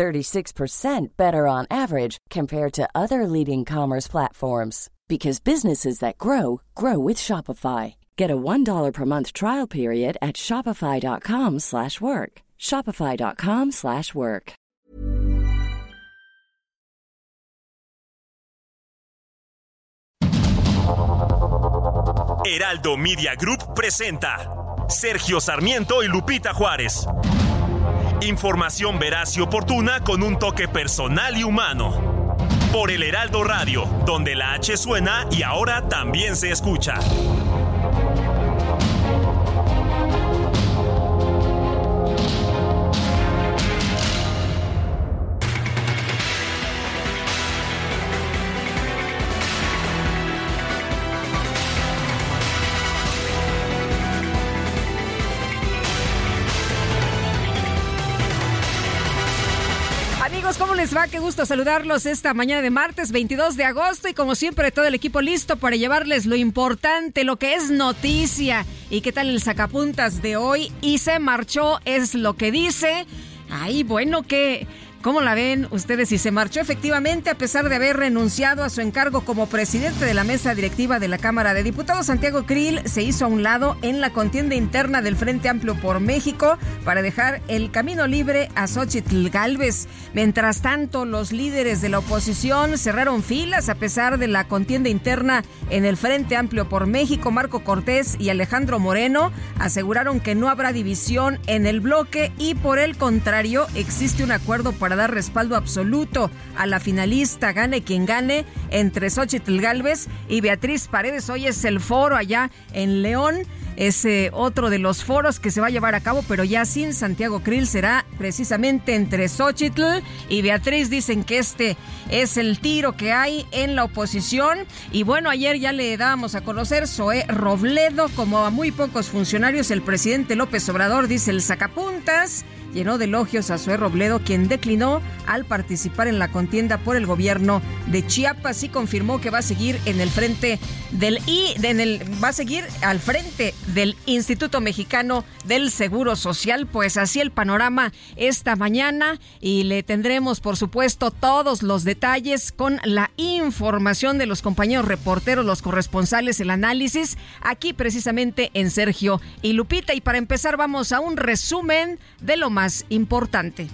36% better on average compared to other leading commerce platforms because businesses that grow grow with Shopify. Get a $1 per month trial period at shopify.com/work. shopify.com/work. Heraldo Media Group presenta Sergio Sarmiento y Lupita Juárez. Información veraz y oportuna con un toque personal y humano. Por el Heraldo Radio, donde la H suena y ahora también se escucha. Les va? Qué gusto saludarlos esta mañana de martes 22 de agosto y como siempre todo el equipo listo para llevarles lo importante, lo que es noticia y qué tal el sacapuntas de hoy y se marchó es lo que dice. Ay, bueno, que ¿Cómo la ven ustedes? Y se marchó efectivamente a pesar de haber renunciado a su encargo como presidente de la mesa directiva de la Cámara de Diputados. Santiago Krill se hizo a un lado en la contienda interna del Frente Amplio por México para dejar el camino libre a Xochitl Galvez. Mientras tanto, los líderes de la oposición cerraron filas a pesar de la contienda interna en el Frente Amplio por México. Marco Cortés y Alejandro Moreno aseguraron que no habrá división en el bloque y por el contrario existe un acuerdo para dar respaldo absoluto a la finalista, gane quien gane, entre Xochitl Galvez y Beatriz Paredes. Hoy es el foro allá en León. Es eh, otro de los foros que se va a llevar a cabo, pero ya sin Santiago Krill será precisamente entre Xochitl y Beatriz. Dicen que este es el tiro que hay en la oposición. Y bueno, ayer ya le dábamos a conocer Zoé Robledo, como a muy pocos funcionarios, el presidente López Obrador dice el sacapuntas llenó de elogios a Zoé Robledo, quien declinó al participar en la contienda por el gobierno de Chiapas y confirmó que va a seguir en el frente del I, en el, va a seguir al frente del Instituto Mexicano del Seguro Social. Pues así el panorama esta mañana y le tendremos, por supuesto, todos los detalles con la información de los compañeros reporteros, los corresponsales, el análisis, aquí precisamente en Sergio y Lupita. Y para empezar, vamos a un resumen de lo más más importante.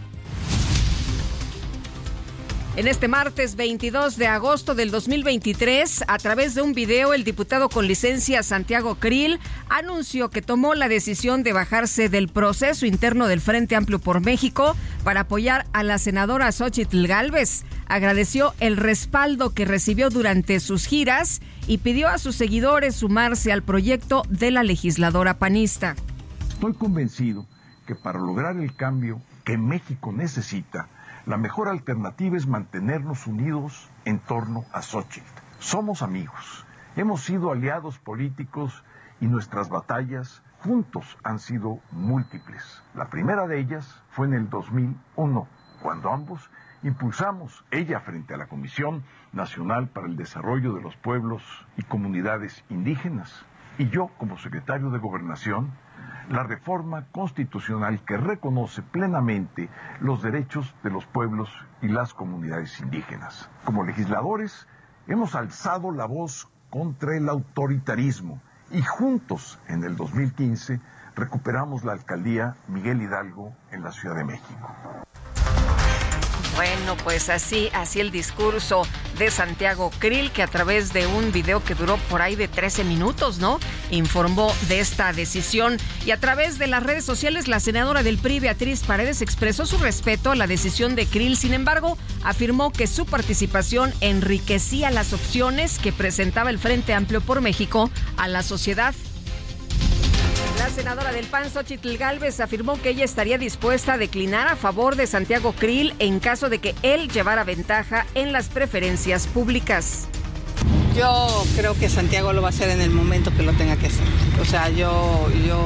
En este martes 22 de agosto del 2023, a través de un video, el diputado con licencia Santiago Krill anunció que tomó la decisión de bajarse del proceso interno del Frente Amplio por México para apoyar a la senadora Xochitl Galvez. Agradeció el respaldo que recibió durante sus giras y pidió a sus seguidores sumarse al proyecto de la legisladora panista. Estoy convencido que para lograr el cambio que México necesita, la mejor alternativa es mantenernos unidos en torno a Xochitl. Somos amigos, hemos sido aliados políticos y nuestras batallas juntos han sido múltiples. La primera de ellas fue en el 2001, cuando ambos impulsamos, ella frente a la Comisión Nacional para el Desarrollo de los Pueblos y Comunidades Indígenas, y yo como secretario de Gobernación, la reforma constitucional que reconoce plenamente los derechos de los pueblos y las comunidades indígenas. Como legisladores, hemos alzado la voz contra el autoritarismo y juntos en el 2015 recuperamos la alcaldía Miguel Hidalgo en la Ciudad de México. Bueno, pues así, así el discurso de Santiago Krill, que a través de un video que duró por ahí de 13 minutos, ¿no? Informó de esta decisión. Y a través de las redes sociales, la senadora del PRI, Beatriz Paredes, expresó su respeto a la decisión de Krill. Sin embargo, afirmó que su participación enriquecía las opciones que presentaba el Frente Amplio por México a la sociedad. La senadora del PAN, Xochitl Galvez, afirmó que ella estaría dispuesta a declinar a favor de Santiago Krill en caso de que él llevara ventaja en las preferencias públicas. Yo creo que Santiago lo va a hacer en el momento que lo tenga que hacer. O sea, yo, yo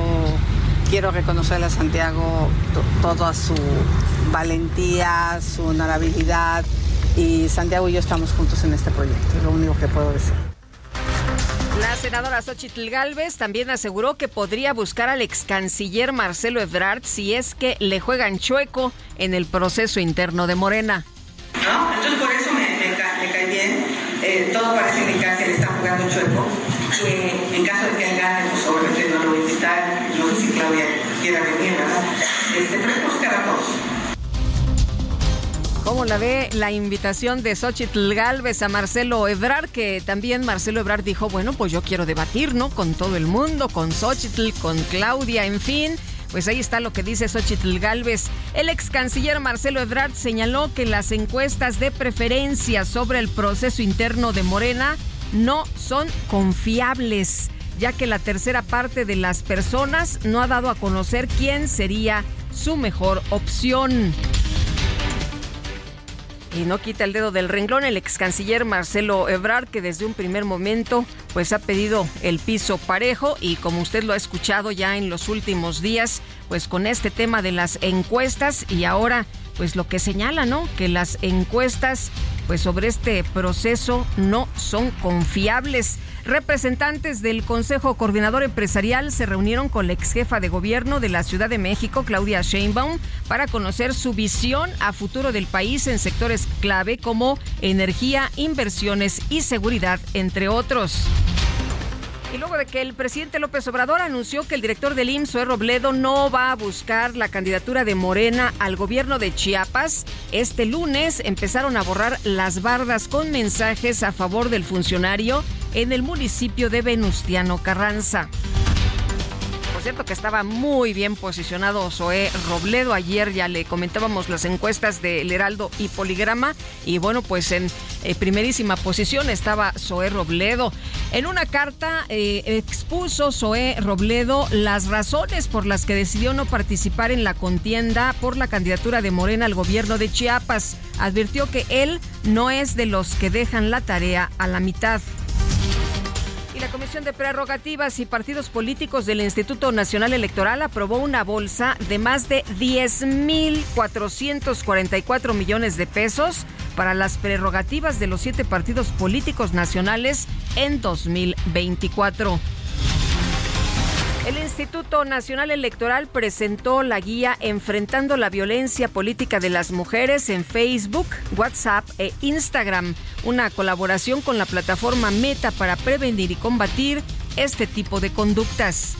quiero reconocerle a Santiago toda su valentía, su honorabilidad y Santiago y yo estamos juntos en este proyecto, es lo único que puedo decir. La senadora Xochitl Galvez también aseguró que podría buscar al ex canciller Marcelo Ebrard si es que le juegan chueco en el proceso interno de Morena. ¿No? Entonces por eso me, cae bien. Eh, todo parece indicar que le están jugando chueco. Que en caso de que él gane, pues obviamente no lo voy a invitar. No sé si Claudia quiera venir, ¿verdad? Este, pero buscar a todos. ¿Cómo la ve la invitación de Xochitl Galvez a Marcelo Ebrard? Que también Marcelo Ebrard dijo, bueno, pues yo quiero debatir, ¿no? Con todo el mundo, con Xochitl, con Claudia, en fin. Pues ahí está lo que dice Xochitl Galvez. El ex canciller Marcelo Ebrard señaló que las encuestas de preferencia sobre el proceso interno de Morena no son confiables, ya que la tercera parte de las personas no ha dado a conocer quién sería su mejor opción. Y no quita el dedo del renglón el ex canciller Marcelo Ebrard, que desde un primer momento pues ha pedido el piso parejo y como usted lo ha escuchado ya en los últimos días, pues con este tema de las encuestas y ahora pues lo que señala, ¿no? Que las encuestas pues sobre este proceso no son confiables. Representantes del Consejo Coordinador Empresarial se reunieron con la ex jefa de gobierno de la Ciudad de México, Claudia Sheinbaum, para conocer su visión a futuro del país en sectores clave como energía, inversiones y seguridad, entre otros. Y luego de que el presidente López Obrador anunció que el director del IMSS, Robledo, no va a buscar la candidatura de Morena al gobierno de Chiapas, este lunes empezaron a borrar las bardas con mensajes a favor del funcionario en el municipio de Venustiano Carranza cierto que estaba muy bien posicionado Zoé Robledo. Ayer ya le comentábamos las encuestas del Heraldo y Poligrama. Y bueno, pues en eh, primerísima posición estaba Zoé Robledo. En una carta eh, expuso Zoé Robledo las razones por las que decidió no participar en la contienda por la candidatura de Morena al gobierno de Chiapas. Advirtió que él no es de los que dejan la tarea a la mitad la Comisión de Prerrogativas y Partidos Políticos del Instituto Nacional Electoral aprobó una bolsa de más de 10.444 millones de pesos para las prerrogativas de los siete partidos políticos nacionales en 2024. El Instituto Nacional Electoral presentó la guía Enfrentando la violencia política de las mujeres en Facebook, WhatsApp e Instagram, una colaboración con la plataforma Meta para prevenir y combatir este tipo de conductas.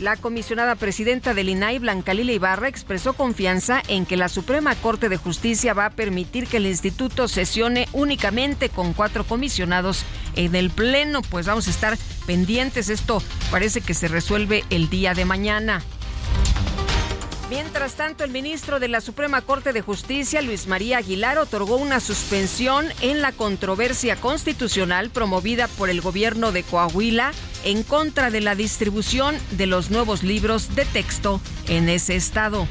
La comisionada presidenta del INAI, Blanca Lila Ibarra, expresó confianza en que la Suprema Corte de Justicia va a permitir que el instituto sesione únicamente con cuatro comisionados en el Pleno. Pues vamos a estar pendientes. Esto parece que se resuelve el día de mañana. Mientras tanto, el ministro de la Suprema Corte de Justicia, Luis María Aguilar, otorgó una suspensión en la controversia constitucional promovida por el gobierno de Coahuila en contra de la distribución de los nuevos libros de texto en ese estado.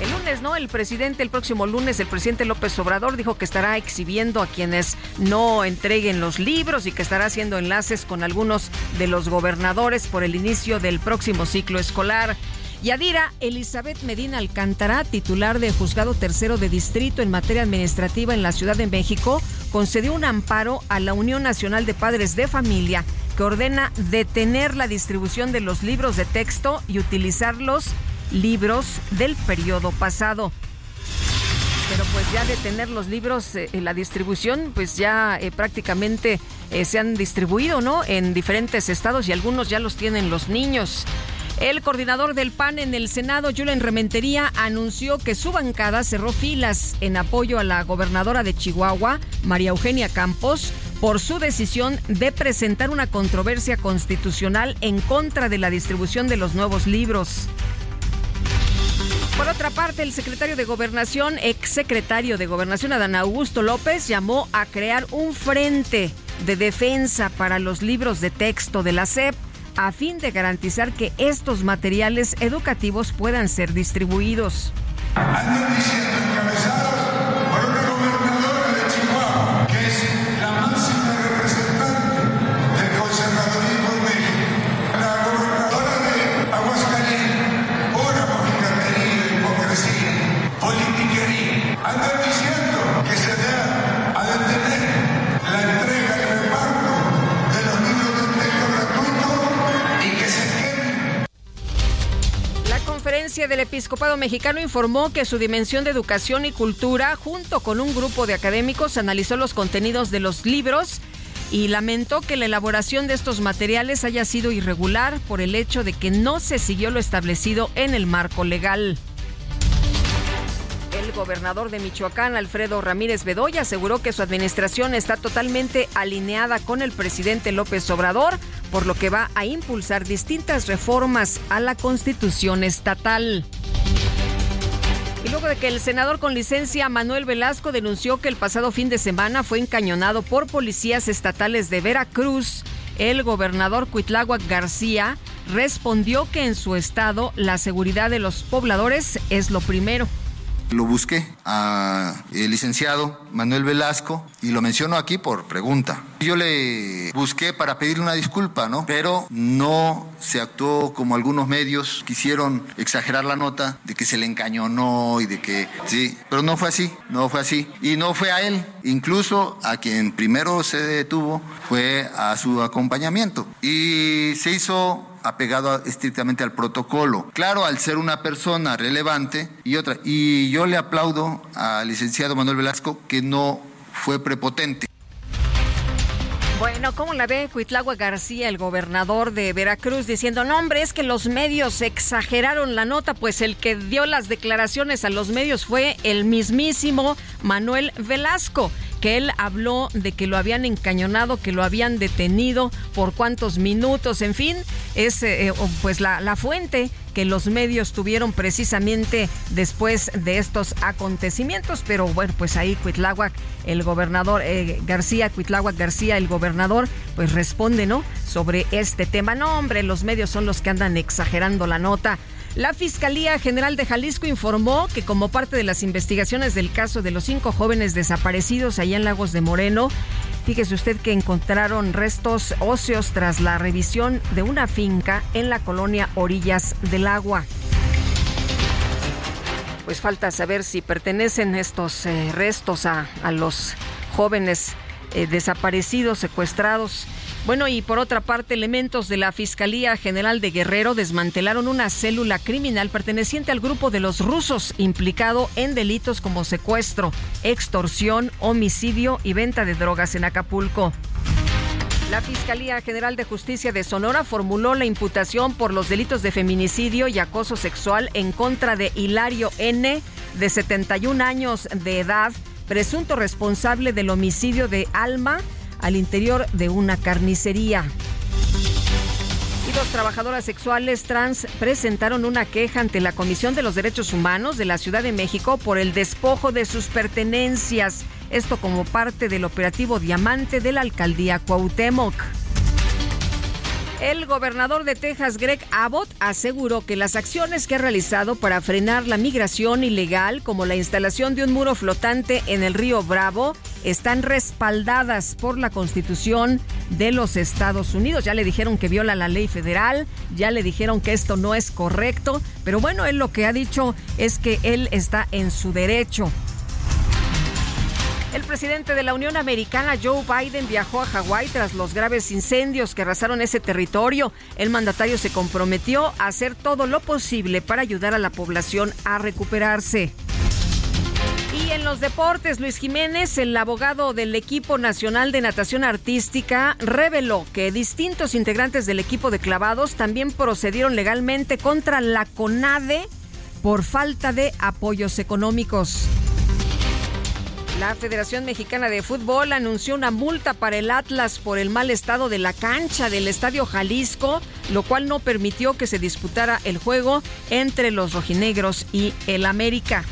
El lunes, ¿no? El presidente, el próximo lunes, el presidente López Obrador dijo que estará exhibiendo a quienes no entreguen los libros y que estará haciendo enlaces con algunos de los gobernadores por el inicio del próximo ciclo escolar. Yadira Elizabeth Medina Alcántara, titular del Juzgado Tercero de Distrito en materia administrativa en la Ciudad de México, concedió un amparo a la Unión Nacional de Padres de Familia que ordena detener la distribución de los libros de texto y utilizar los libros del periodo pasado. Pero pues ya detener los libros eh, la distribución, pues ya eh, prácticamente eh, se han distribuido, ¿no? En diferentes estados y algunos ya los tienen los niños. El coordinador del PAN en el Senado, Julen Rementería, anunció que su bancada cerró filas en apoyo a la gobernadora de Chihuahua, María Eugenia Campos, por su decisión de presentar una controversia constitucional en contra de la distribución de los nuevos libros. Por otra parte, el secretario de Gobernación, exsecretario de Gobernación, Adán Augusto López, llamó a crear un frente de defensa para los libros de texto de la SEP a fin de garantizar que estos materiales educativos puedan ser distribuidos. Del Episcopado Mexicano informó que su dimensión de educación y cultura, junto con un grupo de académicos, analizó los contenidos de los libros y lamentó que la elaboración de estos materiales haya sido irregular por el hecho de que no se siguió lo establecido en el marco legal. El gobernador de Michoacán, Alfredo Ramírez Bedoya, aseguró que su administración está totalmente alineada con el presidente López Obrador por lo que va a impulsar distintas reformas a la constitución estatal. Y luego de que el senador con licencia Manuel Velasco denunció que el pasado fin de semana fue encañonado por policías estatales de Veracruz, el gobernador Cuitláhuac García respondió que en su estado la seguridad de los pobladores es lo primero. Lo busqué al licenciado Manuel Velasco y lo menciono aquí por pregunta. Yo le busqué para pedirle una disculpa, ¿no? Pero no se actuó como algunos medios quisieron exagerar la nota de que se le encañonó y de que sí, pero no fue así, no fue así. Y no fue a él, incluso a quien primero se detuvo fue a su acompañamiento. Y se hizo apegado estrictamente al protocolo. Claro, al ser una persona relevante y otra. Y yo le aplaudo al licenciado Manuel Velasco que no fue prepotente. Bueno, ¿cómo la ve Cuitlagua García, el gobernador de Veracruz, diciendo, no hombre, es que los medios exageraron la nota? Pues el que dio las declaraciones a los medios fue el mismísimo Manuel Velasco que él habló de que lo habían encañonado, que lo habían detenido por cuántos minutos, en fin, es eh, eh, pues la, la fuente que los medios tuvieron precisamente después de estos acontecimientos. Pero bueno, pues ahí Cuitláhuac, el gobernador, eh, García, Cuitláhuac García, el gobernador, pues responde, ¿no? Sobre este tema. No, hombre, los medios son los que andan exagerando la nota. La Fiscalía General de Jalisco informó que como parte de las investigaciones del caso de los cinco jóvenes desaparecidos allá en Lagos de Moreno, fíjese usted que encontraron restos óseos tras la revisión de una finca en la colonia Orillas del Agua. Pues falta saber si pertenecen estos eh, restos a, los jóvenes eh, desaparecidos, secuestrados. Bueno, y por otra parte, elementos de la Fiscalía General de Guerrero desmantelaron una célula criminal perteneciente al grupo de los rusos implicado en delitos como secuestro, extorsión, homicidio y venta de drogas en Acapulco. La Fiscalía General de Justicia de Sonora formuló la imputación por los delitos de feminicidio y acoso sexual en contra de Hilario N., de 71 años de edad, presunto responsable del homicidio de Alma al interior de una carnicería. Y dos trabajadoras sexuales trans presentaron una queja ante la Comisión de los Derechos Humanos de la Ciudad de México por el despojo de sus pertenencias. Esto como parte del operativo Diamante de la alcaldía Cuauhtémoc. El gobernador de Texas, Greg Abbott, aseguró que las acciones que ha realizado para frenar la migración ilegal, como la instalación de un muro flotante en el río Bravo, están respaldadas por la Constitución de los Estados Unidos. Ya le dijeron que viola la ley federal, ya le dijeron que esto no es correcto, pero bueno, él lo que ha dicho es que él está en su derecho el presidente de la Unión Americana, Joe Biden, viajó a Hawái tras los graves incendios que arrasaron ese territorio. El mandatario se comprometió a hacer todo lo posible para ayudar a la población a recuperarse. Y en los deportes, Luis Jiménez, el abogado del equipo nacional de natación artística, reveló que distintos integrantes del equipo de clavados también procedieron legalmente contra la CONADE por falta de apoyos económicos. La Federación Mexicana de Fútbol anunció una multa para el Atlas por el mal estado de la cancha del Estadio Jalisco, lo cual no permitió que se disputara el juego entre los rojinegros y el América.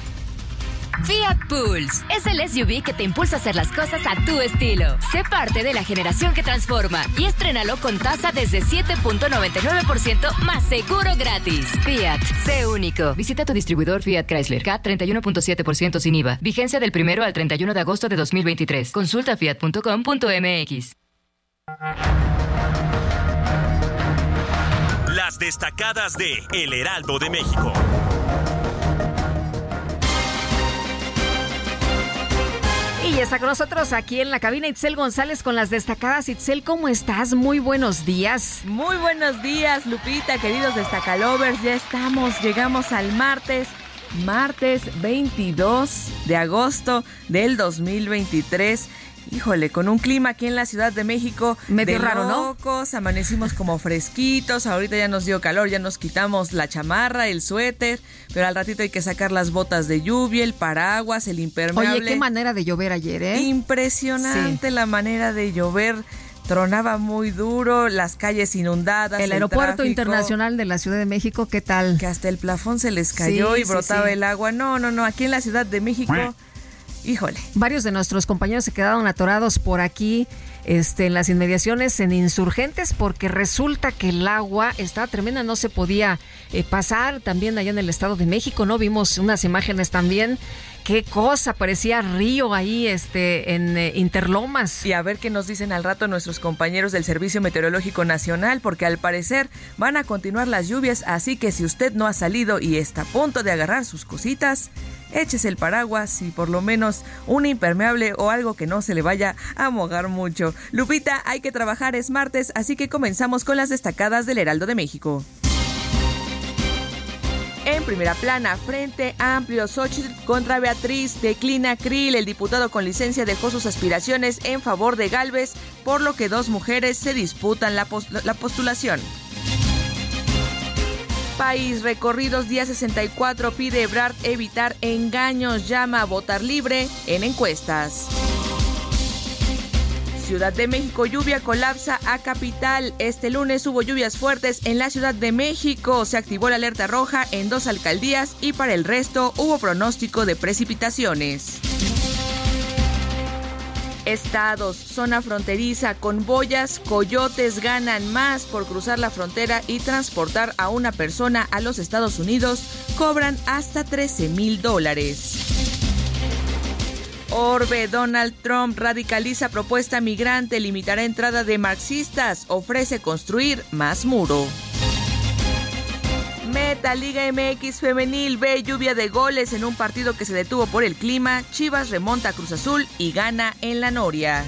Fiat Pulse es el SUV que te impulsa a hacer las cosas a tu estilo. Sé parte de la generación que transforma y estrénalo con tasa desde 7.99% más seguro gratis. Fiat, sé único. Visita tu distribuidor Fiat Chrysler K 31.7% sin IVA. Vigencia del primero al 31 de agosto de 2023. Consulta fiat.com.mx. Las destacadas de El Heraldo de México. Y está con nosotros aquí en la cabina Itzel González con las destacadas. Itzel, ¿cómo estás? Muy buenos días. Muy buenos días, Lupita, queridos destacalovers. Ya estamos, llegamos al martes, martes 22 de agosto del 2023. Híjole, con un clima aquí en la Ciudad de México medio de raro, locos, amanecimos como fresquitos, ahorita ya nos dio calor, ya nos quitamos la chamarra, el suéter, pero al ratito hay que sacar las botas de lluvia, el paraguas, el impermeable. Oye, qué manera de llover ayer, ¿eh? Impresionante la manera de llover. Tronaba muy duro, las calles inundadas. El, aeropuerto internacional de la Ciudad de México, ¿qué tal? Que hasta el plafón se les cayó Sí, y sí, brotaba sí. el agua. No, no, no, aquí en la Ciudad de México, híjole. Varios de nuestros compañeros se quedaron atorados por aquí, este, en las inmediaciones, en insurgentes, porque resulta que el agua estaba tremenda, no se podía eh, pasar. También allá en el Estado de México, ¿no? Vimos unas imágenes también. Qué cosa, parecía río ahí, este, en eh, Interlomas. Y a ver qué nos dicen al rato nuestros compañeros del Servicio Meteorológico Nacional, porque al parecer van a continuar las lluvias, así que si usted no ha salido y está a punto de agarrar sus cositas, échese el paraguas y por lo menos un impermeable o algo que no se le vaya a mojar mucho. Lupita, hay que trabajar, es martes, así que comenzamos con las destacadas del Heraldo de México. En primera plana, Frente Amplio, Xochitl contra Beatriz, declina Krill. El diputado con licencia dejó sus aspiraciones en favor de Galvez, por lo que dos mujeres se disputan la, la postulación. País Recorridos Día 64 pide Ebrard evitar engaños, llama a votar libre en encuestas. Ciudad de México, lluvia colapsa a capital. Este lunes hubo lluvias fuertes en la Ciudad de México. Se activó la alerta roja en dos alcaldías y para el resto hubo pronóstico de precipitaciones. Estados, zona fronteriza, con boyas, coyotes ganan más por cruzar la frontera y transportar a una persona a los Estados Unidos. Cobran hasta 13 mil dólares. Orbe, Donald Trump radicaliza propuesta migrante, limitará entrada de marxistas, ofrece construir más muro. Meta Liga MX Femenil ve lluvia de goles en un partido que se detuvo por el clima. Chivas remonta a Cruz Azul y gana en la Noria.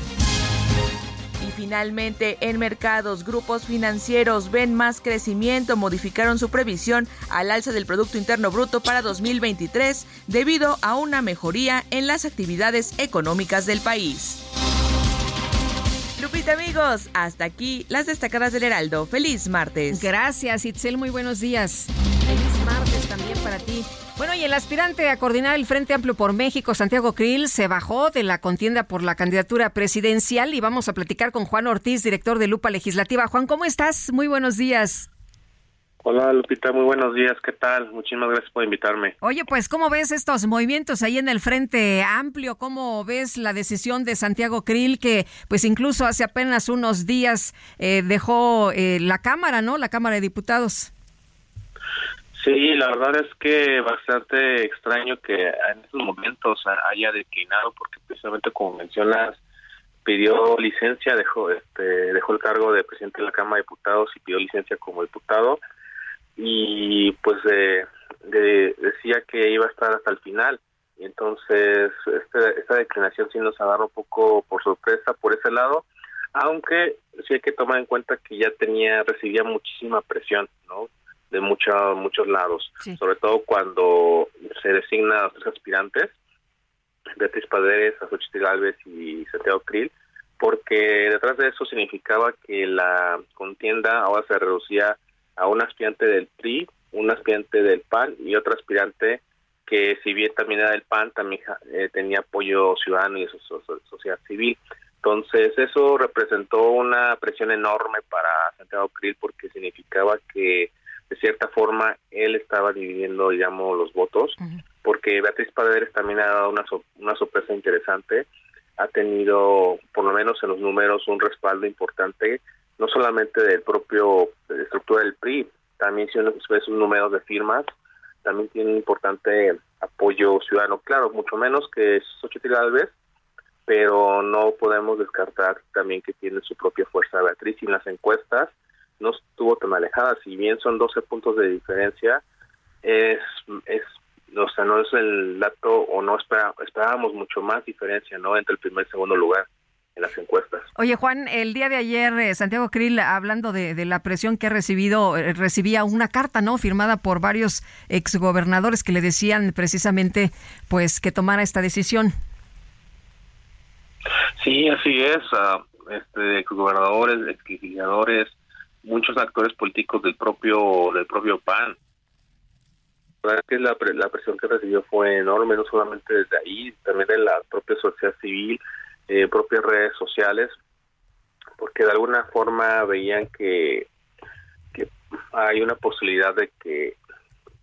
Finalmente, en mercados, grupos financieros ven más crecimiento, modificaron su previsión al alza del Producto Interno Bruto para 2023 debido a una mejoría en las actividades económicas del país. Lupita amigos, hasta aquí las destacadas del Heraldo. Feliz martes. Gracias, Itzel, muy buenos días. Feliz martes también para ti. Bueno, y el aspirante a coordinar el Frente Amplio por México, Santiago Krill, se bajó de la contienda por la candidatura presidencial y vamos a platicar con Juan Ortiz, director de Lupa Legislativa. Juan, ¿cómo estás? Muy buenos días. Hola Lupita, muy buenos días, ¿qué tal? Muchísimas gracias por invitarme. Oye, pues, ¿cómo ves estos movimientos ahí en el Frente Amplio? ¿Cómo ves la decisión de Santiago Krill, que pues incluso hace apenas unos días eh, dejó eh, la Cámara, ¿no? La Cámara de Diputados. Sí, la verdad es que bastante extraño que en estos momentos haya declinado porque precisamente como mencionas pidió licencia, dejó este dejó el cargo de presidente de la Cámara de Diputados y pidió licencia como diputado. Y pues de- decía que iba a estar hasta el final. Y entonces este, esta declinación sí nos agarró un poco por sorpresa por ese lado aunque sí hay que tomar en cuenta que ya tenía recibía muchísima presión no de mucha- muchos lados Sí. sobre todo cuando se designa a los tres aspirantes Beatriz Paderes, Xochitl Galvez y Santiago Krill, porque detrás de eso significaba que la contienda ahora se reducía a un aspirante del PRI, un aspirante del PAN y otro aspirante que si bien también era del PAN, también eh, tenía apoyo ciudadano y so- so- so- sociedad civil. Entonces eso representó una presión enorme para Santiago Krill porque significaba que de cierta forma él estaba dividiendo, digamos, los votos porque Beatriz Paredes también ha dado una, una sorpresa interesante, ha tenido, por lo menos en los números, un respaldo importante, no solamente del propio, de la estructura del PRI, también si uno ve sus números de firmas, también tiene un importante apoyo ciudadano, claro, mucho menos que Xochitl Galvez, pero no podemos descartar también que tiene su propia fuerza Beatriz y en las encuestas no estuvo tan alejada, si bien son 12 puntos de diferencia, es, es o sea, no es el dato o no esperábamos mucho más diferencia, ¿no? Entre el primer y segundo lugar en las encuestas. Oye, Juan, el día de ayer eh, Santiago Krill, hablando de, de, la presión que ha recibido, eh, recibía una carta, ¿no? Firmada por varios exgobernadores que le decían precisamente, pues, que tomara esta decisión. Sí, así es. Uh, este, exgobernadores, exlegisladores, muchos actores políticos del propio del propio PAN. La verdad que la, la presión que recibió fue enorme, no solamente desde ahí, también de la propia sociedad civil, eh, propias redes sociales, porque de alguna forma veían que, que hay una posibilidad de que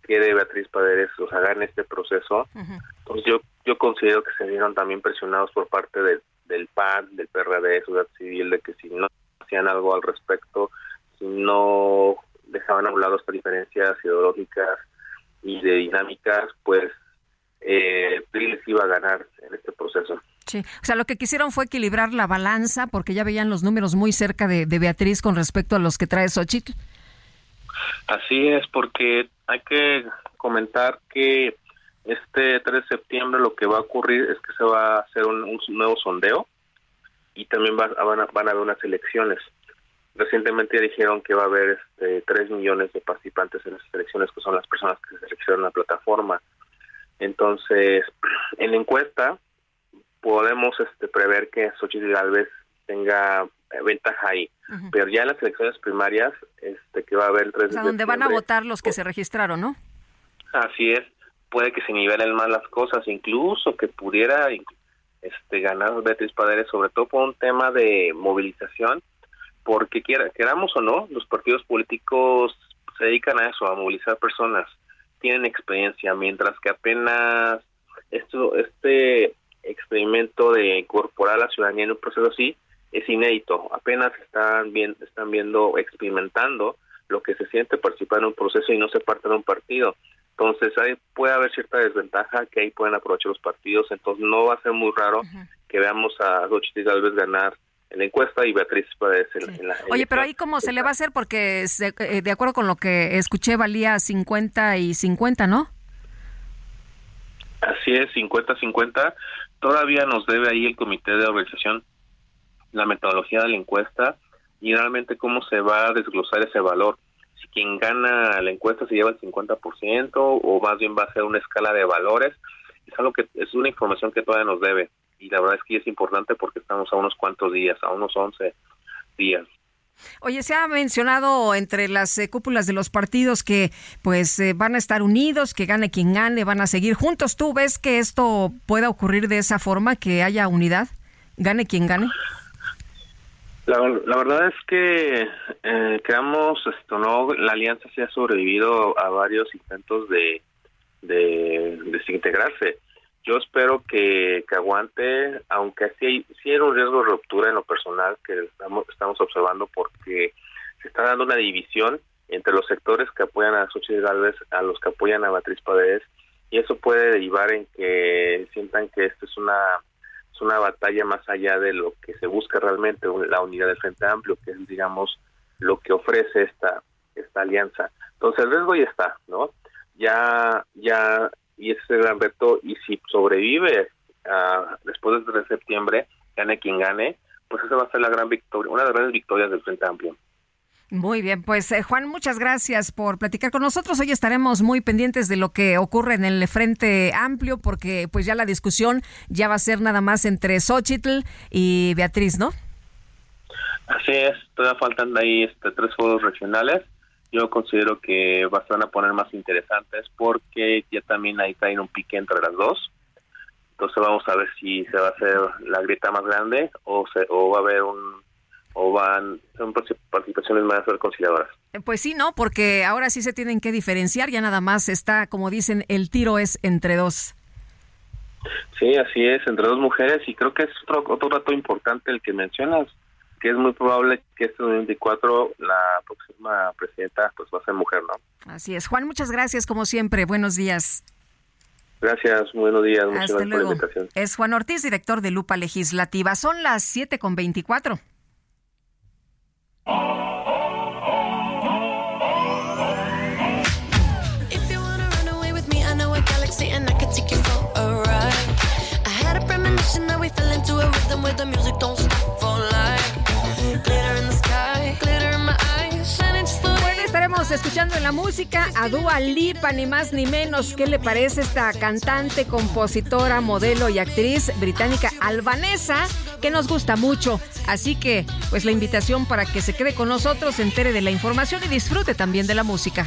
quede Beatriz Paredes o sea, en este proceso. Entonces yo yo considero que se vieron también presionados por parte del PAN, del PRD, Ciudad Civil, de que si no hacían algo al respecto, no dejaban a un lado estas diferencias ideológicas y de dinámicas, pues eh, les iba a ganar en este proceso. Sí, o sea, lo que quisieron fue equilibrar la balanza porque ya veían los números muy cerca de, Beatriz con respecto a los que trae Xochitl. Así es, porque hay que comentar que este 3 de septiembre lo que va a ocurrir es que se va a hacer un, nuevo sondeo y también van, a, van a haber unas elecciones. Recientemente dijeron que va a haber este, 3 millones de participantes en esas elecciones, que son las personas que se seleccionan la plataforma. Entonces, en la encuesta podemos este, prever que Xochitl Galvez tenga eh, ventaja ahí. Pero ya en las elecciones primarias, este, que va a haber 3 o sea, donde van a votar los que se registraron, ¿no? Así es. Puede que se nivelen más las cosas, incluso que pudiera este, ganar Beatriz Paredes, sobre todo por un tema de movilización porque quiera, queramos o no, los partidos políticos se dedican a eso, a movilizar personas, tienen experiencia, mientras que apenas esto, este experimento de incorporar a la ciudadanía en un proceso así es inédito, apenas están, viendo, están viendo, experimentando lo que se siente participar en un proceso y no se parte de un partido. Entonces ahí puede haber cierta desventaja que ahí pueden aprovechar los partidos, entonces no va a ser muy raro que veamos a tal vez ganar en la encuesta y Beatriz en, la... Oye, pero ahí cómo se le va a hacer porque eh, de acuerdo con lo que escuché valía 50 y 50, ¿no? Así es, 50-50. Todavía nos debe ahí el comité de organización la metodología de la encuesta y realmente cómo se va a desglosar ese valor. Si quien gana la encuesta se lleva el 50% o más bien va a ser una escala de valores. Es algo que es una información que todavía nos debe y la verdad es que es importante porque estamos a unos cuantos días, a unos 11 días. Oye, se ha mencionado entre las eh, cúpulas de los partidos que pues eh, van a estar unidos, que gane quien gane, van a seguir juntos. ¿Tú ves que esto pueda ocurrir de esa forma, que haya unidad? Gane quien gane. La, verdad es que eh, creamos esto, ¿no? La alianza se ha sobrevivido a varios intentos de, de desintegrarse yo espero que, que aguante, aunque sí, sí hay un riesgo de ruptura en lo personal que estamos, estamos observando porque se está dando una división entre los sectores que apoyan a Xochitl Galvez a los que apoyan a Beatriz Paredes y eso puede derivar en que sientan que esto es una es una batalla más allá de lo que se busca realmente la unidad del Frente Amplio que es digamos lo que ofrece esta esta alianza. Entonces el riesgo ya está no ya ya y ese es el gran reto y si sobrevive uh, después del 3 de septiembre, gane quien gane, pues esa va a ser la gran victoria, una de las grandes victorias del Frente Amplio. Muy bien, pues eh, Juan, muchas gracias por platicar con nosotros. Hoy estaremos muy pendientes de lo que ocurre en el Frente Amplio, porque pues ya la discusión ya va a ser nada más entre Xochitl y Beatriz, ¿no? Así es, todavía faltan ahí este, tres foros regionales yo considero que van a poner más interesantes porque ya también ahí cae un pique entre las dos. Entonces vamos a ver si se va a hacer la grieta más grande o, se, o va a haber un, o van, son participaciones más reconciliadoras. Pues sí, ¿no? Porque ahora sí se tienen que diferenciar, ya nada más está, como dicen, el tiro es entre dos. Sí, así es, entre dos mujeres, y creo que es otro, otro dato importante el que mencionas, que es muy probable que este 2024 la próxima presidenta pues va a ser mujer, ¿no? Así es. Juan, muchas gracias, como siempre. Buenos días. Gracias, buenos días. Muchas Hasta luego. Por la Es Juan Ortiz, director de Lupa Legislativa. Son las 7 con 24. Bueno, escuchando en la música a Dua Lipa, ni más ni menos. ¿Qué le parece esta cantante, compositora, modelo y actriz británica albanesa que nos gusta mucho? Así que, pues la invitación para que se quede con nosotros, se entere de la información y disfrute también de la música.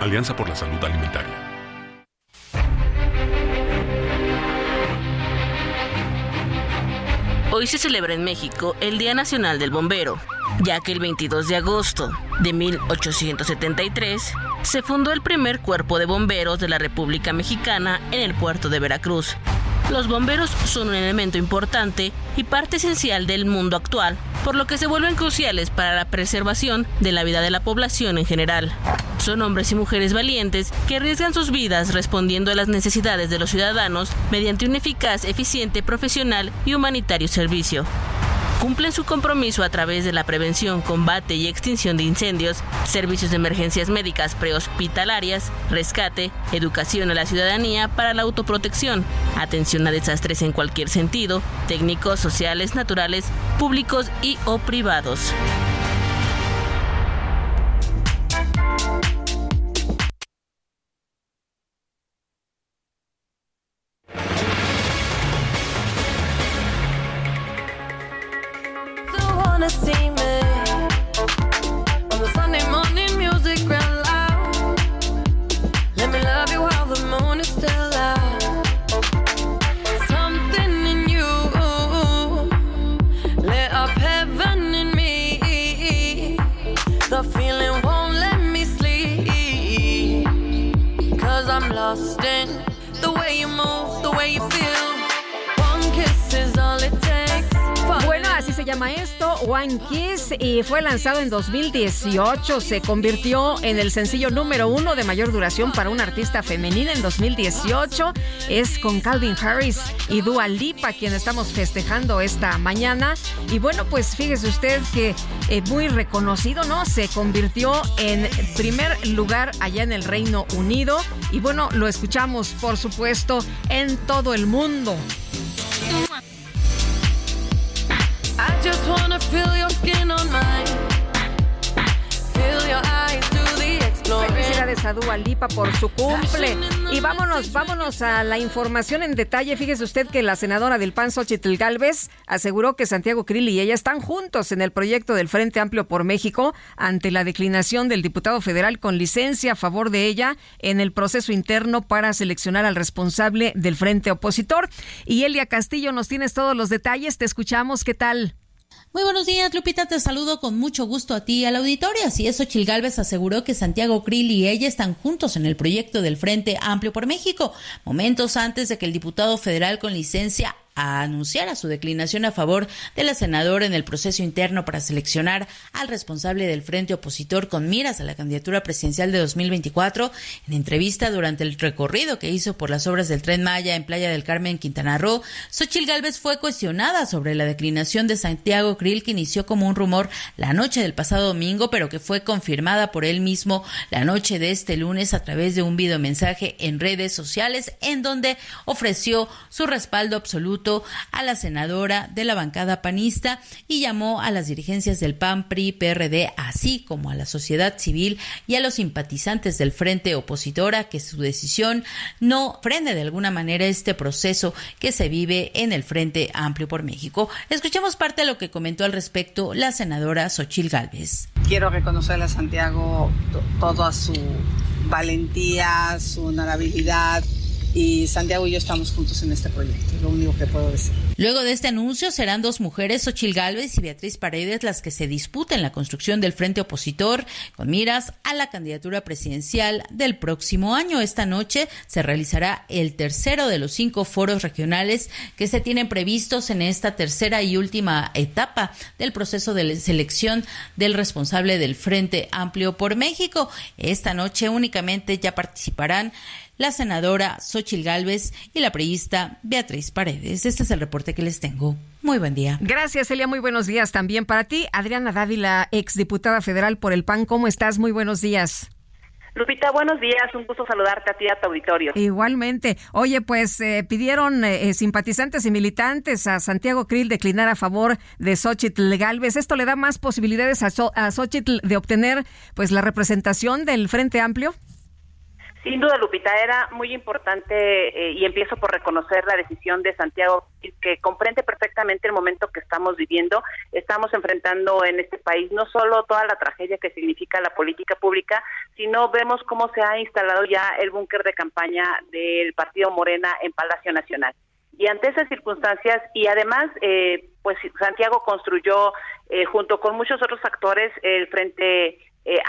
Alianza por la Salud Alimentaria. Hoy se celebra en México el Día Nacional del Bombero, ya que el 22 de agosto de 1873 se fundó el primer cuerpo de bomberos de la República Mexicana en el puerto de Veracruz. Los bomberos son un elemento importante y parte esencial del mundo actual, por lo que se vuelven cruciales para la preservación de la vida de la población en general. Son hombres y mujeres valientes que arriesgan sus vidas respondiendo a las necesidades de los ciudadanos mediante un eficaz, eficiente, profesional y humanitario servicio cumplen su compromiso a través de la prevención, combate y extinción de incendios, servicios de emergencias médicas prehospitalarias, rescate, educación a la ciudadanía para la autoprotección, atención a desastres en cualquier sentido, técnicos, sociales, naturales, públicos y o privados. The feeling won't let me sleep. Cause I'm lost in the way you move, the way you feel. One Kiss y fue lanzado en 2018. Se convirtió en el sencillo número uno de mayor duración para una artista femenina en 2018. Es con Calvin Harris y Dua Lipa quien estamos festejando esta mañana. Y bueno, pues fíjese usted que eh, muy reconocido, ¿no? Se convirtió en primer lugar allá en el Reino Unido. Y bueno, lo escuchamos, por supuesto, en todo el mundo. Felicidades a Dua Lipa por su cumple. Y vámonos, vámonos a la información en detalle. Fíjese usted que la senadora del PAN, Xochitl Galvez, aseguró que Santiago Krill y ella están juntos en el proyecto del Frente Amplio por México ante la declinación del diputado federal con licencia a favor de ella en el proceso interno para seleccionar al responsable del frente opositor. Y Elia Castillo, nos tienes todos los detalles. Te escuchamos. ¿Qué tal? Muy buenos días, Lupita. Te saludo con mucho gusto a ti y al auditorio. Así es, Ochil Gálvez aseguró que Santiago Krill y ella están juntos en el proyecto del Frente Amplio por México, momentos antes de que el diputado federal con licencia a anunciar a su declinación a favor de la senadora en el proceso interno para seleccionar al responsable del frente opositor con miras a la candidatura presidencial de 2024. En entrevista durante el recorrido que hizo por las obras del Tren Maya en Playa del Carmen, Quintana Roo, Xochil Gálvez fue cuestionada sobre la declinación de Santiago Krill que inició como un rumor la noche del pasado domingo, pero que fue confirmada por él mismo la noche de este lunes a través de un videomensaje en redes sociales en donde ofreció su respaldo absoluto a la senadora de la bancada panista y llamó a las dirigencias del PAN, PRI, PRD, así como a la sociedad civil y a los simpatizantes del frente opositor a que su decisión no frene de alguna manera este proceso que se vive en el Frente Amplio por México. Escuchemos parte de lo que comentó al respecto la senadora Xochil Gálvez. Quiero reconocerle a Santiago toda su valentía, su honorabilidad, y Santiago y yo estamos juntos en este proyecto, lo único que puedo decir. Luego de este anuncio serán dos mujeres, Ochil Gálvez y Beatriz Paredes, las que se disputen la construcción del frente opositor con miras a la candidatura presidencial del próximo año. Esta noche se realizará el tercero de los cinco foros regionales que se tienen previstos en esta tercera y última etapa del proceso de selección del responsable del Frente Amplio por México. Esta noche únicamente ya participarán la senadora Xochil Gálvez y la periodista Beatriz Paredes. Este es el reporte que les tengo. Muy buen día. Gracias, Elia. Muy buenos días también para ti. Adriana Dávila, exdiputada federal por el PAN. ¿Cómo estás? Muy buenos días. Lupita, buenos días, un gusto saludarte a ti y a tu auditorio. Igualmente. Oye, pues eh, pidieron eh, simpatizantes y militantes a Santiago Krill declinar a favor de Xochitl Galvez. ¿Esto le da más posibilidades a, a Xochitl de obtener pues la representación del Frente Amplio? Sin duda, Lupita, era muy importante eh, y empiezo por reconocer la decisión de Santiago, que comprende perfectamente el momento que estamos viviendo. Estamos enfrentando en este país no solo toda la tragedia que significa la política pública, sino vemos cómo se ha instalado ya el búnker de campaña del Partido Morena en Palacio Nacional. Y ante esas circunstancias, y además, eh, pues Santiago construyó, eh, junto con muchos otros actores, el Frente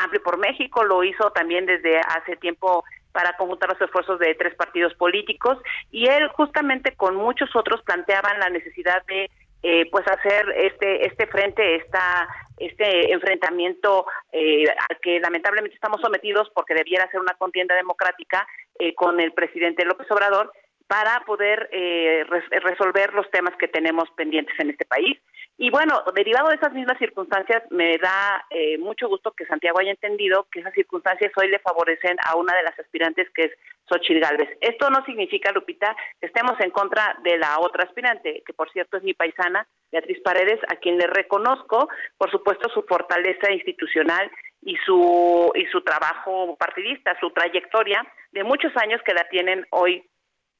Amplio por México, lo hizo también desde hace tiempo para conjuntar los esfuerzos de tres partidos políticos y él justamente con muchos otros planteaban la necesidad de eh, pues hacer este este frente esta este enfrentamiento eh, al que lamentablemente estamos sometidos porque debiera ser una contienda democrática eh, con el presidente López Obrador para poder eh, resolver los temas que tenemos pendientes en este país. Y bueno, derivado de esas mismas circunstancias, me da eh, mucho gusto que Santiago haya entendido que esas circunstancias hoy le favorecen a una de las aspirantes que es Xochitl Galvez. Esto no significa, Lupita, que estemos en contra de la otra aspirante, que por cierto es mi paisana, Beatriz Paredes, a quien le reconozco, por supuesto, su fortaleza institucional y su y su trabajo partidista, su trayectoria de muchos años que la tienen hoy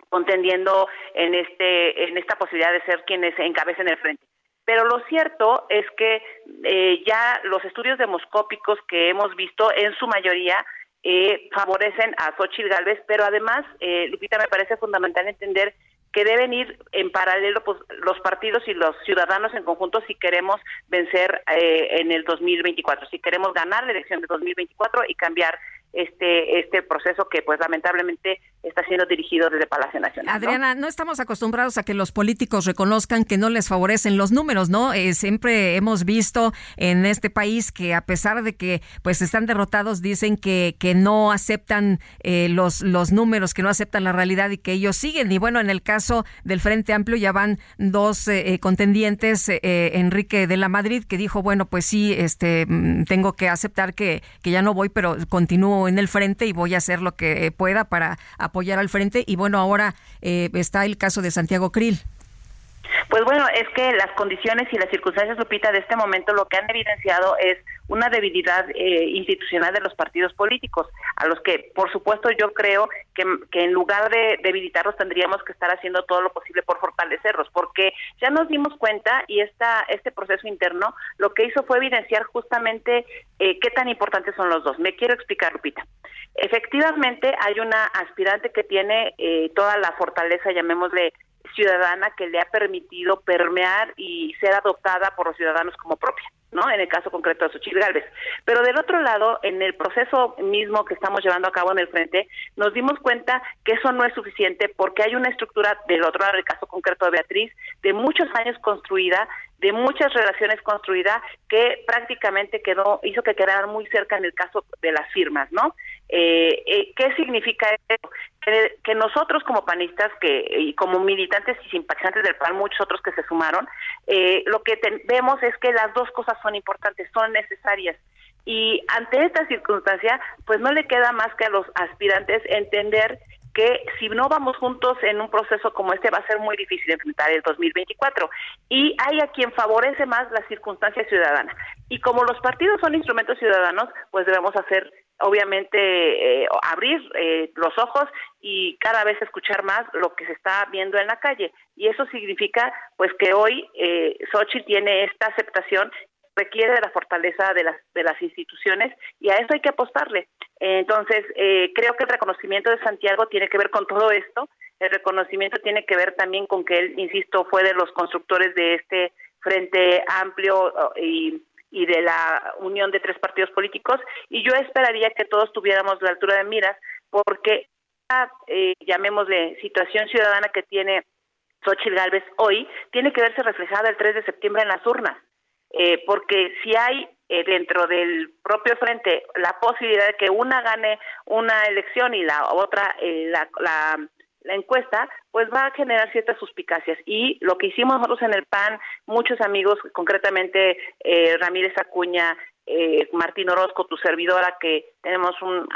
contendiendo en este en esta posibilidad de ser quienes encabecen el frente. Pero lo cierto es que eh, ya los estudios demoscópicos que hemos visto en su mayoría eh, favorecen a Xochitl Galvez, pero además, eh, Lupita, me parece fundamental entender que deben ir en paralelo pues, los partidos y los ciudadanos en conjunto si queremos vencer eh, en el 2024, si queremos ganar la elección de 2024 y cambiar este este proceso que pues lamentablemente está siendo dirigido desde Palacio Nacional. Adriana, no, estamos acostumbrados a que los políticos reconozcan que no les favorecen los números, ¿no? Eh, siempre hemos visto en este país que a pesar de que pues están derrotados dicen que que no aceptan eh, los los números, que no aceptan la realidad y que ellos siguen. Y bueno, en el caso del Frente Amplio ya van dos eh, contendientes, Enrique de la Madrid que dijo bueno pues sí, este mm, tengo que aceptar que que ya no voy, pero continúo en el frente y voy a hacer lo que pueda para apoyar al frente. Y bueno, ahora eh, está el caso de Santiago Krill. Pues bueno, es que las condiciones y las circunstancias, Lupita, de este momento lo que han evidenciado es una debilidad eh, institucional de los partidos políticos, a los que, por supuesto, yo creo que, en lugar de debilitarlos tendríamos que estar haciendo todo lo posible por fortalecerlos, porque ya nos dimos cuenta y esta, este proceso interno lo que hizo fue evidenciar justamente eh, qué tan importantes son los dos. Me quiero explicar, Lupita. Efectivamente, hay una aspirante que tiene eh, toda la fortaleza, llamémosle ciudadana que le ha permitido permear y ser adoptada por los ciudadanos como propia, ¿no? En el caso concreto de Xochitl Gálvez. Pero del otro lado, en el proceso mismo que estamos llevando a cabo en el frente, nos dimos cuenta que eso no es suficiente porque hay una estructura, del otro lado, del caso concreto de Beatriz, de muchos años construida, de muchas relaciones construidas que prácticamente quedó hizo que quedaran muy cerca en el caso de las firmas, ¿no? Eh, eh, ¿Qué significa eso? Que, nosotros como panistas que y como militantes y simpatizantes del PAN, muchos otros que se sumaron, eh, lo que vemos es que las dos cosas son importantes, son necesarias. Y ante esta circunstancia, pues no le queda más que a los aspirantes entender que si no vamos juntos en un proceso como este va a ser muy difícil enfrentar el 2024. Y hay a quien favorece más la circunstancia ciudadana. Y como los partidos son instrumentos ciudadanos, pues debemos hacer obviamente eh, abrir eh, los ojos y cada vez escuchar más lo que se está viendo en la calle. Y eso significa pues que hoy eh, Sochi tiene esta aceptación requiere de la fortaleza de las, de las instituciones y a eso hay que apostarle. Entonces, eh, creo que el reconocimiento de Santiago tiene que ver con todo esto. El reconocimiento tiene que ver también con que él, insisto, fue de los constructores de este frente amplio y y de la unión de tres partidos políticos y yo esperaría que todos tuviéramos la altura de miras porque eh, llamémosle situación ciudadana que tiene Xochitl Gálvez hoy tiene que verse reflejada el 3 de septiembre en las urnas eh, porque si hay eh, dentro del propio frente la posibilidad de que una gane una elección y la otra eh, la, la la encuesta, pues va a generar ciertas suspicacias. Y lo que hicimos nosotros en el PAN, muchos amigos, concretamente eh, Ramírez Acuña, eh, Martín Orozco, tu servidora, que tenemos un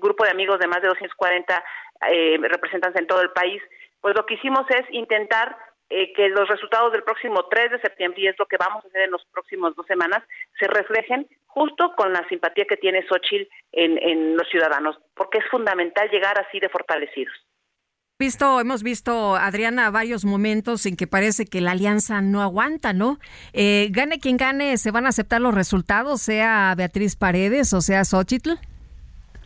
grupo de amigos de más de 240 eh, representantes en todo el país, pues lo que hicimos es intentar eh, que los resultados del próximo 3 de septiembre, y es lo que vamos a hacer en los próximos dos semanas, se reflejen justo con la simpatía que tiene Xochitl en, en los ciudadanos, porque es fundamental llegar así de fortalecidos. Visto, hemos visto, Adriana, varios momentos en que parece que la alianza no aguanta, ¿no? Eh, gane quien gane, ¿se van a aceptar los resultados, sea Beatriz Paredes o sea Xochitl?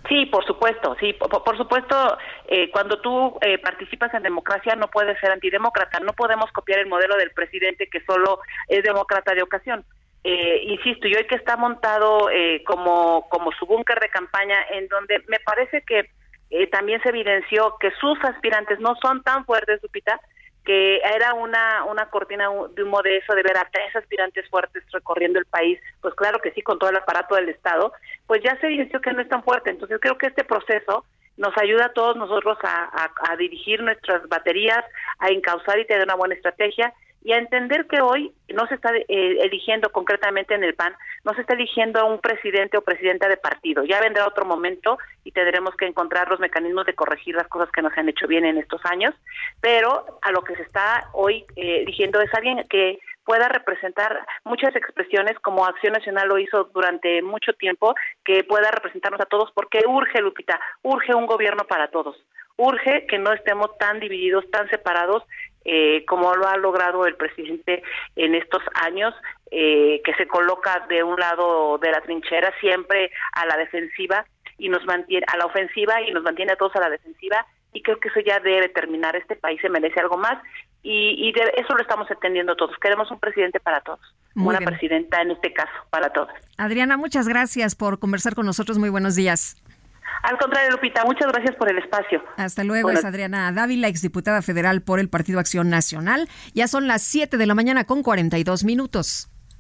Sí, por supuesto, sí, por, supuesto, eh, cuando tú eh, participas en democracia no puedes ser antidemócrata, no podemos copiar el modelo del presidente que solo es demócrata de ocasión. insisto, y hoy que está montado como, como su búnker de campaña, en donde me parece que eh, también se evidenció que sus aspirantes no son tan fuertes, Lupita, que era una, una cortina de humo de eso, de ver a tres aspirantes fuertes recorriendo el país, pues claro que sí, con todo el aparato del Estado, pues ya se evidenció que no es tan fuerte. Entonces creo que este proceso nos ayuda a todos nosotros a, a dirigir nuestras baterías, a encauzar y tener una buena estrategia y a entender que hoy no se está eh, eligiendo concretamente en el PAN, no se está eligiendo a un presidente o presidenta de partido. Ya vendrá otro momento y tendremos que encontrar los mecanismos de corregir las cosas que no se han hecho bien en estos años, pero a lo que se está hoy eh, eligiendo es alguien que pueda representar muchas expresiones como Acción Nacional lo hizo durante mucho tiempo, que pueda representarnos a todos, porque urge, Lupita, urge un gobierno para todos urge que no estemos tan divididos, tan separados eh, como lo ha logrado el presidente en estos años, eh, que se coloca de un lado de la trinchera siempre a la defensiva y nos mantiene a la ofensiva y nos mantiene a todos a la defensiva y creo que eso ya debe terminar. Este país se merece algo más y, de eso lo estamos entendiendo todos. Queremos un presidente para todos, una presidenta en este caso para todos. Adriana, muchas gracias por conversar con nosotros. Muy buenos días. Al contrario, Lupita, muchas gracias por el espacio. Hasta luego, es Adriana Dávila, exdiputada federal por el Partido Acción Nacional. Ya son las 7 de la mañana con 42 minutos.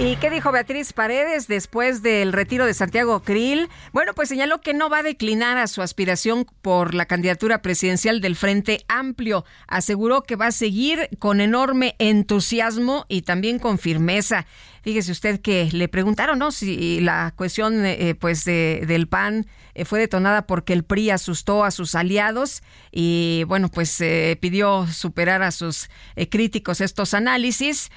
¿Y qué dijo Beatriz Paredes después del retiro de Santiago Krill? Bueno, pues señaló que no va a declinar a su aspiración por la candidatura presidencial del Frente Amplio. Aseguró que va a seguir con enorme entusiasmo y también con firmeza. Fíjese usted que le preguntaron, ¿no? Si la cuestión, eh, pues, del PAN eh, fue detonada porque el PRI asustó a sus aliados y, bueno, pues eh, pidió superar a sus críticos estos análisis.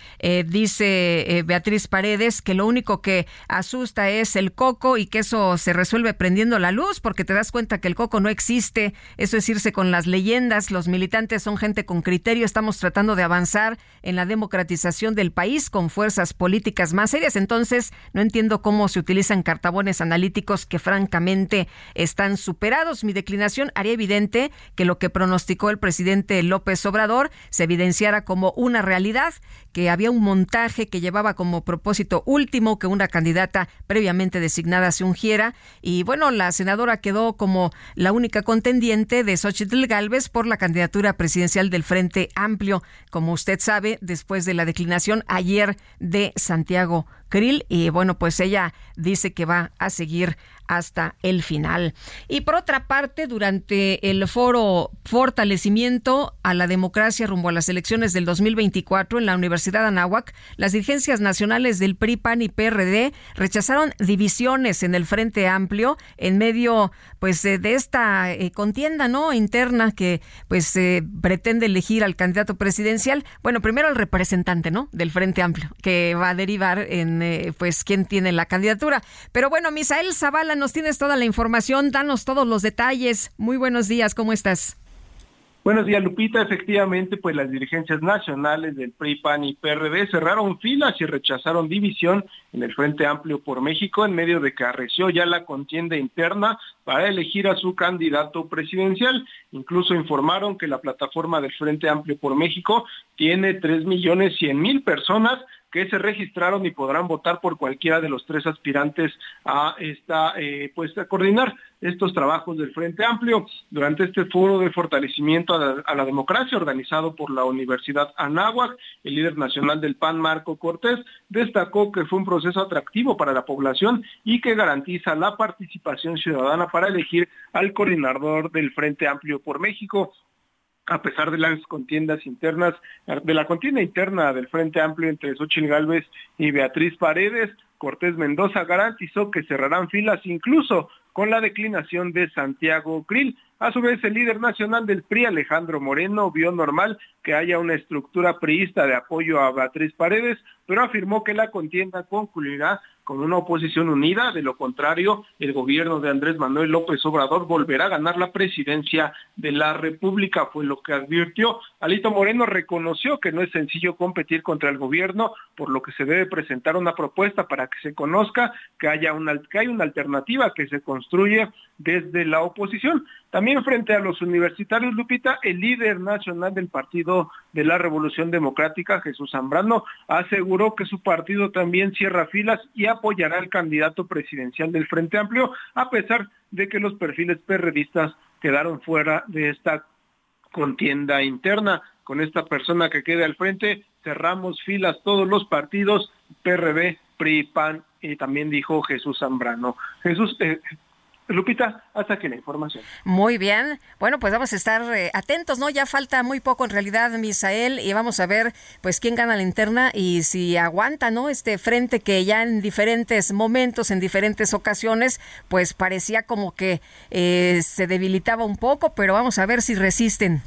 dice Beatriz Paredes que lo único que asusta es el coco y que eso se resuelve prendiendo la luz porque te das cuenta que el coco no existe. Eso es irse con las leyendas. Los militantes son gente con criterio. Estamos tratando de avanzar en la democratización del país con fuerzas políticas más serias. Entonces, no entiendo cómo se utilizan cartabones analíticos que francamente están superados. Mi declinación haría evidente que lo que pronosticó el presidente López Obrador se evidenciara como una realidad, que había un montaje que llevaba como propósito último que una candidata previamente designada se ungiera. Y bueno, la senadora quedó como la única contendiente de Xochitl Galvez por la candidatura presidencial del Frente Amplio. Como usted sabe, después de la declinación ayer de Santiago Santiago Krill y bueno, pues ella dice que va a seguir hasta el final. Y por otra parte, durante el foro Fortalecimiento a la Democracia rumbo a las elecciones del 2024 en la Universidad Anáhuac, las dirigencias nacionales del PRI, PAN y PRD rechazaron divisiones en el Frente Amplio en medio pues de esta eh, contienda no interna que pues eh, pretende elegir al candidato presidencial. Bueno, primero el representante, ¿no? del Frente Amplio que va a derivar en pues quién tiene la candidatura. Pero bueno, Misael Zavala nos tienes toda la información, danos todos los detalles. Muy buenos días, ¿cómo estás? Buenos días, Lupita. Efectivamente, pues las dirigencias nacionales del PRI, PAN y PRD cerraron filas y rechazaron división en el Frente Amplio por México en medio de que arreció ya la contienda interna para elegir a su candidato presidencial. Incluso informaron que la plataforma del Frente Amplio por México tiene tres millones cien mil personas que se registraron y podrán votar por cualquiera de los tres aspirantes a esta, eh, pues a coordinar estos trabajos del Frente Amplio. Durante este foro de fortalecimiento a la, democracia organizado por la Universidad Anáhuac, el líder nacional del PAN, Marco Cortés, destacó que fue un proceso atractivo para la población y que garantiza la participación ciudadana para elegir al coordinador del Frente Amplio por México a pesar de las contiendas internas, de la contienda interna del Frente Amplio entre Xochitl Gálvez y Beatriz Paredes, Cortés Mendoza garantizó que cerrarán filas incluso con la declinación de Santiago Krill. A su vez, el líder nacional del PRI, Alejandro Moreno, vio normal que haya una estructura priista de apoyo a Beatriz Paredes, pero afirmó que la contienda concluirá con una oposición unida, de lo contrario, el gobierno de Andrés Manuel López Obrador volverá a ganar la presidencia de la República, fue lo que advirtió. Alito Moreno reconoció que no es sencillo competir contra el gobierno, por lo que se debe presentar una propuesta para que se conozca que haya una, que hay una alternativa que se construye desde la oposición. También frente a los universitarios, Lupita, el líder nacional del Partido de la Revolución Democrática, Jesús Zambrano, aseguró que su partido también cierra filas y apoyará al candidato presidencial del Frente Amplio, a pesar de que los perfiles perredistas quedaron fuera de esta contienda interna. Con esta persona que quede al frente, cerramos filas todos los partidos, PRD, PRI, PAN, y también dijo Jesús Zambrano. Jesús, eh, Lupita, hasta aquí la información. Muy bien. Bueno, pues vamos a estar eh, atentos, ¿no? Ya falta muy poco en realidad, Misael, y vamos a ver pues quién gana la interna y si aguanta, ¿no? Este frente que ya en diferentes momentos, en diferentes ocasiones, pues parecía como que eh, se debilitaba un poco, pero vamos a ver si resisten.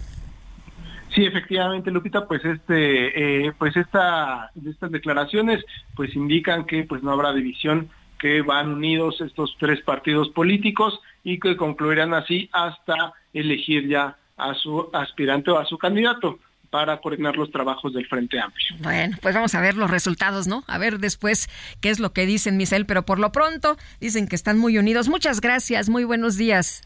Sí, efectivamente, Lupita, pues este, eh, pues esta, estas declaraciones, pues indican que pues no habrá división que van unidos estos tres partidos políticos y que concluirán así hasta elegir ya a su aspirante o a su candidato. para coordinar los trabajos del Frente Amplio. Bueno, pues vamos a ver los resultados, ¿no? A ver después qué es lo que dicen, Misael, pero por lo pronto dicen que están muy unidos. Muchas gracias, muy buenos días.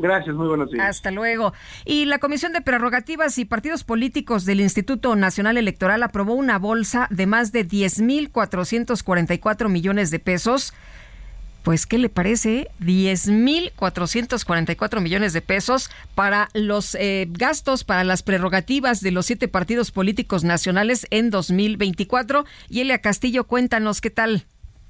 Gracias, muy buenos días. Hasta luego. Y la Comisión de Prerrogativas y Partidos Políticos del Instituto Nacional Electoral aprobó una bolsa de más de 10.444 millones de pesos pues, ¿qué le parece? 10.444 millones de pesos para los eh, gastos, para las prerrogativas de los siete partidos políticos nacionales en 2024. Y Elia Castillo, cuéntanos qué tal.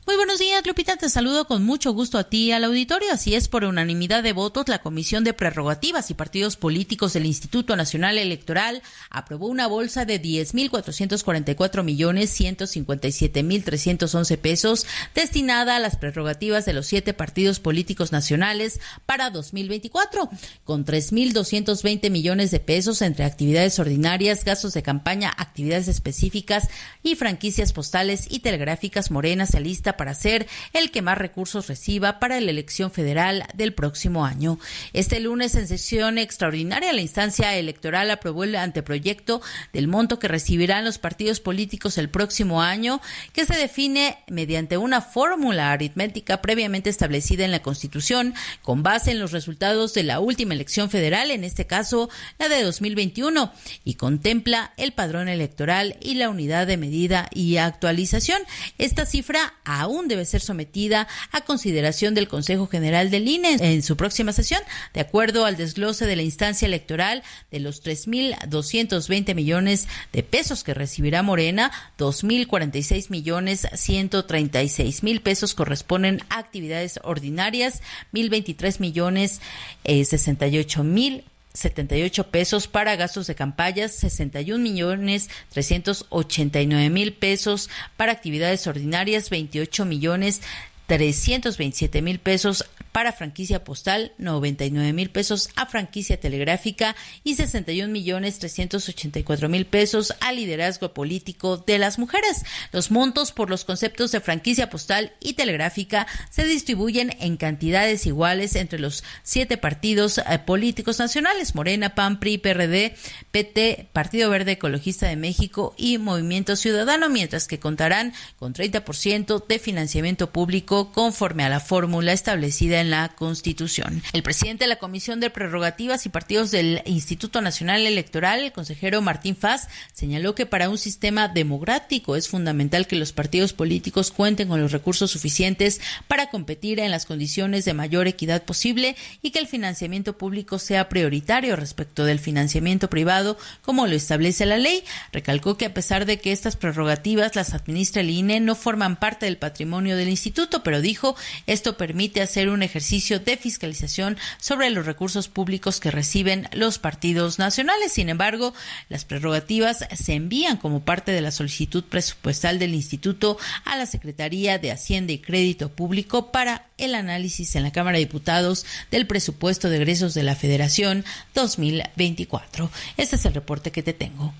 Muy buenos días, Lupita. Te saludo con mucho gusto a ti y al auditorio. Así es, por unanimidad de votos, la Comisión de Prerrogativas y Partidos Políticos del Instituto Nacional Electoral aprobó una bolsa de 10.444 millones 157 mil 311 pesos destinada a las prerrogativas de los siete partidos políticos nacionales para 2024, con 3.220 millones de pesos entre actividades ordinarias, gastos de campaña, actividades específicas y franquicias postales y telegráficas. Morena se alista para ser el que más recursos reciba para la elección federal del próximo año. Este lunes, en sesión extraordinaria, la instancia electoral aprobó el anteproyecto del monto que recibirán los partidos políticos el próximo año, que se define mediante una fórmula aritmética previamente establecida en la Constitución, con base en los resultados de la última elección federal, en este caso la de 2021, y contempla el padrón electoral y la unidad de medida y actualización. Esta cifra aún aún debe ser sometida a consideración del Consejo General del INE en su próxima sesión, de acuerdo al desglose de la instancia electoral de los 3.220 millones de pesos que recibirá Morena, 2.046 millones 136 mil pesos corresponden a actividades ordinarias, 1.023 millones 68 eh, mil 78 pesos para gastos de campañas, 61 millones 389 mil pesos para actividades ordinarias, 28 millones 327 mil pesos para franquicia postal, 99 mil pesos a franquicia telegráfica y 61 millones 384 mil pesos a liderazgo político de las mujeres. Los montos por los conceptos de franquicia postal y telegráfica se distribuyen en cantidades iguales entre los siete partidos eh, políticos nacionales, Morena, PAN, PRI, PRD, PT, Partido Verde Ecologista de México y Movimiento Ciudadano, mientras que contarán con 30% de financiamiento público conforme a la fórmula establecida en la Constitución. El presidente de la Comisión de Prerrogativas y Partidos del Instituto Nacional Electoral, el consejero Martín Faz, señaló que para un sistema democrático es fundamental que los partidos políticos cuenten con los recursos suficientes para competir en las condiciones de mayor equidad posible y que el financiamiento público sea prioritario respecto del financiamiento privado, como lo establece la ley. Recalcó que a pesar de que estas prerrogativas las administra el INE, no forman parte del patrimonio del instituto, pero dijo, esto permite hacer un ejercicio de fiscalización sobre los recursos públicos que reciben los partidos nacionales. Sin embargo, las prerrogativas se envían como parte de la solicitud presupuestal del instituto a la Secretaría de Hacienda y Crédito Público para el análisis en la Cámara de Diputados del presupuesto de egresos de la Federación 2024. Este es el reporte que te tengo.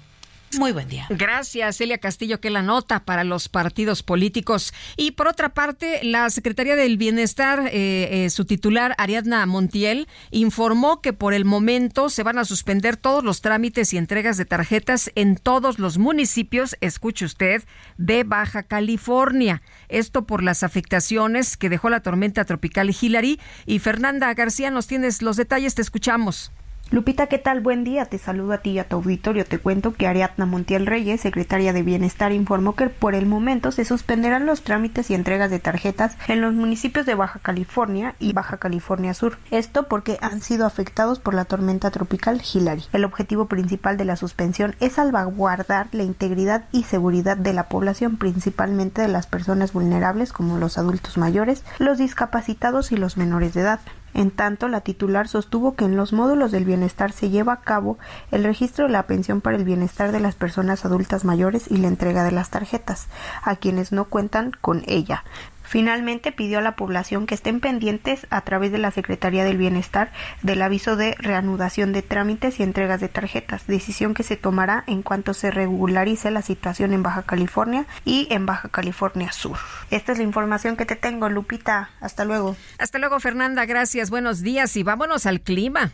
Muy buen día. Gracias, Celia Castillo, que la nota para los partidos políticos. Y por otra parte, la Secretaría del Bienestar, eh, eh, su titular, Ariadna Montiel, informó que por el momento se van a suspender todos los trámites y entregas de tarjetas en todos los municipios, escuche usted, de Baja California. Esto por las afectaciones que dejó la tormenta tropical Hillary. Y Fernanda García, nos tienes los detalles, te escuchamos. Lupita, ¿qué tal? Buen día. Te saludo a ti y a tu auditorio. Te cuento que Ariadna Montiel Reyes, secretaria de Bienestar, informó que por el momento se suspenderán los trámites y entregas de tarjetas en los municipios de Baja California y Baja California Sur. Esto porque han sido afectados por la tormenta tropical Hillary. El objetivo principal de la suspensión es salvaguardar la integridad y seguridad de la población, principalmente de las personas vulnerables como los adultos mayores, los discapacitados y los menores de edad. En tanto, la titular sostuvo que en los módulos del bienestar se lleva a cabo el registro de la pensión para el bienestar de las personas adultas mayores y la entrega de las tarjetas a quienes no cuentan con ella, Finalmente pidió a la población que estén pendientes a través de la Secretaría del Bienestar del aviso de reanudación de trámites y entregas de tarjetas, decisión que se tomará en cuanto se regularice la situación en Baja California y en Baja California Sur. Esta es la información que te tengo, Lupita. Hasta luego. Hasta luego, Fernanda. Gracias. Buenos días y vámonos al clima.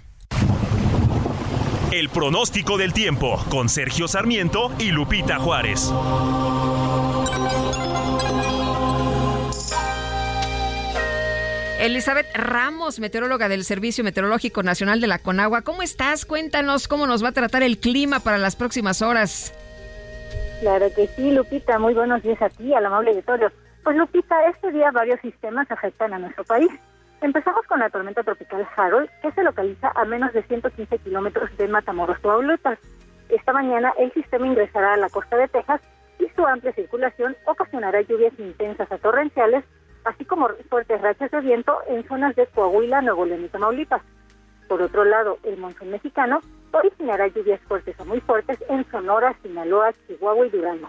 El pronóstico del tiempo con Sergio Sarmiento y Lupita Juárez. Elizabeth Ramos, meteoróloga del Servicio Meteorológico Nacional de la Conagua. ¿Cómo estás? Cuéntanos cómo nos va a tratar el clima para las próximas horas. Claro que sí, Lupita. Muy buenos días a ti, al amable auditorio. Pues Lupita, este día varios sistemas afectan a nuestro país. Empezamos con la tormenta tropical Harold, que se localiza a menos de 115 kilómetros de Matamoros, Tamaulipas. Esta mañana el sistema ingresará a la costa de Texas y su amplia circulación ocasionará lluvias intensas a torrenciales así como fuertes rachas de viento en zonas de Coahuila, Nuevo León y Tamaulipas. Por otro lado, el monzón mexicano originará lluvias fuertes o muy fuertes en Sonora, Sinaloa, Chihuahua y Durango.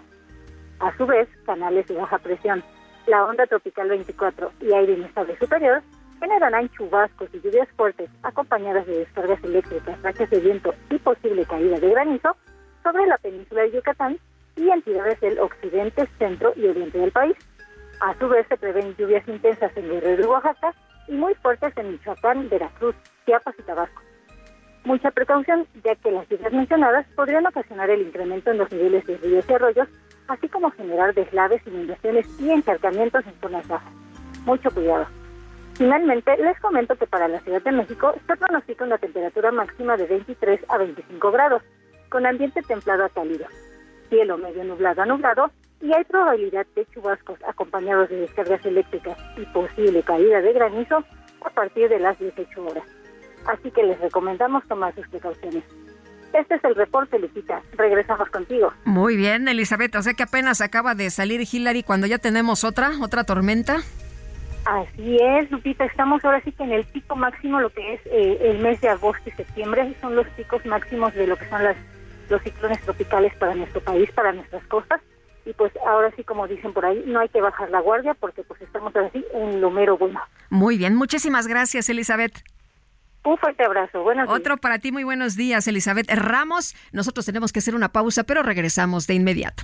A su vez, canales de baja presión, la onda tropical 24 y aire inestable superior generarán chubascos y lluvias fuertes acompañadas de descargas eléctricas, rachas de viento y posible caída de granizo sobre la península de Yucatán y entidades del occidente, centro y oriente del país. A su vez, se prevén lluvias intensas en Guerrero y Oaxaca y muy fuertes en Michoacán, Veracruz, Chiapas y Tabasco. Mucha precaución, ya que las lluvias mencionadas podrían ocasionar el incremento en los niveles de ríos y arroyos, así como generar deslaves, inundaciones y encharcamientos en zonas bajas. Mucho cuidado. Finalmente, les comento que para la Ciudad de México se pronostica una temperatura máxima de 23 a 25 grados, con ambiente templado a cálido, cielo medio nublado a nublado y hay probabilidad de chubascos acompañados de descargas eléctricas y posible caída de granizo a partir de las 18 horas. Así que les recomendamos tomar sus precauciones. Este es el reporte, Lupita. Regresamos contigo. Muy bien, Elizabeth. O sea que apenas acaba de salir Hillary cuando ya tenemos otra, otra tormenta. Así es, Lupita. Estamos ahora sí que en el pico máximo, lo que es eh, el mes de agosto y septiembre. Son los picos máximos de lo que son las, los ciclones tropicales para nuestro país, para nuestras costas y pues ahora sí como dicen por ahí no hay que bajar la guardia porque pues estamos así en lo mero bueno. Muy bien, muchísimas gracias Elizabeth. Un fuerte abrazo. Buenos Otro para ti, muy buenos días, Elizabeth Ramos. Nosotros tenemos que hacer una pausa, pero regresamos de inmediato.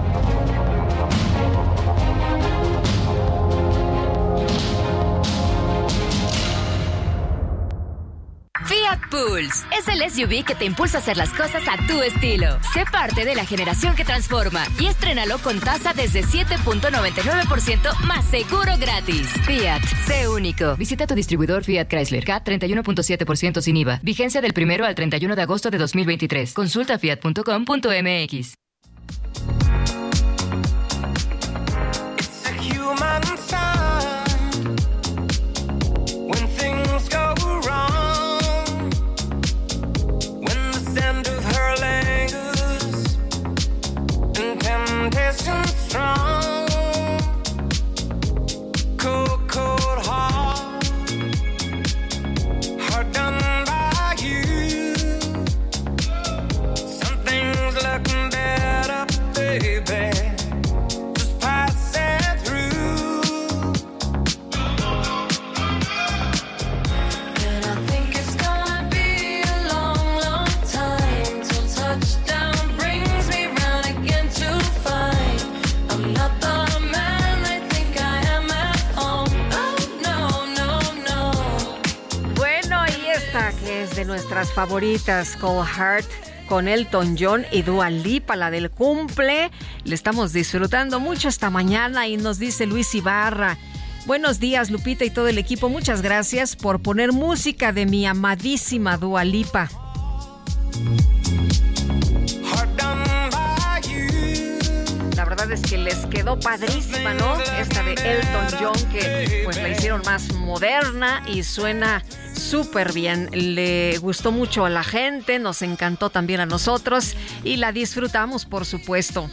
Fiat Pulse es el SUV que te impulsa a hacer las cosas a tu estilo. Sé parte de la generación que transforma y estrénalo con tasa desde 7.99% más seguro gratis. Fiat, sé único. Visita tu distribuidor Fiat Chrysler K 31.7% sin IVA. Vigencia del 1 al 31 de agosto de 2023. Consulta fiat.com.mx. favoritas, Cold Heart con Elton John y Dua Lipa, la del cumple. Le estamos disfrutando mucho esta mañana y nos dice Luis Ibarra. Buenos días, Lupita y todo el equipo. Muchas gracias por poner música de mi amadísima Dua Lipa. La verdad es que les quedó padrísima, ¿no? Esta de Elton John que pues la hicieron más moderna y suena súper bien. Le gustó mucho a la gente, nos encantó también a nosotros y la disfrutamos, por supuesto.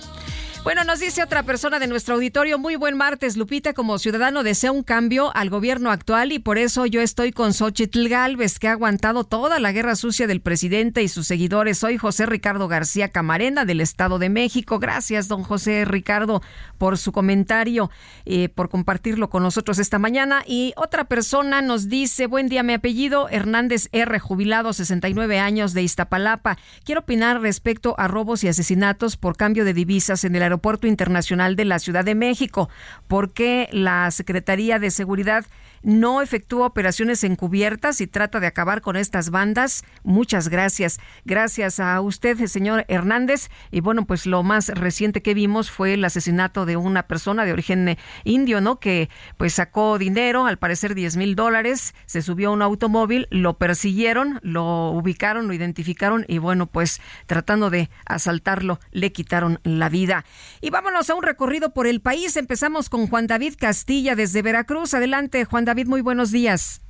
Bueno, nos dice otra persona de nuestro auditorio, muy buen martes, Lupita, como ciudadano desea un cambio al gobierno actual y por eso yo estoy con Xochitl Galvez, que ha aguantado toda la guerra sucia del presidente y sus seguidores. Soy José Ricardo García Camarena del Estado de México. Gracias, don José Ricardo, por su comentario, eh, por compartirlo con nosotros esta mañana. Y otra persona nos dice, buen día, mi apellido Hernández R, jubilado, 69 años de Iztapalapa. Quiero opinar respecto a robos y asesinatos por cambio de divisas en el Aeropuerto Internacional de la Ciudad de México. ¿Por qué la Secretaría de Seguridad no efectúa operaciones encubiertas y trata de acabar con estas bandas? Muchas gracias. Gracias a usted, señor Hernández. Y bueno, pues lo más reciente que vimos fue el asesinato de una persona de origen indio, ¿no? Que pues sacó dinero, al parecer 10 mil dólares, se subió a un automóvil, lo persiguieron, lo ubicaron, lo identificaron y bueno, pues tratando de asaltarlo, le quitaron la vida. Y vámonos a un recorrido por el país. Empezamos con Juan David Castilla desde Veracruz. Adelante, Juan David, muy buenos días.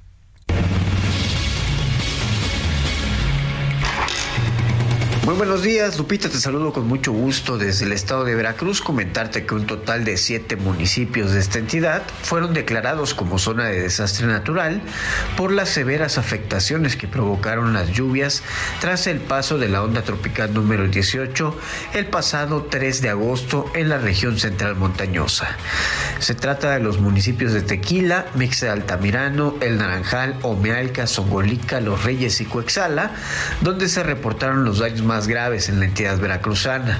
Muy buenos días, Lupita, te saludo con mucho gusto desde el estado de Veracruz. Comentarte que un total de siete municipios de esta entidad fueron declarados como zona de desastre natural por las severas afectaciones que provocaron las lluvias tras el paso de la onda tropical número 18 el pasado 3 de agosto en la región central montañosa. Se trata de los municipios de Tequila, Mixe Altamirano, El Naranjal, Omealca, Songolica, Los Reyes y Coexala, donde se reportaron los daños más graves en la entidad veracruzana.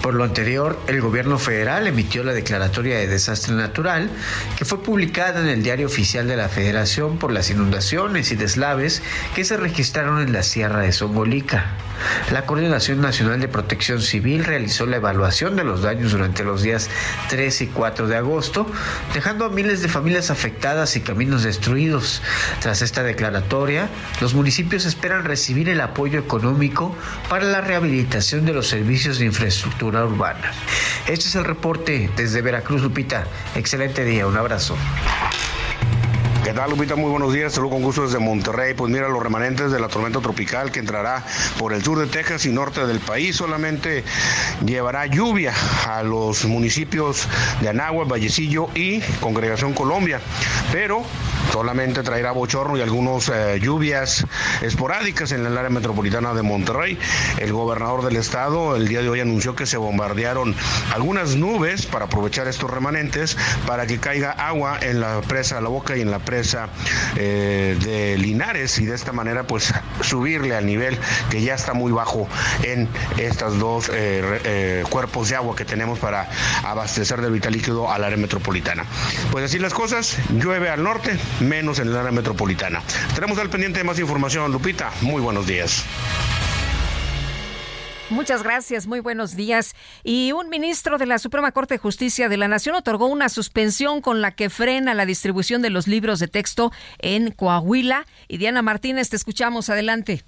Por lo anterior, el gobierno federal emitió la declaratoria de desastre natural que fue publicada en el diario oficial de la Federación por las inundaciones y deslaves que se registraron en la Sierra de Songolica. La Coordinación Nacional de Protección Civil realizó la evaluación de los daños durante los días 3 y 4 de agosto, dejando a miles de familias afectadas y caminos destruidos. Tras esta declaratoria, los municipios esperan recibir el apoyo económico para la rehabilitación de los servicios de infraestructura urbana. Este es el reporte desde Veracruz, Lupita. Excelente día, un abrazo. ¿Qué tal, Lupita? Muy buenos días. Saludos con gusto desde Monterrey. Pues mira, los remanentes de la tormenta tropical que entrará por el sur de Texas y norte del país solamente llevará lluvia a los municipios de Anáhuac, Vallecillo y Congregación Colombia. Pero solamente traerá bochorno y algunas eh, lluvias esporádicas en el área metropolitana de Monterrey. El gobernador del estado el día de hoy anunció que se bombardearon algunas nubes para aprovechar estos remanentes para que caiga agua en la presa La Boca y en la presa eh, de Linares y de esta manera pues subirle al nivel que ya está muy bajo en estos dos eh, cuerpos de agua que tenemos para abastecer del vital líquido al área metropolitana. Pues así las cosas, llueve al norte, menos en el área metropolitana. Estaremos al pendiente de más información. Lupita, muy buenos días. Muchas gracias, muy buenos días. Y un ministro de la Suprema Corte de Justicia de la Nación otorgó una suspensión con la que frena la distribución de los libros de texto en Coahuila. Y Diana Martínez, te escuchamos. Adelante.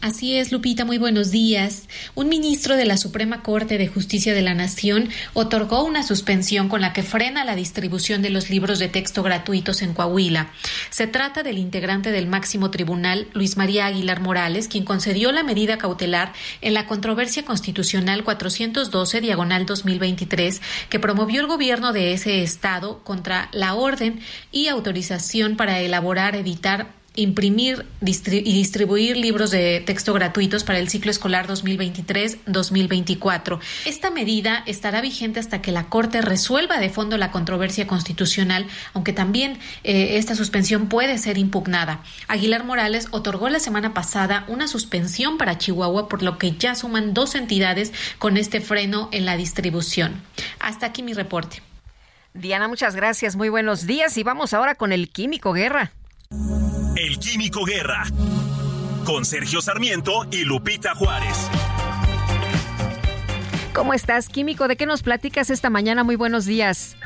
Así es, Lupita, muy buenos días. Un ministro de la Suprema Corte de Justicia de la Nación otorgó una suspensión con la que frena la distribución de los libros de texto gratuitos en Coahuila. Se trata del integrante del máximo tribunal, Luis María Aguilar Morales, quien concedió la medida cautelar en la controversia constitucional 412 diagonal 2023 que promovió el gobierno de ese estado contra la orden y autorización para elaborar, editar, imprimir y distribuir libros de texto gratuitos para el ciclo escolar 2023-2024. Esta medida estará vigente hasta que la Corte resuelva de fondo la controversia constitucional, aunque también eh, esta suspensión puede ser impugnada. Aguilar Morales otorgó la semana pasada una suspensión para Chihuahua, por lo que ya suman dos entidades con este freno en la distribución. Hasta aquí mi reporte. Diana, muchas gracias. Muy buenos días y vamos ahora con el Químico Guerra. El Químico Guerra. Con Sergio Sarmiento y Lupita Juárez. ¿Cómo estás, Químico? ¿De qué nos platicas esta mañana? Muy buenos días.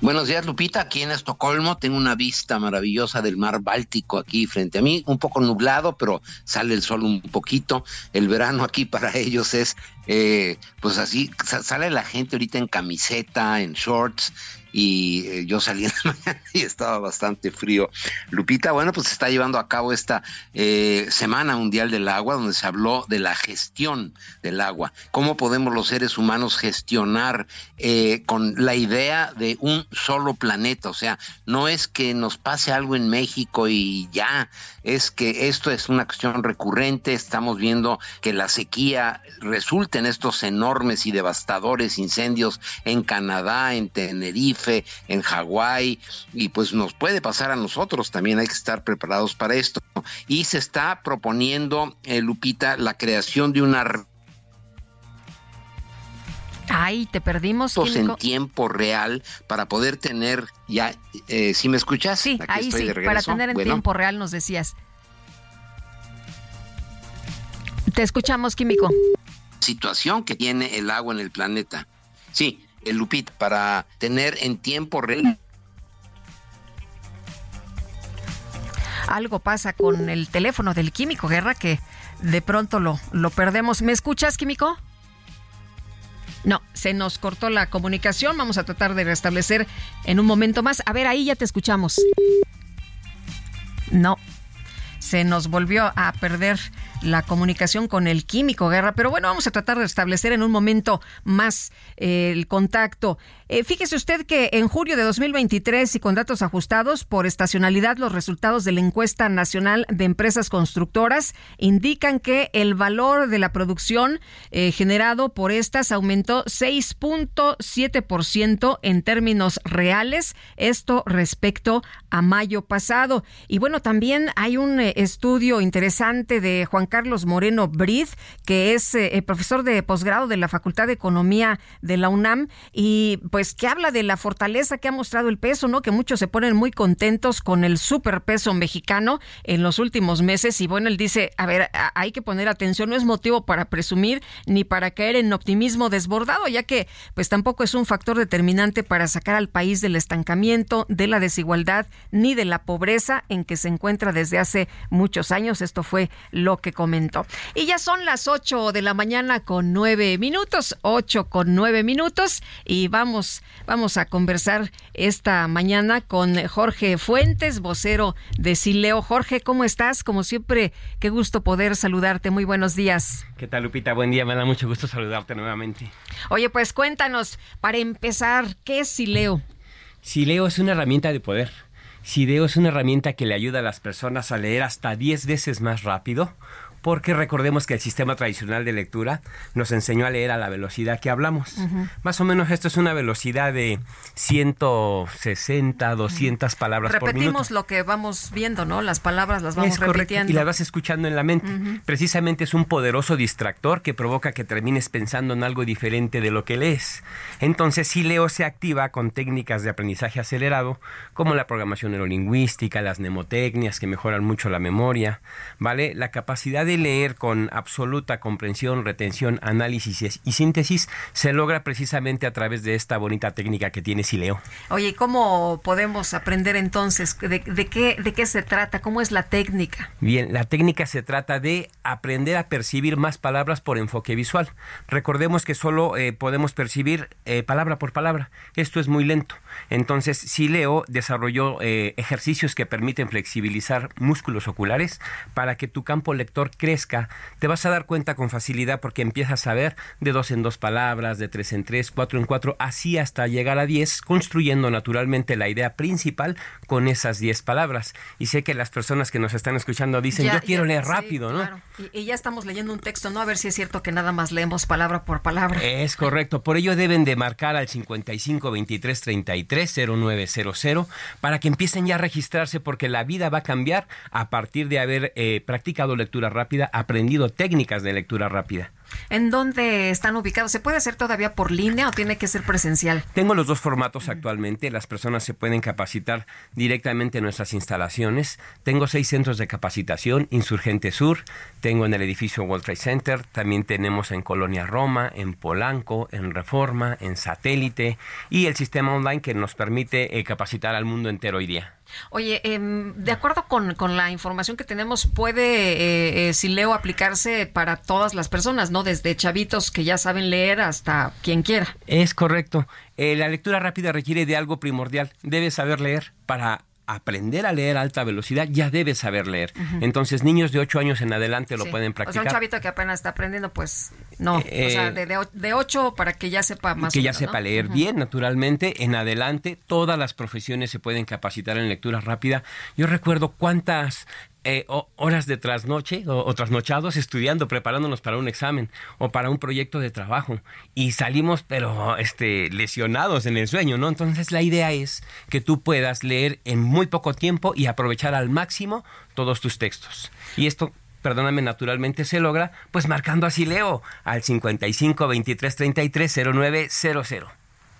Buenos días, Lupita. Aquí en Estocolmo tengo una vista maravillosa del mar Báltico aquí frente a mí. Un poco nublado, pero sale el sol un poquito. El verano aquí para ellos es eh, pues así sale la gente ahorita en camiseta, en shorts, y eh, yo salí en la mañana y estaba bastante frío. Lupita, bueno, pues se está llevando a cabo esta eh, Semana Mundial del Agua, donde se habló de la gestión del agua. ¿Cómo podemos los seres humanos gestionar eh, con la idea de un solo planeta? O sea, no es que nos pase algo en México y ya, es que esto es una cuestión recurrente. Estamos viendo que la sequía resulta en estos enormes y devastadores incendios en Canadá, en Tenerife, en Hawái, y pues nos puede pasar a nosotros, también hay que estar preparados para esto. Y se está proponiendo, eh, Lupita, la creación de una Ay, te perdimos. en tiempo real para poder tener ya, eh, si me escuchas, sí, ahí sí, para tener en tiempo real nos decías. Te escuchamos, Químico. Situación que tiene el agua en el planeta. Sí, el Lupita, para tener en tiempo real. Algo pasa con el teléfono del químico, Guerra, que de pronto lo, lo perdemos. ¿Me escuchas, químico? No, se nos cortó la comunicación. Vamos a tratar de restablecer en un momento más. A ver, ahí ya te escuchamos. No, se nos volvió a perder la comunicación con el químico Guerra, pero bueno, vamos a tratar de establecer en un momento más eh, el contacto. Eh, fíjese usted que en julio de 2023 y con datos ajustados por estacionalidad, los resultados de la encuesta nacional de empresas constructoras indican que el valor de la producción eh, generado por estas aumentó 6.7% en términos reales, esto respecto a mayo pasado. Y bueno, también hay un estudio interesante de Juan Carlos Moreno Brid, que es eh, profesor de posgrado de la Facultad de Economía de la UNAM y pues que habla de la fortaleza que ha mostrado el peso, ¿no? Que muchos se ponen muy contentos con el superpeso mexicano en los últimos meses y bueno, él dice, a ver, hay que poner atención, no es motivo para presumir ni para caer en optimismo desbordado, ya que pues tampoco es un factor determinante para sacar al país del estancamiento, de la desigualdad ni de la pobreza en que se encuentra desde hace muchos años. Esto fue lo que comentó. Y ya son las 8 de la mañana con 9 minutos, 8 con 9 minutos y vamos, vamos a conversar esta mañana con Jorge Fuentes, vocero de Sileo. Jorge, ¿cómo estás? Como siempre, qué gusto poder saludarte. Muy buenos días. ¿Qué tal, Lupita? Buen día, me da mucho gusto saludarte nuevamente. Oye, pues cuéntanos, para empezar, ¿qué es Sileo? Sileo es una herramienta de poder Sideo es una herramienta que le ayuda a las personas a leer hasta 10 veces más rápido porque recordemos que el sistema tradicional de lectura nos enseñó a leer a la velocidad que hablamos. Más o menos esto es una velocidad de 160, 200 palabras por minuto. Repetimos lo que vamos viendo, ¿no? Las palabras las vamos es repitiendo. y las vas escuchando en la mente. Precisamente es un poderoso distractor que provoca que termines pensando en algo diferente de lo que lees. Entonces, si leo se activa con técnicas de aprendizaje acelerado, como la programación neurolingüística, las mnemotecnias que mejoran mucho la memoria, ¿vale? La capacidad de leer con absoluta comprensión, retención, análisis y síntesis se logra precisamente a través de esta bonita técnica que tiene Sileo. Oye, ¿cómo podemos aprender entonces? ¿De, qué, ¿De qué se trata? ¿Cómo es la técnica? Bien, la técnica se trata de aprender a percibir más palabras por enfoque visual. Recordemos que solo eh, podemos percibir eh, palabra por palabra. Esto es muy lento. Entonces, Sileo desarrolló eh, ejercicios que permiten flexibilizar músculos oculares para que tu campo lector crezca, te vas a dar cuenta con facilidad porque empiezas a ver de dos en dos palabras, de tres en tres, cuatro en cuatro, así hasta llegar a diez, construyendo naturalmente la idea principal con esas diez palabras. Y sé que las personas que nos están escuchando dicen, yo quiero leer rápido, ¿no? Y, ya estamos leyendo un texto, ¿no? A ver si es cierto que nada más leemos palabra por palabra. Es correcto, por ello deben de marcar al 55 23 33 0900 para que empiecen ya a registrarse porque la vida va a cambiar a partir de haber eh, practicado lectura rápida aprendido técnicas de lectura rápida. ¿En dónde están ubicados? ¿Se puede hacer todavía por línea o tiene que ser presencial? Tengo los dos formatos actualmente. Las personas se pueden capacitar directamente en nuestras instalaciones. Tengo seis centros de capacitación, Insurgente Sur, tengo en el edificio World Trade Center, también tenemos en Colonia Roma, en Polanco, en Reforma, en Satélite y el sistema online que nos permite eh, capacitar al mundo entero hoy día. Oye, em, de acuerdo con, la información que tenemos, puede eh, eh, Sileo aplicarse para todas las personas, ¿no? ¿no? Desde chavitos que ya saben leer hasta quien quiera. Es correcto. Eh, la lectura rápida requiere de algo primordial. Debes saber leer para aprender a leer a alta velocidad, ya debes saber leer. Entonces, niños de 8 años en adelante lo pueden practicar. O sea, un chavito que apenas está aprendiendo, pues no. o sea, eh, de, de, 8 para que ya sepa más. Que ya sepa leer bien, naturalmente. En adelante, todas las profesiones se pueden capacitar en lectura rápida. Yo recuerdo cuántas eh, horas de trasnoche o, trasnochados estudiando, preparándonos para un examen o para un proyecto de trabajo y salimos pero este lesionados en el sueño, ¿no? Entonces la idea es que tú puedas leer en muy poco tiempo y aprovechar al máximo todos tus textos. Y esto perdóname, naturalmente se logra, pues marcando así Leo al 55 23 33 0900.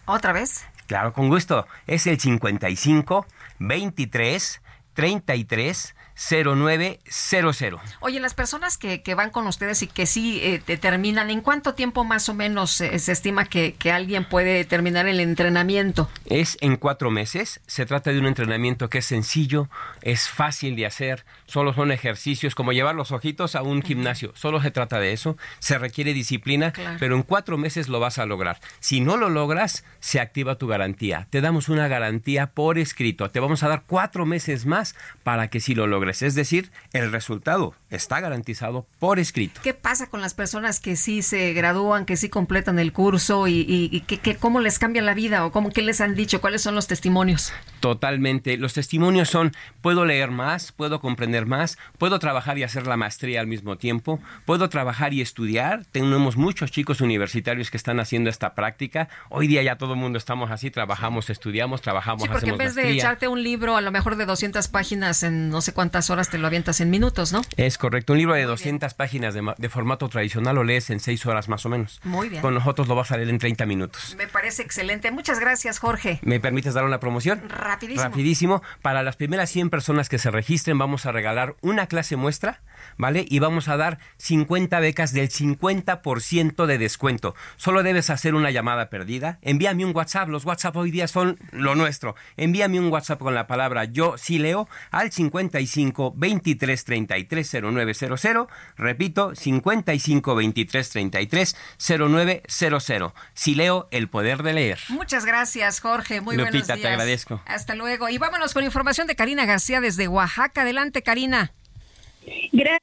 ¿Otra vez? Claro, con gusto. Es el 55 23 33 0900. Oye, las personas que, que, van con ustedes y que sí eh, determinan, ¿en cuánto tiempo más o menos se estima que, que, alguien puede terminar el entrenamiento? Es en cuatro meses. Se trata de un entrenamiento que es sencillo, es fácil de hacer, solo son ejercicios como llevar los ojitos a un gimnasio. Solo se trata de eso. Se requiere disciplina, pero en cuatro meses lo vas a lograr. Si no lo logras, se activa tu garantía. Te damos una garantía por escrito. Te vamos a dar cuatro meses más para que si lo logres es decir, el resultado está garantizado por escrito. ¿Qué pasa con las personas que sí se gradúan, que sí completan el curso y, que, cómo les cambia la vida o cómo qué les han dicho? ¿Cuáles son los testimonios? Totalmente. Los testimonios son, puedo leer más, puedo comprender más, puedo trabajar y hacer la maestría al mismo tiempo, puedo trabajar y estudiar. Tenemos muchos chicos universitarios que están haciendo esta práctica. Hoy día ya todo el mundo estamos así, trabajamos, estudiamos, trabajamos, sí, porque en vez de echarte un libro a lo mejor de 200 páginas en no sé cuántas horas te lo avientas en minutos, ¿no? Es correcto. Un libro de 200 páginas de, formato tradicional lo lees en 6 horas más o menos. Muy bien. Con nosotros lo vas a leer en 30 minutos. Me parece excelente. Muchas gracias, Jorge. ¿Me permites dar una promoción? Rapidísimo. Rapidísimo. Para las primeras 100 personas que se registren vamos a regalar una clase muestra, ¿vale? Y vamos a dar 50 becas del 50% de descuento. Solo debes hacer una llamada perdida. Envíame un WhatsApp. Los WhatsApp hoy día son lo nuestro. Envíame un WhatsApp con la palabra yo sí leo al 55 23 33 0900. Repito, 55 23 33 0900. Si leo, el poder de leer. Muchas gracias, Jorge. Muy Lupita, buenos días. te agradezco. Hasta luego. Y vámonos con información de Karina García desde Oaxaca. Adelante, Karina. Gracias.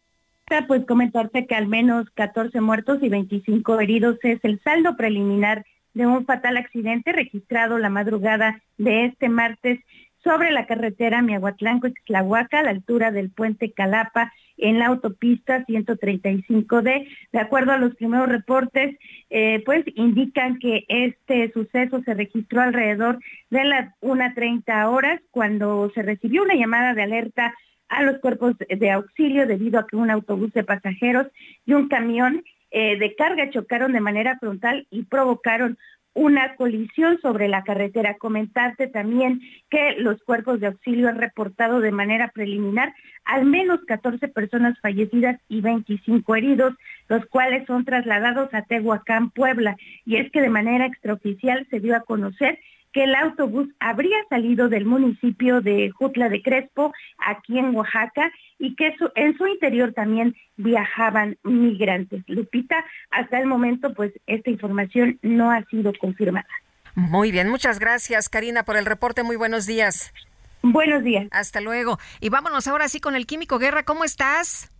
Pues comentarte que al menos 14 muertos y 25 heridos es el saldo preliminar de un fatal accidente registrado la madrugada de este martes sobre la carretera Miahuatlán-Coixtlahuaca a la altura del puente Calapa en la autopista 135D. De acuerdo a los primeros reportes, eh, pues indican que este suceso se registró alrededor de las 1.30 horas cuando se recibió una llamada de alerta a los cuerpos de auxilio debido a que un autobús de pasajeros y un camión eh, de carga chocaron de manera frontal y provocaron una colisión sobre la carretera. Comentarte también que los cuerpos de auxilio han reportado de manera preliminar al menos 14 personas fallecidas y 25 heridos, los cuales son trasladados a Tehuacán, Puebla. Y es que de manera extraoficial se dio a conocer que el autobús habría salido del municipio de Jutla de Crespo, aquí en Oaxaca, y que en su interior también viajaban migrantes. Lupita, hasta el momento, pues esta información no ha sido confirmada. Muy bien, muchas gracias, Karina, por el reporte. Muy buenos días. Buenos días. Hasta luego. Y vámonos ahora sí con el Químico Guerra. ¿Cómo estás?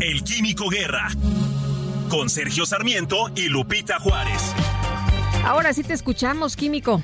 El Químico Guerra. Con Sergio Sarmiento y Lupita Juárez. Ahora sí te escuchamos, Químico.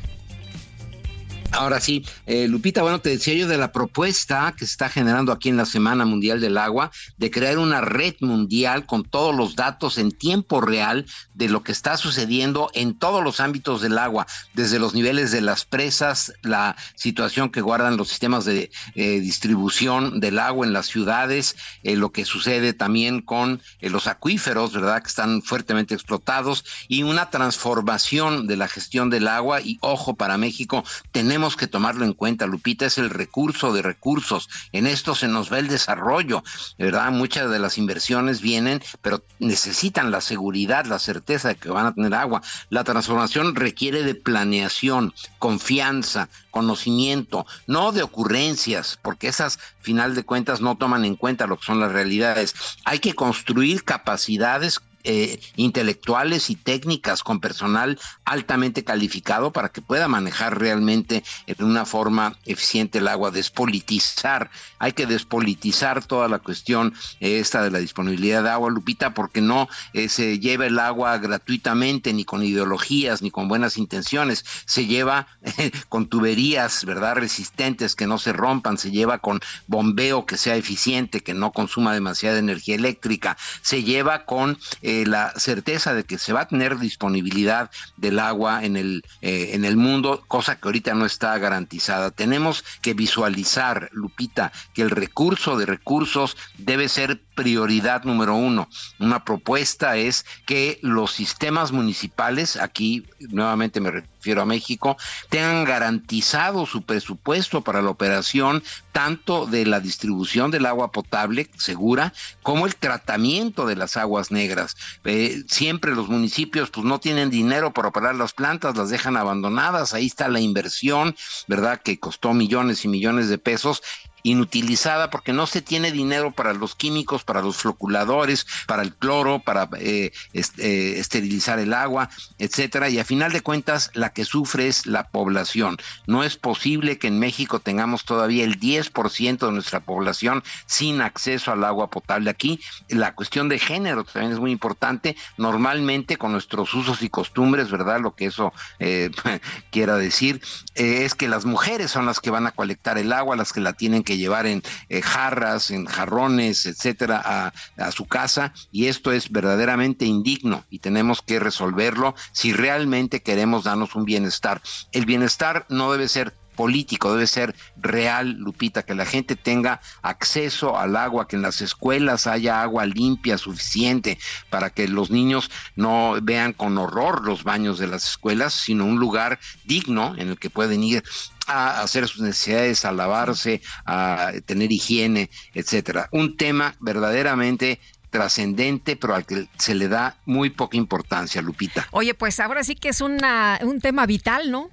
Ahora sí, eh, Lupita, bueno, te decía yo de la propuesta que se está generando aquí en la Semana Mundial del Agua de crear una red mundial con todos los datos en tiempo real de lo que está sucediendo en todos los ámbitos del agua, desde los niveles de las presas, la situación que guardan los sistemas de eh, distribución del agua en las ciudades, eh, lo que sucede también con los acuíferos, ¿verdad? Que están fuertemente explotados y una transformación de la gestión del agua y ojo para México, tenemos que tomarlo en cuenta, Lupita, es el recurso de recursos. En esto se nos va el desarrollo, ¿verdad? Muchas de las inversiones vienen, pero necesitan la seguridad, la certeza de que van a tener agua. La transformación requiere de planeación, confianza, conocimiento, no de ocurrencias, porque esas, final de cuentas, no toman en cuenta lo que son las realidades. Hay que construir capacidades eh, intelectuales y técnicas con personal altamente calificado para que pueda manejar realmente en una forma eficiente el agua, despolitizar, hay que despolitizar toda la cuestión eh, esta de la disponibilidad de agua, Lupita, porque no eh, se lleva el agua gratuitamente, ni con ideologías, ni con buenas intenciones, se lleva con tuberías, ¿verdad?, resistentes que no se rompan, se lleva con bombeo que sea eficiente, que no consuma demasiada energía eléctrica, se lleva con la certeza de que se va a tener disponibilidad del agua en el, eh, en el mundo, cosa que ahorita no está garantizada. Tenemos que visualizar, Lupita, que el recurso de recursos debe ser prioridad número uno. Una propuesta es que los sistemas municipales, aquí nuevamente me refiero a México, tengan garantizado su presupuesto para la operación tanto de la distribución del agua potable segura como el tratamiento de las aguas negras. Eh, siempre los municipios pues no tienen dinero para operar las plantas, las dejan abandonadas, ahí está la inversión, ¿verdad? Que costó millones y millones de pesos inutilizada porque no se tiene dinero para los químicos, para los floculadores, para el cloro, para eh, eh, esterilizar el agua, etcétera. Y a final de cuentas, la que sufre es la población. No es posible que en México tengamos todavía el 10% de nuestra población sin acceso al agua potable. Aquí la cuestión de género también es muy importante. Normalmente con nuestros usos y costumbres, ¿verdad? Lo que eso eh, quiera decir es que las mujeres son las que van a colectar el agua, las que la tienen que llevar en eh, jarras, en jarrones, etcétera, a su casa. Y esto es verdaderamente indigno y tenemos que resolverlo si realmente queremos darnos un bienestar. El bienestar no debe ser político, debe ser real, Lupita, que la gente tenga acceso al agua, que en las escuelas haya agua limpia suficiente para que los niños no vean con horror los baños de las escuelas, sino un lugar digno en el que pueden ir a hacer sus necesidades, a lavarse, a tener higiene, etcétera. Un tema verdaderamente trascendente, pero al que se le da muy poca importancia, Lupita. Oye, pues ahora sí que es una, un tema vital, ¿no?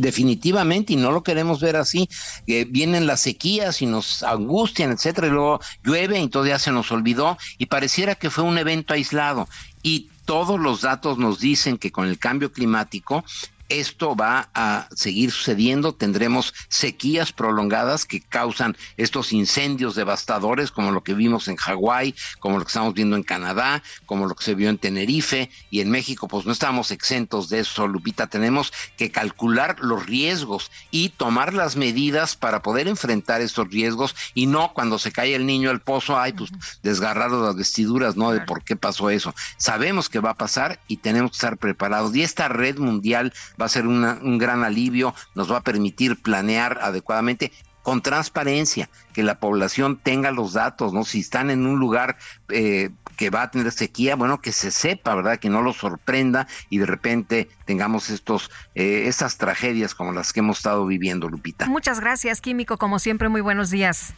Definitivamente y no lo queremos ver así. vienen las sequías y nos angustian, etcétera, y luego llueve y ya se nos olvidó y pareciera que fue un evento aislado. Y todos los datos nos dicen que con el cambio climático esto va a seguir sucediendo, tendremos sequías prolongadas que causan estos incendios devastadores como lo que vimos en Hawái, como lo que estamos viendo en Canadá, como lo que se vio en Tenerife y en México, pues no estamos exentos de eso, Lupita, tenemos que calcular los riesgos y tomar las medidas para poder enfrentar estos riesgos y no cuando se cae el niño al pozo, ay, pues desgarrados las vestiduras, ¿no? De por qué pasó eso. Sabemos que va a pasar y tenemos que estar preparados. Y esta red mundial va a ser un gran alivio, nos va a permitir planear adecuadamente con transparencia, que la población tenga los datos, ¿no? Si están en un lugar eh, que va a tener sequía, bueno, que se sepa, ¿verdad? Que no los sorprenda y de repente tengamos estos, eh, estas tragedias como las que hemos estado viviendo, Lupita. Muchas gracias, Químico, como siempre, muy buenos días.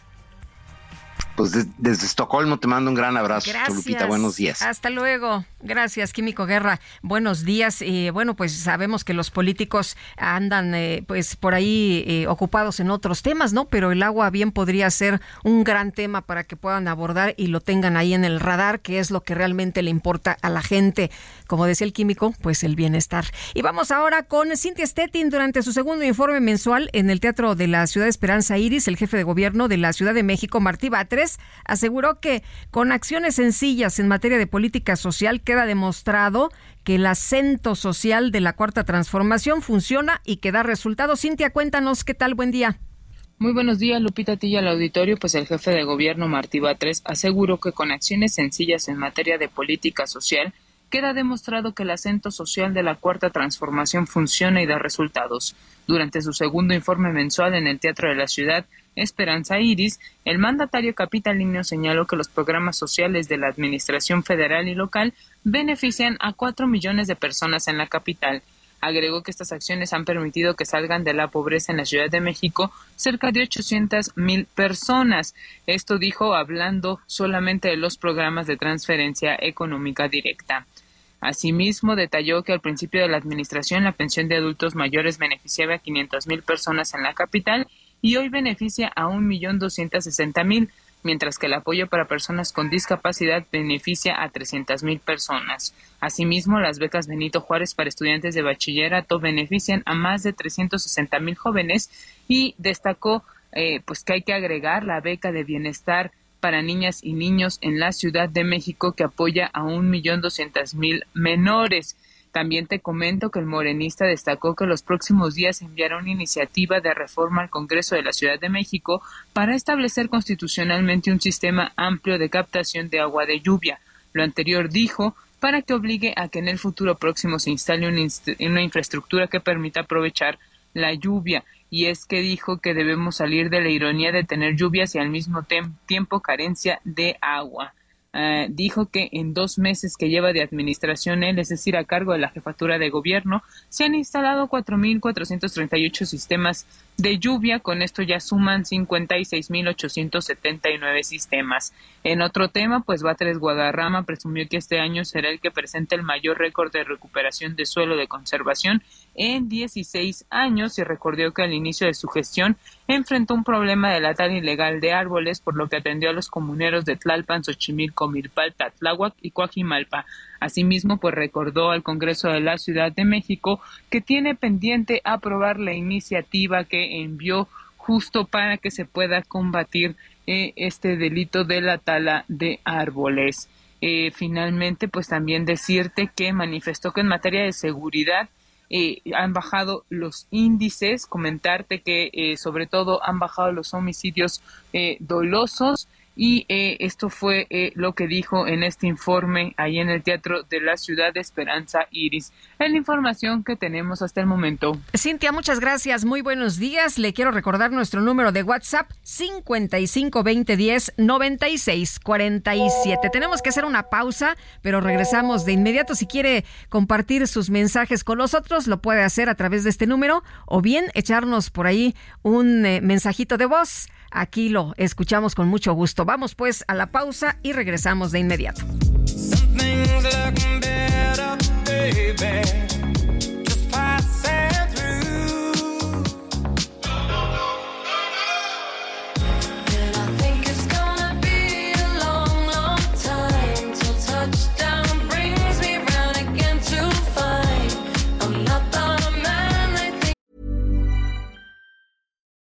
Pues desde Estocolmo te mando un gran abrazo, Lupita. Buenos días. Hasta luego. Gracias, Químico Guerra. Buenos días. Eh, bueno, pues sabemos que los políticos andan eh, pues por ahí eh, ocupados en otros temas, ¿no? Pero el agua bien podría ser un gran tema para que puedan abordar y lo tengan ahí en el radar, que es lo que realmente le importa a la gente. Como decía el químico, pues el bienestar. Y vamos ahora con Cintia Stettin. Durante su segundo informe mensual en el Teatro de la Ciudad de Esperanza Iris, el jefe de gobierno de la Ciudad de México, Martí Batres, aseguró que con acciones sencillas en materia de política social, queda demostrado que el acento social de la cuarta transformación funciona y que da resultados. Cintia, cuéntanos qué tal, buen día. Muy buenos días, Lupita Tilla, al auditorio. Pues el jefe de gobierno, Martí Batres, aseguró que con acciones sencillas en materia de política social, queda demostrado que el acento social de la cuarta transformación funciona y da resultados. Durante su segundo informe mensual en el Teatro de la Ciudad, Esperanza Iris, el mandatario capitalino señaló que los programas sociales de la Administración federal y local benefician a cuatro millones de personas en la capital. Agregó que estas acciones han permitido que salgan de la pobreza en la Ciudad de México cerca de 800 mil personas. Esto dijo hablando solamente de los programas de transferencia económica directa. Asimismo, detalló que al principio de la administración la pensión de adultos mayores beneficiaba a 500 mil personas en la capital y hoy beneficia a 1.260.000. mientras que el apoyo para personas con discapacidad beneficia a 300.000 personas. Asimismo, las becas Benito Juárez para estudiantes de bachillerato benefician a más de 360.000 jóvenes y destacó eh, pues que hay que agregar la beca de bienestar para niñas y niños en la Ciudad de México que apoya a un millón doscientas mil menores. También te comento que el morenista destacó que los próximos días enviará una iniciativa de reforma al Congreso de la Ciudad de México para establecer constitucionalmente un sistema amplio de captación de agua de lluvia. Lo anterior dijo para que obligue a que en el futuro próximo se instale una, infraestructura que permita aprovechar la lluvia. Y es que dijo que debemos salir de la ironía de tener lluvias y al mismo tiempo carencia de agua. Eh, dijo que en dos meses que lleva de administración él, es decir, a cargo de la jefatura de gobierno, se han instalado 4.438 sistemas de lluvia. Con esto ya suman 56.879 sistemas. En otro tema, pues Batres Guadarrama presumió que este año será el que presente el mayor récord de recuperación de suelo de conservación en 16 años y recordó que al inicio de su gestión enfrentó un problema de la tala ilegal de árboles, por lo que atendió a los comuneros de Tlalpan, Xochimilco, Milpalta, Tláhuac y Coajimalpa. Asimismo, pues recordó al Congreso de la Ciudad de México que tiene pendiente aprobar la iniciativa que envió justo para que se pueda combatir eh, este delito de la tala de árboles. Eh, finalmente, pues también decirte que manifestó que en materia de seguridad eh, han bajado los índices, comentarte que sobre todo han bajado los homicidios dolosos y eh, esto fue eh, lo que dijo en este informe ahí en el Teatro de la Ciudad de Esperanza Iris. Es la información que tenemos hasta el momento. Cintia, muchas gracias. Muy buenos días. Le quiero recordar nuestro número de WhatsApp 552010 9647. Tenemos que hacer una pausa, pero regresamos de inmediato. Si quiere compartir sus mensajes con nosotros, lo puede hacer a través de este número o bien echarnos por ahí un eh, mensajito de voz Aquí lo escuchamos con mucho gusto. Vamos pues a la pausa y regresamos de inmediato.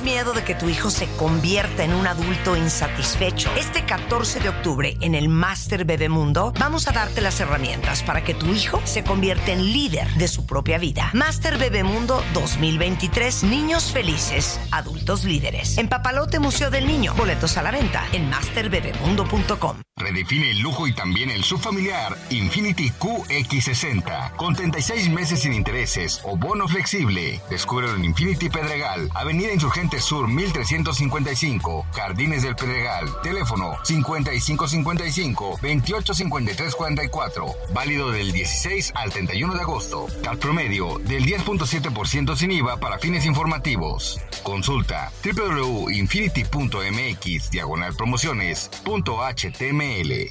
¿Tienes miedo de que tu hijo se convierta en un adulto insatisfecho? Este 14 de octubre en el Master Bebemundo vamos a darte las herramientas para que tu hijo se convierta en líder de su propia vida. Master Bebemundo 2023, niños felices, adultos líderes. En Papalote Museo del Niño, boletos a la venta en masterbebemundo.com. Redefine el lujo y también el subfamiliar Infinity QX60 con 36 meses sin intereses o bono flexible. Descúbrelo en Infinity Pedregal, Avenida Insurgente Sur 1355, Jardines del Pedregal. Teléfono 5555-285344. Válido del 16 al 31 de agosto. Al promedio del 10.7% sin IVA para fines informativos. Consulta www.infinity.mx diagonal promociones.html.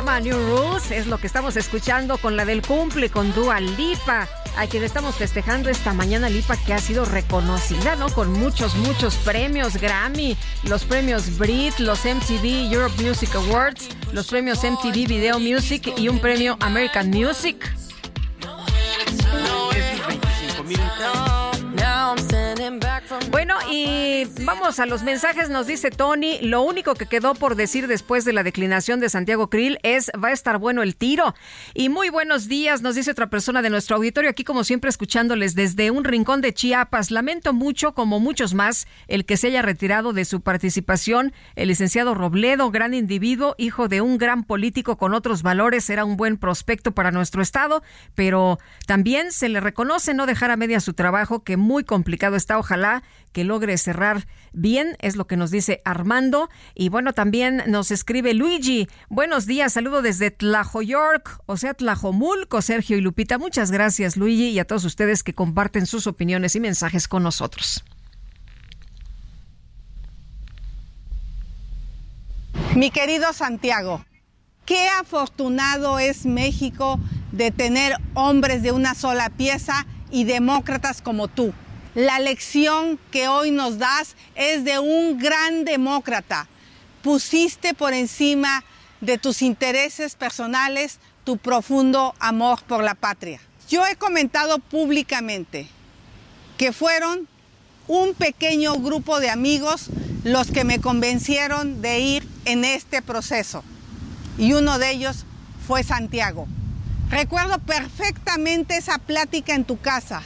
llama New Rules, es lo que estamos escuchando con la del cumple con Dua Lipa, a quien estamos festejando esta mañana Lipa que ha sido reconocida, ¿no? Con muchos, muchos premios Grammy, los premios Brit, los MTV Europe Music Awards, los premios MTV Video Music y un premio American Music. From Bueno, y vamos a los mensajes. Nos dice Tony, lo único que quedó por decir después de la declinación de Santiago Krill es va a estar bueno el tiro. Y muy buenos días, nos dice otra persona de nuestro auditorio, aquí como siempre escuchándoles desde un rincón de Chiapas. Lamento mucho, como muchos más, el que se haya retirado de su participación el licenciado Robledo, gran individuo, hijo de un gran político con otros valores, era un buen prospecto para nuestro estado, pero también se le reconoce no dejar a media su trabajo, que muy complicado está. Ojalá que logre cerrar bien, es lo que nos dice Armando. Y bueno, también nos escribe Luigi. Buenos días, saludo desde Tlajoyork, o sea, Tlajomulco, Sergio y Lupita. Muchas gracias, Luigi, y a todos ustedes que comparten sus opiniones y mensajes con nosotros. Mi querido Santiago, qué afortunado es México de tener hombres de una sola pieza y demócratas como tú. La lección que hoy nos das es de un gran demócrata. Pusiste por encima de tus intereses personales tu profundo amor por la patria. Yo he comentado públicamente que fueron un pequeño grupo de amigos los que me convencieron de ir en este proceso. Y uno de ellos fue Santiago. Recuerdo perfectamente esa plática en tu casa,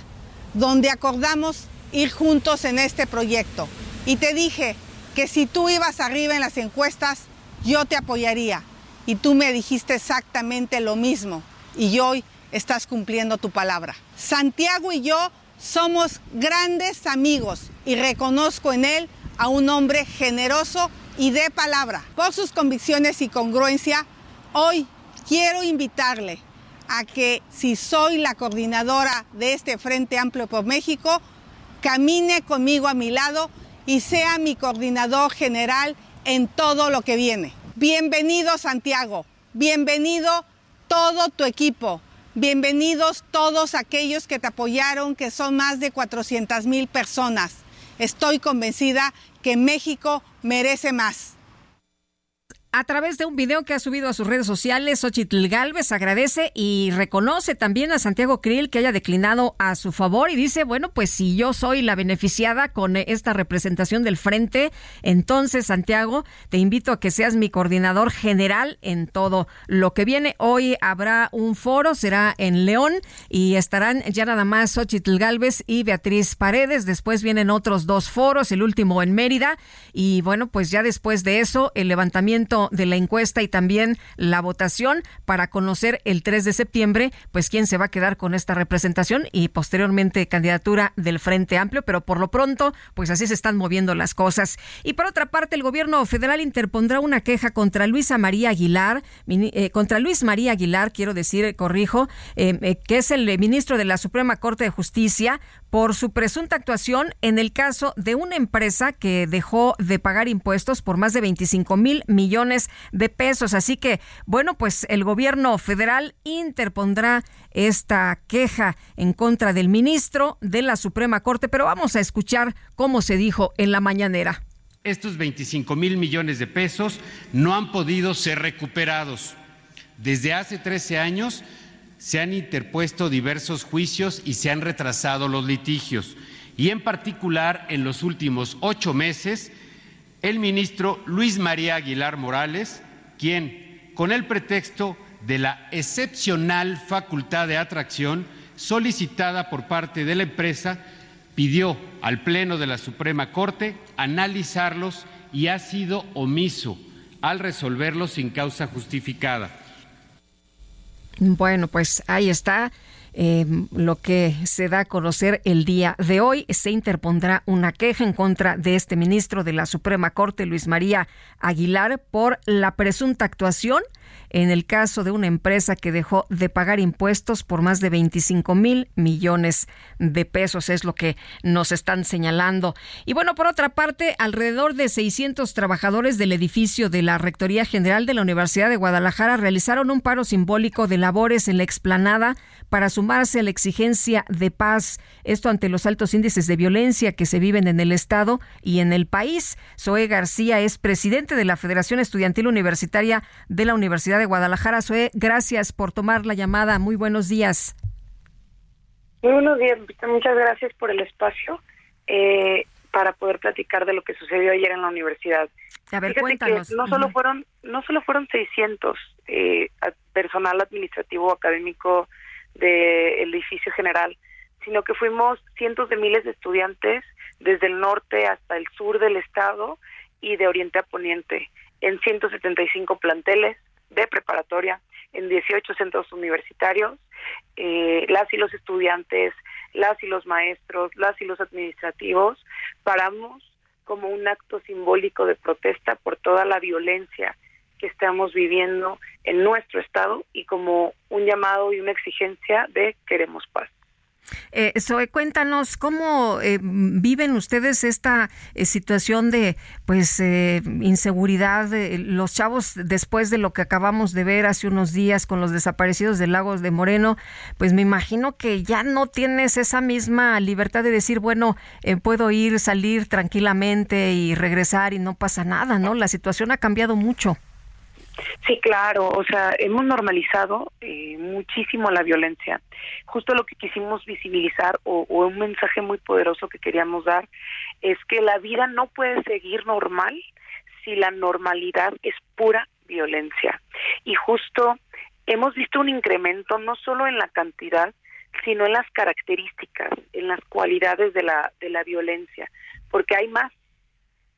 donde acordamos ir juntos en este proyecto. Y te dije que si tú ibas arriba en las encuestas, yo te apoyaría. Y tú me dijiste exactamente lo mismo. Y hoy estás cumpliendo tu palabra. Santiago y yo somos grandes amigos y reconozco en él a un hombre generoso y de palabra. Por sus convicciones y congruencia, hoy quiero invitarle a que si soy la coordinadora de este Frente Amplio por México, camine conmigo a mi lado y sea mi coordinador general en todo lo que viene. Bienvenido Santiago, bienvenido todo tu equipo, bienvenidos todos aquellos que te apoyaron, que son más de 400 mil personas. Estoy convencida que México merece más. A través de un video que ha subido a sus redes sociales, Xochitl Galvez agradece y reconoce también a Santiago Krill que haya declinado a su favor y dice, bueno, pues si yo soy la beneficiada con esta representación del frente, entonces Santiago, te invito a que seas mi coordinador general en todo lo que viene. Hoy habrá un foro, será en León y estarán ya nada más Xochitl Galvez y Beatriz Paredes. Después vienen otros dos foros, el último en Mérida y bueno, pues ya después de eso, el levantamiento de la encuesta y también la votación para conocer el 3 de septiembre, pues quién se va a quedar con esta representación y posteriormente candidatura del Frente Amplio, pero por lo pronto, pues así se están moviendo las cosas. Y por otra parte, el gobierno federal interpondrá una queja contra Luisa María Aguilar, eh, contra Luis María Aguilar, quiero decir, corrijo, eh, eh, que es el ministro de la Suprema Corte de Justicia, por su presunta actuación en el caso de una empresa que dejó de pagar impuestos por más de 25 mil millones de pesos. Así que, bueno, pues el gobierno federal interpondrá esta queja en contra del ministro de la Suprema Corte, pero vamos a escuchar cómo se dijo en la mañanera. Estos 25 mil millones de pesos no han podido ser recuperados. Desde hace 13 años se han interpuesto diversos juicios y se han retrasado los litigios. Y en particular, en los últimos ocho meses, el ministro Luis María Aguilar Morales, quien, con el pretexto de la excepcional facultad de atracción solicitada por parte de la empresa, pidió al Pleno de la Suprema Corte analizarlos y ha sido omiso al resolverlos sin causa justificada. Bueno, pues ahí está. Eh, lo que se da a conocer el día de hoy. Se interpondrá una queja en contra de este ministro de la Suprema Corte, Luis María Aguilar, por la presunta actuación en el caso de una empresa que dejó de pagar impuestos por más de 25 mil millones de pesos, es lo que nos están señalando. Y bueno, por otra parte, alrededor de 600 trabajadores del edificio de la Rectoría General de la Universidad de Guadalajara realizaron un paro simbólico de labores en la explanada para sumarse a la exigencia de paz. Esto ante los altos índices de violencia que se viven en el Estado y en el país. Zoe García es presidente de la Federación Estudiantil Universitaria de la Universidad de Guadalajara. Zoe, gracias por tomar la llamada. Muy buenos días. Muy buenos días, Muchas gracias por el espacio eh, para poder platicar de lo que sucedió ayer en la universidad. A ver, cuéntanos. no solo fueron, no solo fueron 600 eh, personal administrativo académico del edificio general, sino que fuimos cientos de miles de estudiantes desde el norte hasta el sur del estado y de oriente a poniente en 175 planteles de preparatoria en 18 centros universitarios. Eh, las y los estudiantes, las y los maestros, las y los administrativos, paramos como un acto simbólico de protesta por toda la violencia que estamos viviendo en nuestro estado y como un llamado y una exigencia de queremos paz. Eh, cuéntanos cómo eh, viven ustedes esta eh, situación de pues eh, inseguridad. los chavos, después de lo que acabamos de ver hace unos días con los desaparecidos de Lagos de Moreno, pues me imagino que ya no tienes esa misma libertad de decir, bueno, puedo ir, salir tranquilamente y regresar y no pasa nada, ¿no? La situación ha cambiado mucho. Sí, claro, o sea, hemos normalizado eh, muchísimo la violencia. Justo lo que quisimos visibilizar o, un mensaje muy poderoso que queríamos dar es que la vida no puede seguir normal si la normalidad es pura violencia. Y justo hemos visto un incremento no solo en la cantidad, sino en las características, en las cualidades de la, de la violencia, porque hay más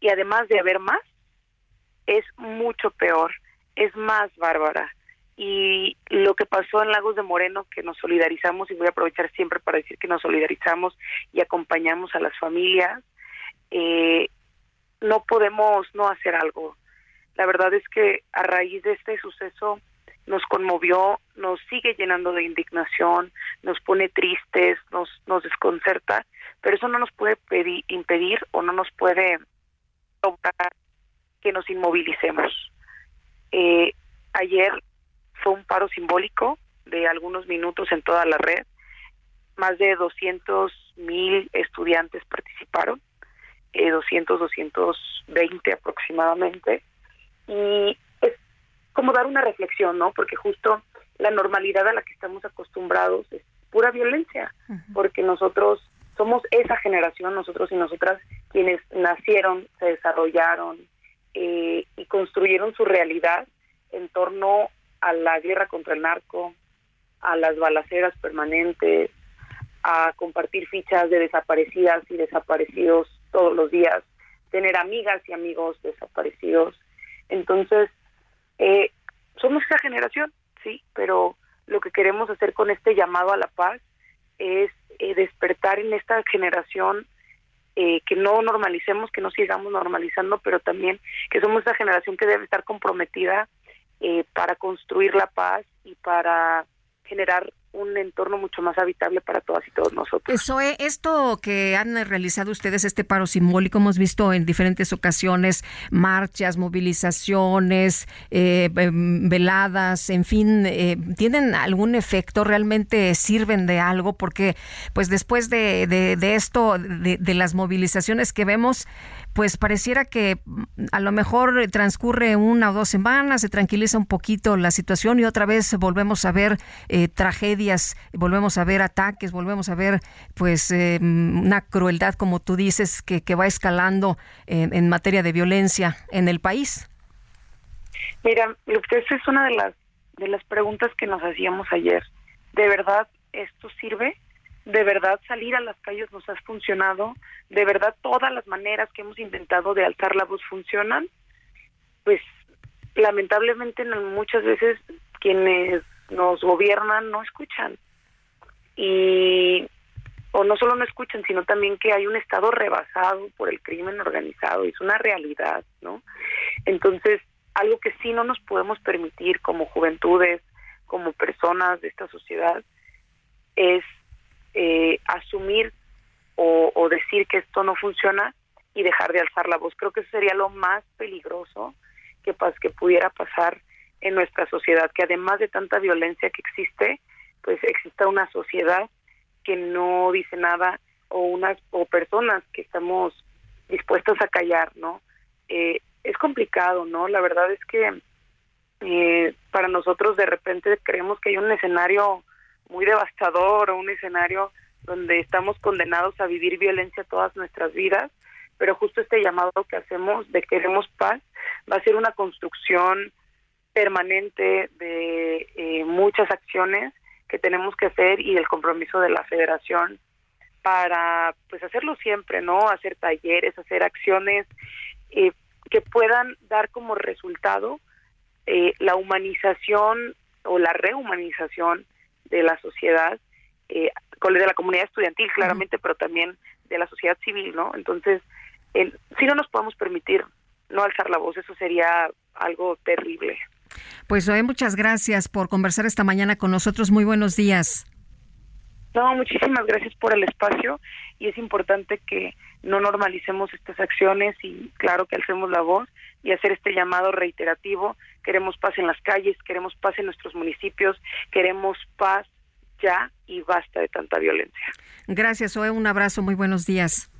y además de haber más, es mucho peor es más bárbara. Y lo que pasó en Lagos de Moreno, que nos solidarizamos, y voy a aprovechar siempre para decir que nos solidarizamos y acompañamos a las familias, eh, no podemos no hacer algo. La verdad es que a raíz de este suceso nos conmovió, nos sigue llenando de indignación, nos pone tristes, nos, nos desconcerta, pero eso no nos puede pedir, impedir o no nos puede provocar que nos inmovilicemos. Eh, ayer fue un paro simbólico de algunos minutos en toda la red. Más de 200 mil estudiantes participaron, eh, 200, 220 aproximadamente. Y es como dar una reflexión, ¿no? Porque justo la normalidad a la que estamos acostumbrados es pura violencia, porque nosotros somos esa generación, nosotros y nosotras, quienes nacieron, se desarrollaron, eh, y construyeron su realidad en torno a la guerra contra el narco, a las balaceras permanentes, a compartir fichas de desaparecidas y desaparecidos todos los días, tener amigas y amigos desaparecidos. Entonces, eh, somos esa generación, sí, pero lo que queremos hacer con este llamado a la paz es eh, despertar en esta generación eh, que no normalicemos, que no sigamos normalizando, pero también que somos esa generación que debe estar comprometida eh, para construir la paz y para generar un entorno mucho más habitable para todas y todos nosotros. Eso, esto que han realizado ustedes, este paro simbólico, hemos visto en diferentes ocasiones marchas, movilizaciones, eh, em, veladas, en fin, eh, ¿tienen algún efecto? ¿Realmente sirven de algo? Porque pues después de, de, esto, de, de las movilizaciones que vemos, pues pareciera que mm, a lo mejor transcurre una o dos semanas, se tranquiliza un poquito la situación y otra vez volvemos a ver eh, tragedias, volvemos a ver ataques, volvemos a ver pues eh, una crueldad, como tú dices, que, que va escalando en, materia de violencia en el país. Mira, esa es una de las, de las preguntas que nos hacíamos ayer. ¿De verdad esto sirve? de verdad salir a las calles nos ha funcionado, de verdad todas las maneras que hemos intentado de alzar la voz funcionan, pues lamentablemente muchas veces quienes nos gobiernan no escuchan. Y o no solo no escuchan, sino también que hay un estado rebasado por el crimen organizado, es una realidad, ¿no? Entonces, algo que sí no nos podemos permitir como juventudes, como personas de esta sociedad, es eh, asumir o, decir que esto no funciona y dejar de alzar la voz. Creo que eso sería lo más peligroso que, que pudiera pasar en nuestra sociedad, que además de tanta violencia que existe, pues exista una sociedad que no dice nada o unas o personas que estamos dispuestas a callar, ¿no? Eh, es complicado, ¿no? La verdad es que eh, para nosotros de repente creemos que hay un escenario muy devastador o un escenario donde estamos condenados a vivir violencia todas nuestras vidas, pero justo este llamado que hacemos de queremos paz va a ser una construcción permanente de eh, muchas acciones que tenemos que hacer y el compromiso de la federación para pues hacerlo siempre, ¿no? Hacer talleres, hacer acciones eh, que puedan dar como resultado eh, la humanización o la rehumanización de la sociedad, eh, de la comunidad estudiantil claramente, pero también de la sociedad civil, ¿no? Entonces, si no nos podemos permitir no alzar la voz, eso sería algo terrible. Pues Zoe, muchas gracias por conversar esta mañana con nosotros. Muy buenos días. No, muchísimas gracias por el espacio y es importante que no normalicemos estas acciones y claro que alcemos la voz y hacer este llamado reiterativo. Queremos paz en las calles, queremos paz en nuestros municipios, queremos paz ya y basta de tanta violencia. Gracias, Zoe. Un abrazo. Muy buenos días.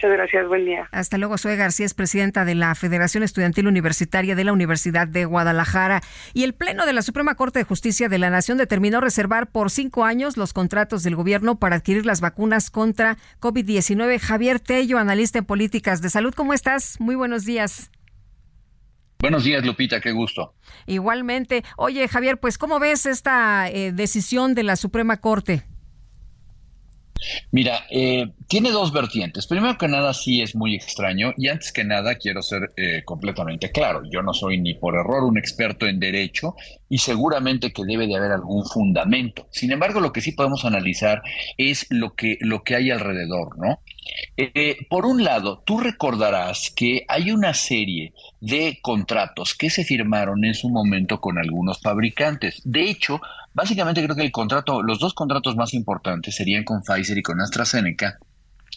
Muchas gracias, buen día. Hasta luego, Zoe García es presidenta de la Federación Estudiantil Universitaria de la Universidad de Guadalajara. Y el Pleno de la Suprema Corte de Justicia de la Nación determinó reservar por cinco años los contratos del gobierno para adquirir las vacunas contra COVID-19. Javier Tello, analista en políticas de salud, ¿cómo estás? Muy buenos días. Buenos días, Lupita, qué gusto. Igualmente. Oye, Javier, pues, ¿cómo ves esta eh, decisión de la Suprema Corte? Mira, eh, tiene dos vertientes. Primero que nada, sí es muy extraño y antes que nada quiero ser eh, completamente claro. Yo no soy ni por error un experto en derecho y seguramente que debe de haber algún fundamento. Sin embargo, lo que sí podemos analizar es lo que, lo que hay alrededor, ¿no? Eh, por un lado, tú recordarás que hay una serie de contratos que se firmaron en su momento con algunos fabricantes. De hecho, básicamente creo que el contrato, los dos contratos más importantes serían con Pfizer y con AstraZeneca,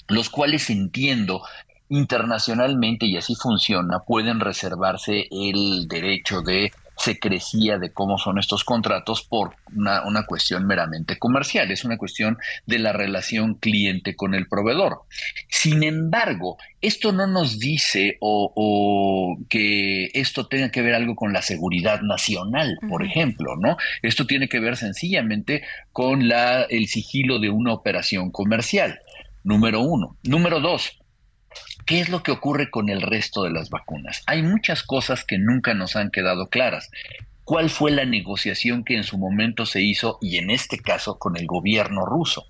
los cuales entiendo internacionalmente, y así funciona, pueden reservarse el derecho de se crecía de cómo son estos contratos por una, una, cuestión meramente comercial, es una cuestión de la relación cliente con el proveedor. Sin embargo, esto no nos dice o, que esto tenga que ver algo con la seguridad nacional, por ejemplo, ¿no? Esto tiene que ver sencillamente con la, el sigilo de una operación comercial. Número uno. Número dos, ¿Qué es lo que ocurre con el resto de las vacunas? Hay muchas cosas que nunca nos han quedado claras. ¿Cuál fue la negociación que en su momento se hizo, y en este caso con el gobierno ruso,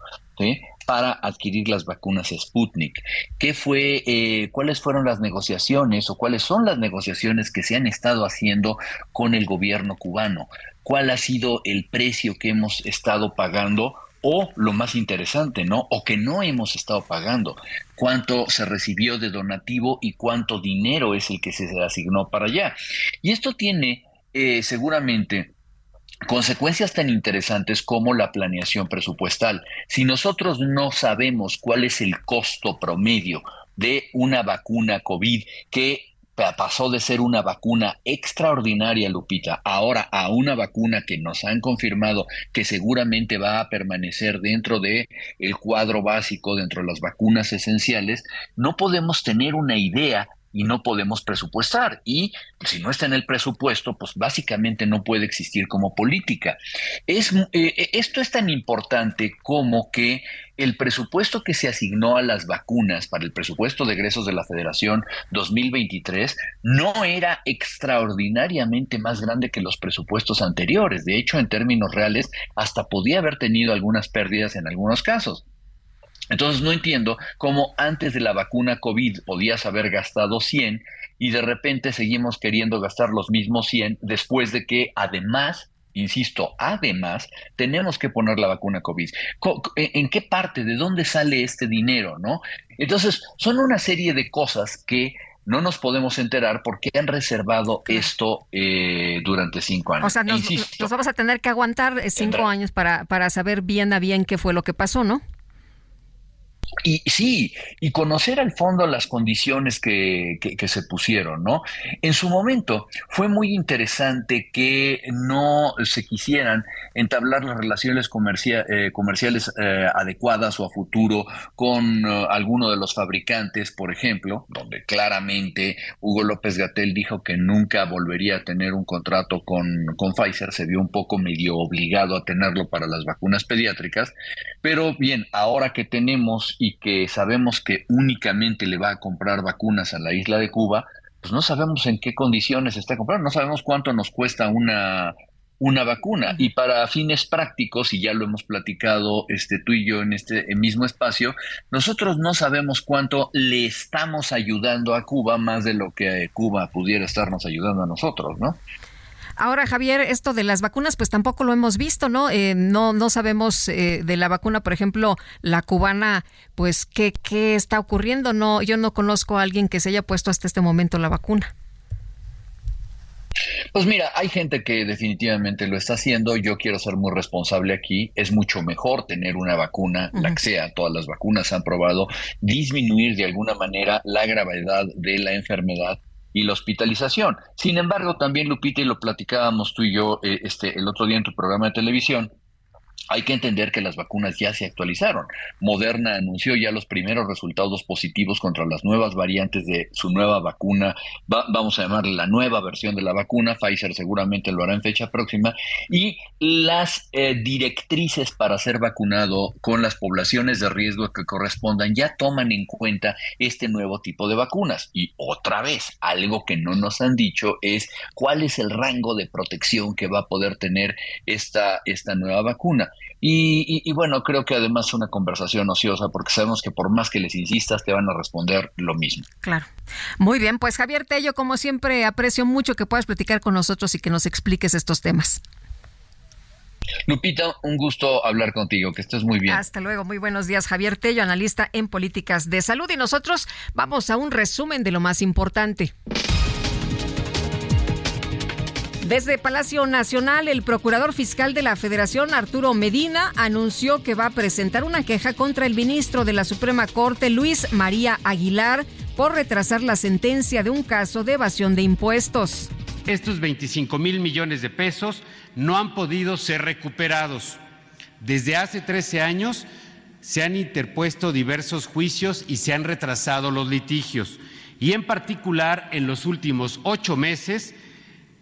para adquirir las vacunas Sputnik? ¿Qué fue, eh, ¿Cuáles fueron las negociaciones o cuáles son las negociaciones que se han estado haciendo con el gobierno cubano? ¿Cuál ha sido el precio que hemos estado pagando o lo más interesante, ¿no? O que no hemos estado pagando, cuánto se recibió de donativo y cuánto dinero es el que se asignó para allá. Y esto tiene eh, seguramente consecuencias tan interesantes como la planeación presupuestal. Si nosotros no sabemos cuál es el costo promedio de una vacuna COVID que pasó de ser una vacuna extraordinaria, Lupita, ahora a una vacuna que nos han confirmado que seguramente va a permanecer dentro de el cuadro básico, dentro de las vacunas esenciales, no podemos tener una idea y no podemos presupuestar. Y si no está en el presupuesto, pues básicamente no puede existir como política. Es, eh, esto es tan importante como que el presupuesto que se asignó a las vacunas para el presupuesto de egresos de la Federación 2023 no era extraordinariamente más grande que los presupuestos anteriores. De hecho, en términos reales, hasta podía haber tenido algunas pérdidas en algunos casos. Entonces no entiendo cómo antes de la vacuna COVID podías haber gastado 100 y de repente seguimos queriendo gastar los mismos 100 después de que además insisto, además, tenemos que poner la vacuna COVID. ¿En qué parte, de dónde sale este dinero, no? Entonces, son una serie de cosas que no nos podemos enterar porque han reservado esto eh, durante cinco años. O sea, nos, vamos a tener que aguantar cinco años para, para saber bien a bien qué fue lo que pasó, ¿no? Y sí, y conocer al fondo las condiciones que, se pusieron, ¿no? En su momento fue muy interesante que no se quisieran entablar las relaciones eh, comerciales eh, adecuadas o a futuro con uh, alguno de los fabricantes, por ejemplo, donde claramente Hugo López Gatel dijo que nunca volvería a tener un contrato con, con Pfizer, se vio un poco medio obligado a tenerlo para las vacunas pediátricas, pero bien, ahora que tenemos y que sabemos que únicamente le va a comprar vacunas a la isla de Cuba, pues no sabemos en qué condiciones está comprando, no sabemos cuánto nos cuesta una, una vacuna. Y para fines prácticos, y ya lo hemos platicado este, tú y yo en este mismo espacio, nosotros no sabemos cuánto le estamos ayudando a Cuba más de lo que Cuba pudiera estarnos ayudando a nosotros, ¿no? Ahora, Javier, esto de las vacunas, pues tampoco lo hemos visto, ¿no? Eh, no, no sabemos eh, de la vacuna, por ejemplo, la cubana, pues qué, qué está ocurriendo. No, yo no conozco a alguien que se haya puesto hasta este momento la vacuna. Pues mira, hay gente que definitivamente lo está haciendo. Yo quiero ser muy responsable aquí. Es mucho mejor tener una vacuna, la que sea. Todas las vacunas han probado disminuir de alguna manera la gravedad de la enfermedad y la hospitalización. Sin embargo, también Lupita y lo platicábamos tú y yo eh, este el otro día en tu programa de televisión, hay que entender que las vacunas ya se actualizaron. Moderna anunció ya los primeros resultados positivos contra las nuevas variantes de su nueva vacuna. vamos a llamarle la nueva versión de la vacuna. Pfizer seguramente lo hará en fecha próxima. Y las eh, directrices para ser vacunado con las poblaciones de riesgo que correspondan ya toman en cuenta este nuevo tipo de vacunas. Y otra vez, algo que no nos han dicho es cuál es el rango de protección que va a poder tener esta, esta nueva vacuna. Y, bueno, creo que además es una conversación ociosa porque sabemos que por más que les insistas te van a responder lo mismo. Claro. Muy bien, pues Javier Tello, como siempre, aprecio mucho que puedas platicar con nosotros y que nos expliques estos temas. Lupita, un gusto hablar contigo, que estés muy bien. Hasta luego, muy buenos días. Javier Tello, analista en políticas de salud y nosotros vamos a un resumen de lo más importante. Desde Palacio Nacional, el procurador fiscal de la Federación, Arturo Medina, anunció que va a presentar una queja contra el ministro de la Suprema Corte, Luis María Aguilar, por retrasar la sentencia de un caso de evasión de impuestos. Estos 25 mil millones de pesos no han podido ser recuperados. Desde hace 13 años se han interpuesto diversos juicios y se han retrasado los litigios. Y en particular, en los últimos ocho meses,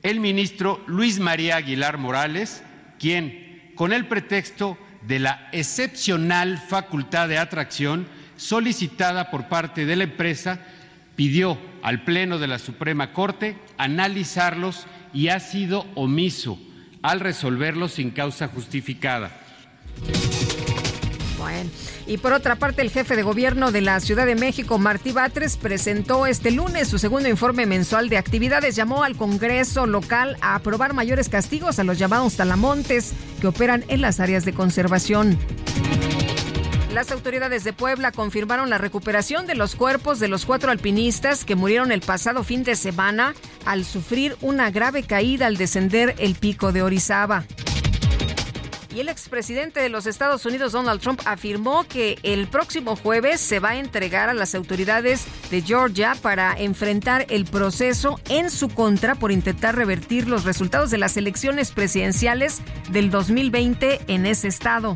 el ministro Luis María Aguilar Morales, quien, con el pretexto de la excepcional facultad de atracción solicitada por parte de la empresa, pidió al Pleno de la Suprema Corte analizarlos y ha sido omiso al resolverlos sin causa justificada. Y por otra parte, el jefe de gobierno de la Ciudad de México, Martí Batres, presentó este lunes su segundo informe mensual de actividades. Llamó al Congreso local a aprobar mayores castigos a los llamados talamontes que operan en las áreas de conservación. Las autoridades de Puebla confirmaron la recuperación de los cuerpos de los cuatro alpinistas que murieron el pasado fin de semana al sufrir una grave caída al descender el pico de Orizaba. Y el expresidente de los Estados Unidos, Donald Trump, afirmó que el próximo jueves se va a entregar a las autoridades de Georgia para enfrentar el proceso en su contra por intentar revertir los resultados de las elecciones presidenciales del 2020 en ese estado.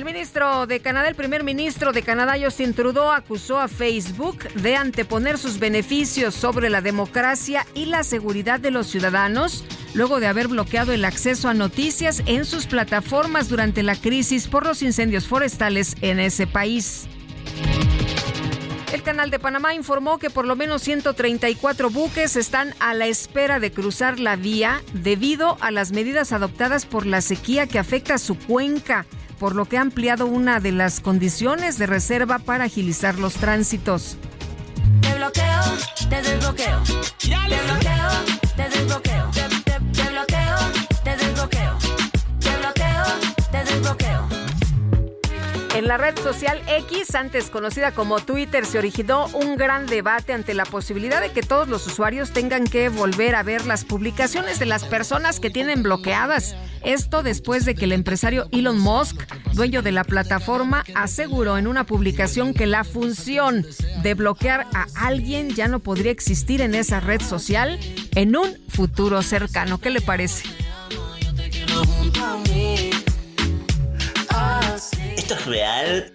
El ministro de Canadá, el primer ministro de Canadá, Justin Trudeau, acusó a Facebook de anteponer sus beneficios sobre la democracia y la seguridad de los ciudadanos luego de haber bloqueado el acceso a noticias en sus plataformas durante la crisis por los incendios forestales en ese país. El canal de Panamá informó que por lo menos 134 buques están a la espera de cruzar la vía debido a las medidas adoptadas por la sequía que afecta su cuenca, por lo que ha ampliado una de las condiciones de reserva para agilizar los tránsitos. Te bloqueo, te desbloqueo. Te bloqueo, te desbloqueo. En la red social X, antes conocida como Twitter, se originó un gran debate ante la posibilidad de que todos los usuarios tengan que volver a ver las publicaciones de las personas que tienen bloqueadas. Esto después de que el empresario Elon Musk, dueño de la plataforma, aseguró en una publicación que la función de bloquear a alguien ya no podría existir en esa red social en un futuro cercano. ¿Qué le parece? ¿Esto es real?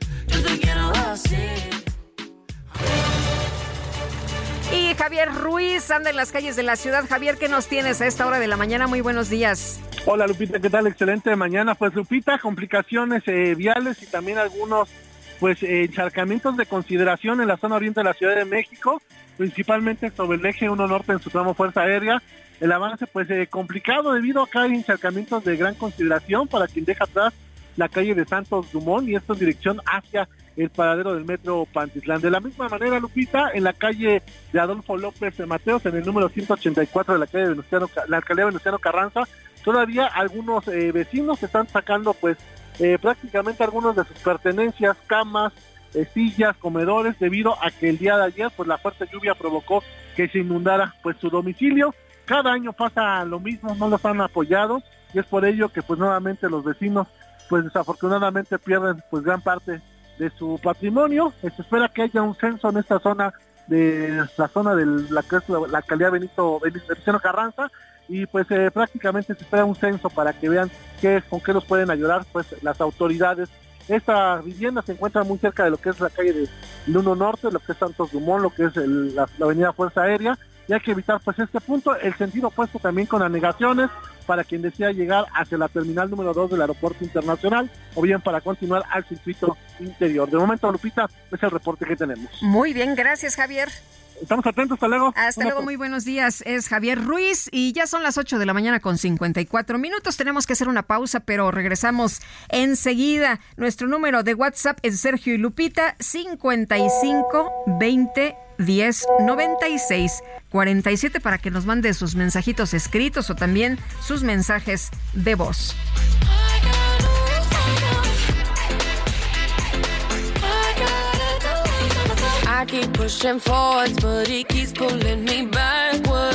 Y Javier Ruiz anda en las calles de la ciudad. Javier, ¿qué nos tienes a esta hora de la mañana? Muy buenos días. Hola Lupita, ¿qué tal? Excelente mañana. Pues Lupita, complicaciones eh, viales y también algunos pues eh, encharcamientos de consideración en la zona oriente de la Ciudad de México, principalmente sobre el eje 1 norte en su tramo Fuerza Aérea. El avance pues eh, complicado debido a que hay encharcamientos de gran consideración para quien deja atrás la calle de Santos Dumont y esto en dirección hacia el paradero del metro Pantitlán. De la misma manera, Lupita, en la calle de Adolfo López de Mateos, en el número 184 de la calle Venustiano, la alcaldía Venustiano Carranza, todavía algunos eh, vecinos están sacando pues eh, prácticamente algunos de sus pertenencias, camas, eh, sillas, comedores, debido a que el día de ayer pues la fuerte lluvia provocó que se inundara pues su domicilio. Cada año pasa lo mismo, no los han apoyado y es por ello que pues nuevamente los vecinos pues desafortunadamente pierden pues gran parte de su patrimonio. Se espera que haya un censo en esta zona de la zona de la que es la, la alcaldía Benito Benito Carranza y pues eh, prácticamente se espera un censo para que vean qué, con qué nos pueden ayudar pues las autoridades. Esta vivienda se encuentra muy cerca de lo que es la calle de Luno Norte, lo que es Santos Dumont, lo que es la avenida Fuerza Aérea y hay que evitar pues este punto, el sentido opuesto también con anegaciones para quien desea llegar hacia la terminal número 2 del aeropuerto internacional o bien para continuar al circuito interior. De momento, Lupita, es el reporte que tenemos. Muy bien, gracias Javier. Estamos atentos, hasta luego. Hasta Una luego, muy buenos días. Es Javier Ruiz y ya son las 8 de la mañana con 54 minutos. Tenemos que hacer una pausa, pero regresamos enseguida. Nuestro número de WhatsApp es Sergio y Lupita 55 20 10 96 47 para que nos mande sus mensajitos escritos o también sus mensajes de voz. I keep pushing forwards, but he keeps pulling me backwards.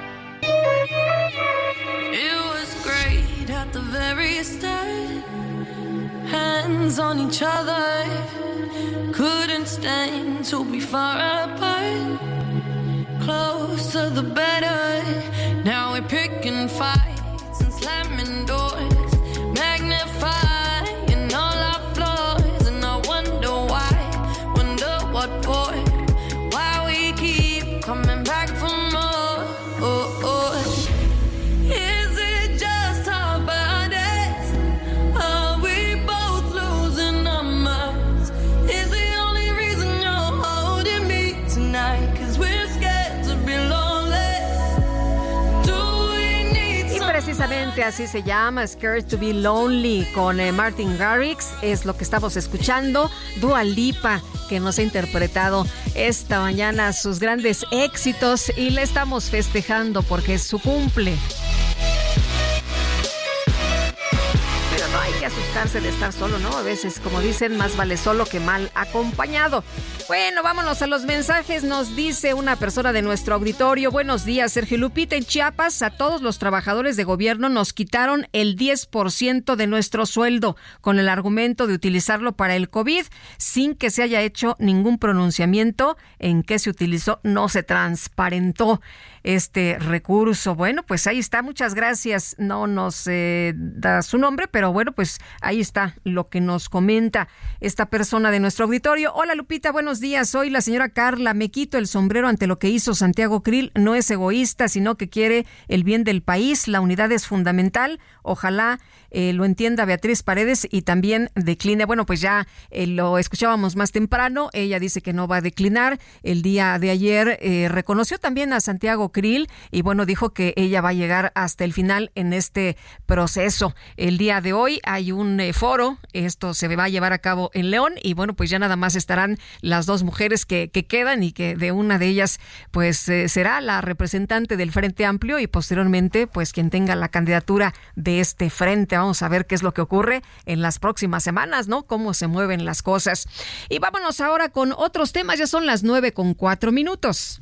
The very start. Hands on each other. Couldn't stand to be far apart. Closer the better. Now we're picking fights así se llama, Scared to be Lonely, con eh, Martin Garrix, es lo que estamos escuchando. Dua Lipa, que nos ha interpretado esta mañana sus grandes éxitos y le estamos festejando porque es su cumple. Que asustarse de estar solo, ¿no? A veces, como dicen, más vale solo que mal acompañado. Bueno, vámonos a los mensajes. Nos dice una persona de nuestro auditorio. Buenos días, Sergio Lupita. En Chiapas, a todos los trabajadores de gobierno nos quitaron el 10% de nuestro sueldo con el argumento de utilizarlo para el COVID sin que se haya hecho ningún pronunciamiento en qué se utilizó. No se transparentó este recurso. Bueno, pues ahí está. Muchas gracias. No nos eh, da su nombre, pero bueno, pues ahí está lo que nos comenta esta persona de nuestro auditorio. Hola Lupita, buenos días. Soy la señora Carla. Me quito el sombrero ante lo que hizo Santiago Krill. No es egoísta, sino que quiere el bien del país. La unidad es fundamental. Ojalá eh, lo entienda Beatriz Paredes y también decline. Bueno, pues ya eh, lo escuchábamos más temprano. Ella dice que no va a declinar. El día de ayer eh, reconoció también a Santiago Krill y bueno, dijo que ella va a llegar hasta el final en este proceso. El día de hoy hay un eh, foro. Esto se va a llevar a cabo en León y bueno, pues ya nada más estarán las dos mujeres que, que quedan y que de una de ellas pues eh, será la representante del Frente Amplio y posteriormente pues quien tenga la candidatura de este frente. Vamos a ver qué es lo que ocurre en las próximas semanas, ¿no? Cómo se mueven las cosas. Y vámonos ahora con otros temas. Ya son las nueve con cuatro minutos.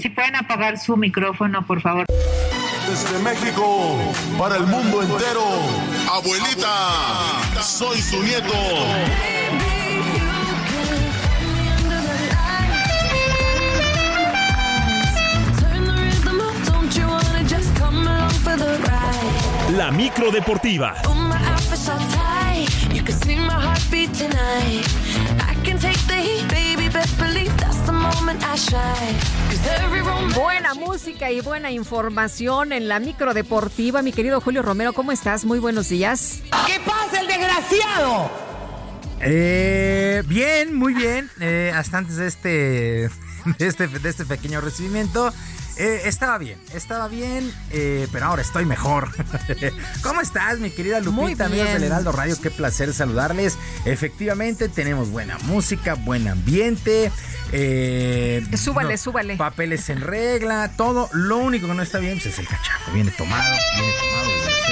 Si pueden apagar su micrófono, por favor. Desde México, para el mundo entero. Abuelita, soy tu nieto. La micro deportiva. Buena música y buena información en la micro deportiva. Mi querido Julio Romero, ¿cómo estás? Muy buenos días. ¿Qué pasa, el desgraciado? Eh, bien, muy bien. Eh, hasta antes de este, de este, de este pequeño recibimiento. Eh, estaba bien, estaba bien, eh, pero ahora estoy mejor. ¿Cómo estás, mi querida Lupita, amigos del Heraldo Radio? Qué placer saludarles. Efectivamente, tenemos buena música, buen ambiente. eh, Súbale, súbale. Papeles en regla, todo. Lo único que no está bien pues, es el cachaco. Viene tomado, viene tomado. Desgraciadamente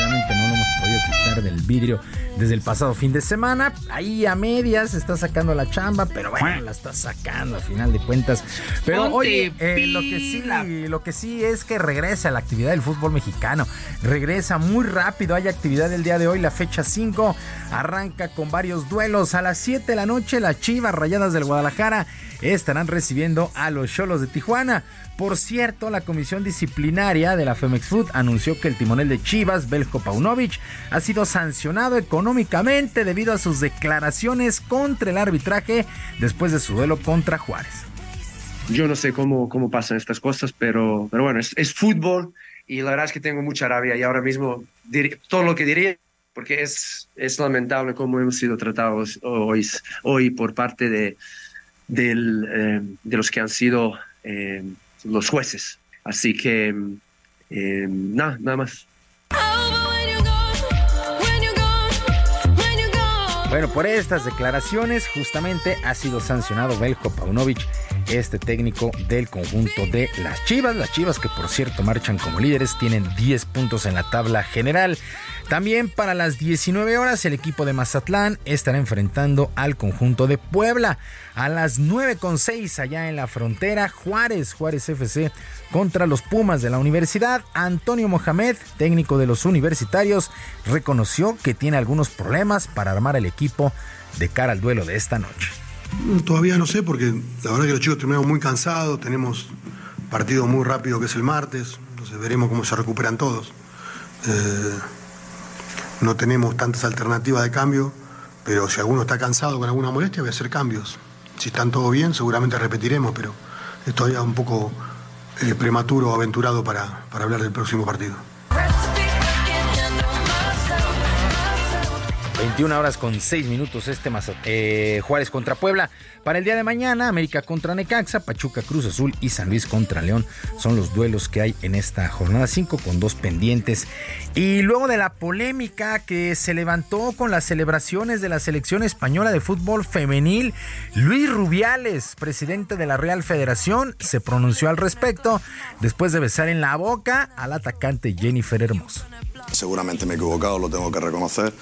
quitar del vidrio desde el pasado fin de semana. Ahí a medias está sacando la chamba, pero bueno, la está sacando a final de cuentas. Pero Ponte oye, eh, lo que sí, lo que sí es que regresa la actividad del fútbol mexicano. Regresa muy rápido. Hay actividad el día de hoy, la fecha 5. Arranca con varios duelos. A las 7 de la noche, las Chivas Rayadas del Guadalajara estarán recibiendo a los Cholos de Tijuana. Por cierto, la comisión disciplinaria de la Femex Food anunció que el timonel de Chivas, Belko Paunovic, ha sido sancionado económicamente debido a sus declaraciones contra el arbitraje después de su duelo contra Juárez. yo no sé cómo, cómo pasan estas cosas, pero, pero bueno, es, es fútbol y la verdad es que tengo mucha rabia y ahora mismo todo lo que diría, porque es, es lamentable cómo hemos sido tratados hoy, hoy por parte de, eh, de los que han sido eh, los jueces. Así que eh, nada, nada más. Bueno, por estas declaraciones justamente ha sido sancionado Belko Paunovic, este técnico del conjunto de las Chivas. Las Chivas que por cierto marchan como líderes, tienen 10 puntos en la tabla general. También para las 19 horas el equipo de Mazatlán estará enfrentando al conjunto de Puebla. A las 9.6 allá en la frontera, Juárez, Juárez FC contra los Pumas de la universidad. Antonio Mohamed, técnico de los universitarios, reconoció que tiene algunos problemas para armar el equipo de cara al duelo de esta noche. Todavía no sé, porque la verdad que los chicos terminaron muy cansados, tenemos partido muy rápido que es el martes, entonces veremos cómo se recuperan todos. Eh, no tenemos tantas alternativas de cambio, pero si alguno está cansado con alguna molestia, voy a hacer cambios. Si están todos bien, seguramente repetiremos, pero es todavía un poco eh, prematuro o aventurado para, para hablar del próximo partido. 21 horas con 6 minutos este Maza- eh, Juárez contra Puebla. Para el día de mañana, América contra Necaxa, Pachuca Cruz Azul y San Luis contra León son los duelos que hay en esta jornada 5 con dos pendientes. Y luego de la polémica que se levantó con las celebraciones de la selección española de fútbol femenil, Luis Rubiales, presidente de la Real Federación, se pronunció al respecto después de besar en la boca al atacante Jennifer Hermoso. Seguramente me he equivocado, lo tengo que reconocer,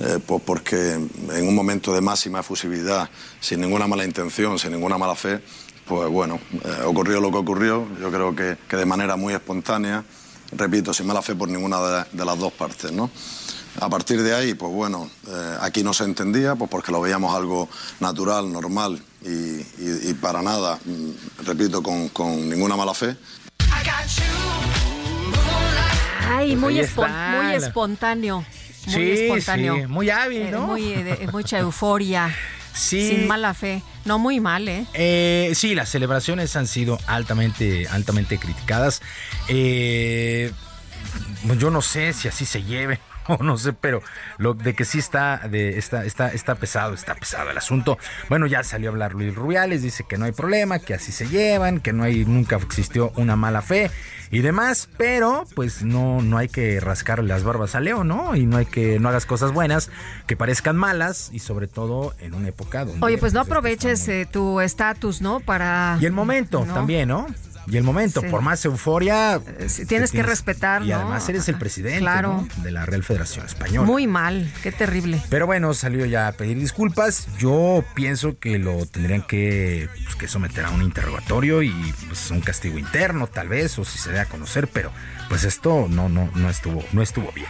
eh, pues porque en un momento de máxima efusividad, sin ninguna mala intención, sin ninguna mala fe, pues bueno, eh, ocurrió lo que ocurrió, yo creo que, que de manera muy espontánea, repito, sin mala fe por ninguna de, las dos partes, ¿no? A partir de ahí, pues bueno, eh, aquí no se entendía, pues porque lo veíamos algo natural, normal y para nada, mm, repito, con, con ninguna mala fe. Ay, muy, Ahí espon- muy espontáneo. Muy Sí, espontáneo. sí, muy hábil, Eh, ¿no? muy, de- mucha euforia. Sí. Sin mala fe. No, muy mal, ¿eh? Eh, sí, las celebraciones han sido altamente, altamente criticadas. Eh, yo no sé si así se lleve o no sé, pero lo de que sí está, de, está, está, está pesado, está pesado el asunto. Bueno, ya salió a hablar Luis Rubiales, dice que no hay problema, que así se llevan, que no hay, nunca existió una mala fe y demás, pero pues no, no hay que rascarle las barbas a Leo, ¿no? Y no hay que, no hagas cosas buenas que parezcan malas y sobre todo en una época donde Oye, pues no aproveches eh, tu estatus, ¿no? Para. y el momento ¿no? también, ¿no? Y el momento, Sí. por más euforia. sí, te tienes que respetar, Y ¿no? además eres el presidente Claro. ¿no? de la Real Federación Española. Muy mal. Qué terrible. Pero bueno, salió ya a pedir disculpas. Yo pienso que lo tendrían que, pues, que someter a un interrogatorio y pues, un castigo interno, tal vez, o si se dé a conocer, pero pues esto no, no, no estuvo, no estuvo bien.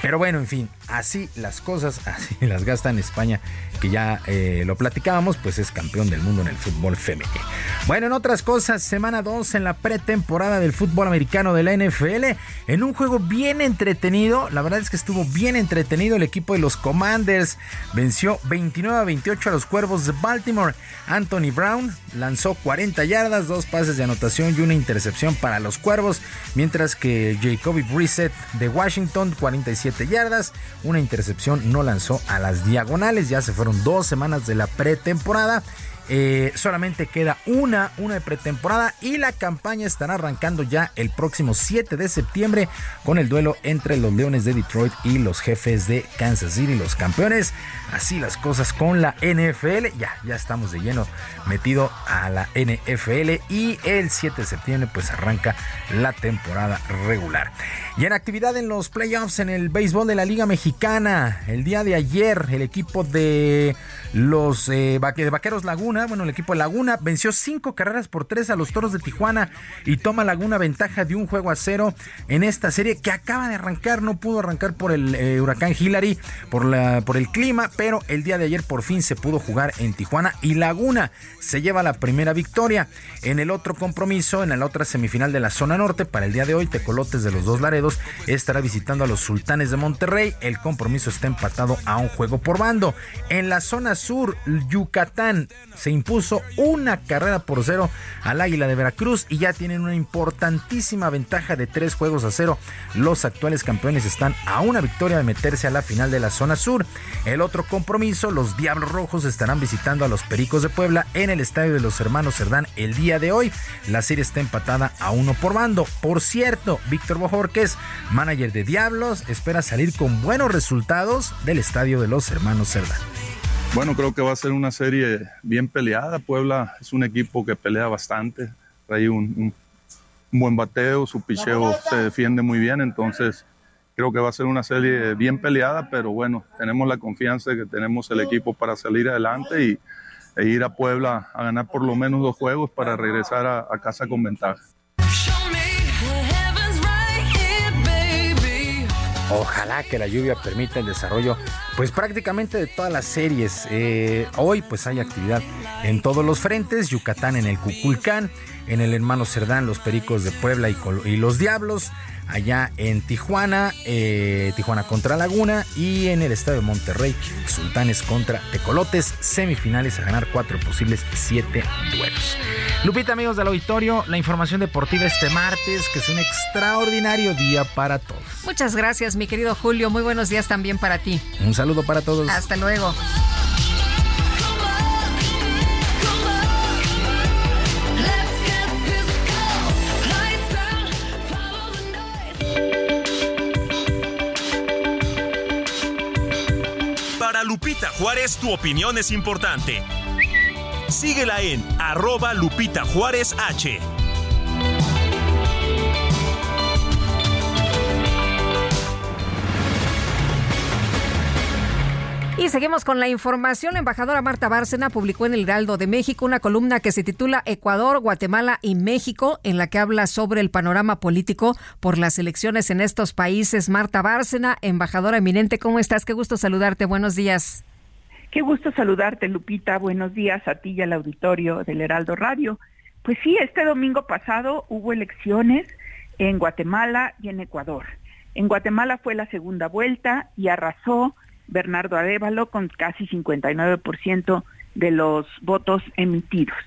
Pero bueno, en fin, así las cosas, así las gasta en España, que ya eh, lo platicábamos, pues es campeón del mundo en el fútbol femenino. Bueno, en otras cosas, semana 2 en la pretemporada del fútbol americano de la NFL, en un juego bien entretenido, la verdad es que estuvo bien entretenido, el equipo de los Commanders venció 29 a 28 a los Cuervos de Baltimore. Anthony Brown lanzó 40 yardas, dos pases de anotación y una intercepción para los Cuervos, mientras que Jacoby Brissett de Washington 47 yardas, una intercepción no lanzó a las diagonales, ya se fueron dos semanas de la pretemporada Eh, solamente queda una, una de pretemporada y la campaña estará arrancando ya el próximo 7 de septiembre con el duelo entre los Leones de Detroit y los jefes de Kansas City, los campeones. Así las cosas con la NFL. Ya, ya estamos de lleno metido a la NFL y el 7 de septiembre pues arranca la temporada regular. Y en actividad en los playoffs en el béisbol de la Liga Mexicana, el día de ayer el equipo de los eh, Vaqueros Laguna, bueno, el equipo de Laguna venció cinco carreras por tres a los Toros de Tijuana y toma Laguna ventaja de un juego a cero en esta serie que acaba de arrancar, no pudo arrancar por el eh, huracán Hillary, por, la, por el clima, pero el día de ayer por fin se pudo jugar en Tijuana y Laguna se lleva la primera victoria. En el otro compromiso, en la otra semifinal de la zona norte, para el día de hoy, Tecolotes de los dos Laredos estará visitando a los Sultanes de Monterrey. El compromiso está empatado a un juego por bando. En la zona sur, Yucatán se impuso una carrera por cero al Águila de Veracruz y ya tienen una importantísima ventaja de tres juegos a cero. Los actuales campeones están a una victoria de meterse a la final de la zona sur. El otro compromiso, los Diablos Rojos estarán visitando a los Pericos de Puebla en el estadio de los hermanos Cerdán el día de hoy. La serie está empatada a uno por bando. Por cierto, Víctor Bojorquez, manager de Diablos, espera salir con buenos resultados del estadio de los hermanos Cerdán. Bueno, creo que va a ser una serie bien peleada. Puebla es un equipo que pelea bastante. Trae un, un buen bateo, su picheo se defiende muy bien, entonces creo que va a ser una serie bien peleada, pero bueno, tenemos la confianza de que tenemos el equipo para salir adelante y, e ir a Puebla a ganar por lo menos dos juegos para regresar a, a casa con ventaja. Ojalá que la lluvia permita el desarrollo, pues prácticamente de todas las series. Eh, hoy pues hay actividad en todos los frentes, Yucatán en el Cuculcán, en el hermano Cerdán, los Pericos de Puebla y, y los Diablos, allá en Tijuana, eh, Tijuana contra Laguna y en el estadio de Monterrey, Sultanes contra Tecolotes, semifinales a ganar cuatro posibles siete duelos. Lupita, amigos del auditorio, la información deportiva este martes, que es un extraordinario día para todos. Muchas gracias, mi querido Julio. Muy buenos días también para ti. Un saludo para todos. Hasta luego. Juárez, tu opinión es importante. Síguela en arroba Lupita Juárez H. Y seguimos con la información. La embajadora Marta Bárcena publicó en el Heraldo de México una columna que se titula Ecuador, Guatemala y México, en la que habla sobre el panorama político por las elecciones en estos países. Marta Bárcena, embajadora eminente, ¿cómo estás? Qué gusto saludarte. Buenos días. Qué gusto saludarte, Lupita. Buenos días a ti y al auditorio del Heraldo Radio. Pues sí, este domingo pasado hubo elecciones en Guatemala y en Ecuador. En Guatemala fue la segunda vuelta y arrasó Bernardo Arevalo con casi 59% de los votos emitidos.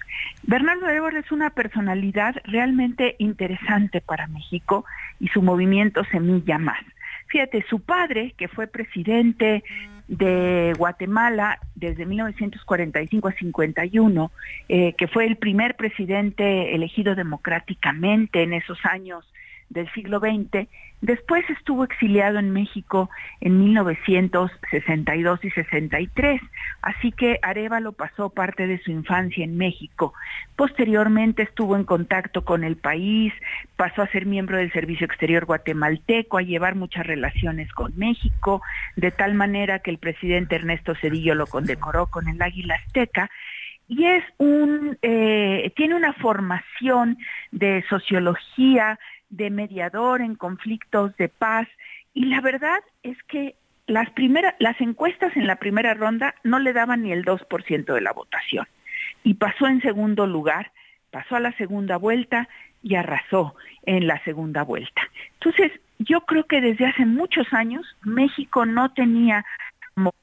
Bernardo Arevalo es una personalidad realmente interesante para México y su movimiento Semilla Más. Fíjate, su padre, que fue presidente de Guatemala desde 1945 a 51, eh, que fue el primer presidente elegido democráticamente en esos años del siglo XX, después estuvo exiliado en México en 1962 y 63, así que Arevalo pasó parte de su infancia en México. Posteriormente estuvo en contacto con el país, pasó a ser miembro del Servicio Exterior guatemalteco, a llevar muchas relaciones con México, de tal manera que el presidente Ernesto Cedillo lo condecoró con el Águila Azteca, y es un, eh, tiene una formación de sociología, de mediador en conflictos de paz y la verdad es que las primeras las encuestas en la primera ronda no le daban ni el 2% de la votación y pasó en segundo lugar, pasó a la segunda vuelta y arrasó en la segunda vuelta. Entonces, yo creo que desde hace muchos años México no tenía como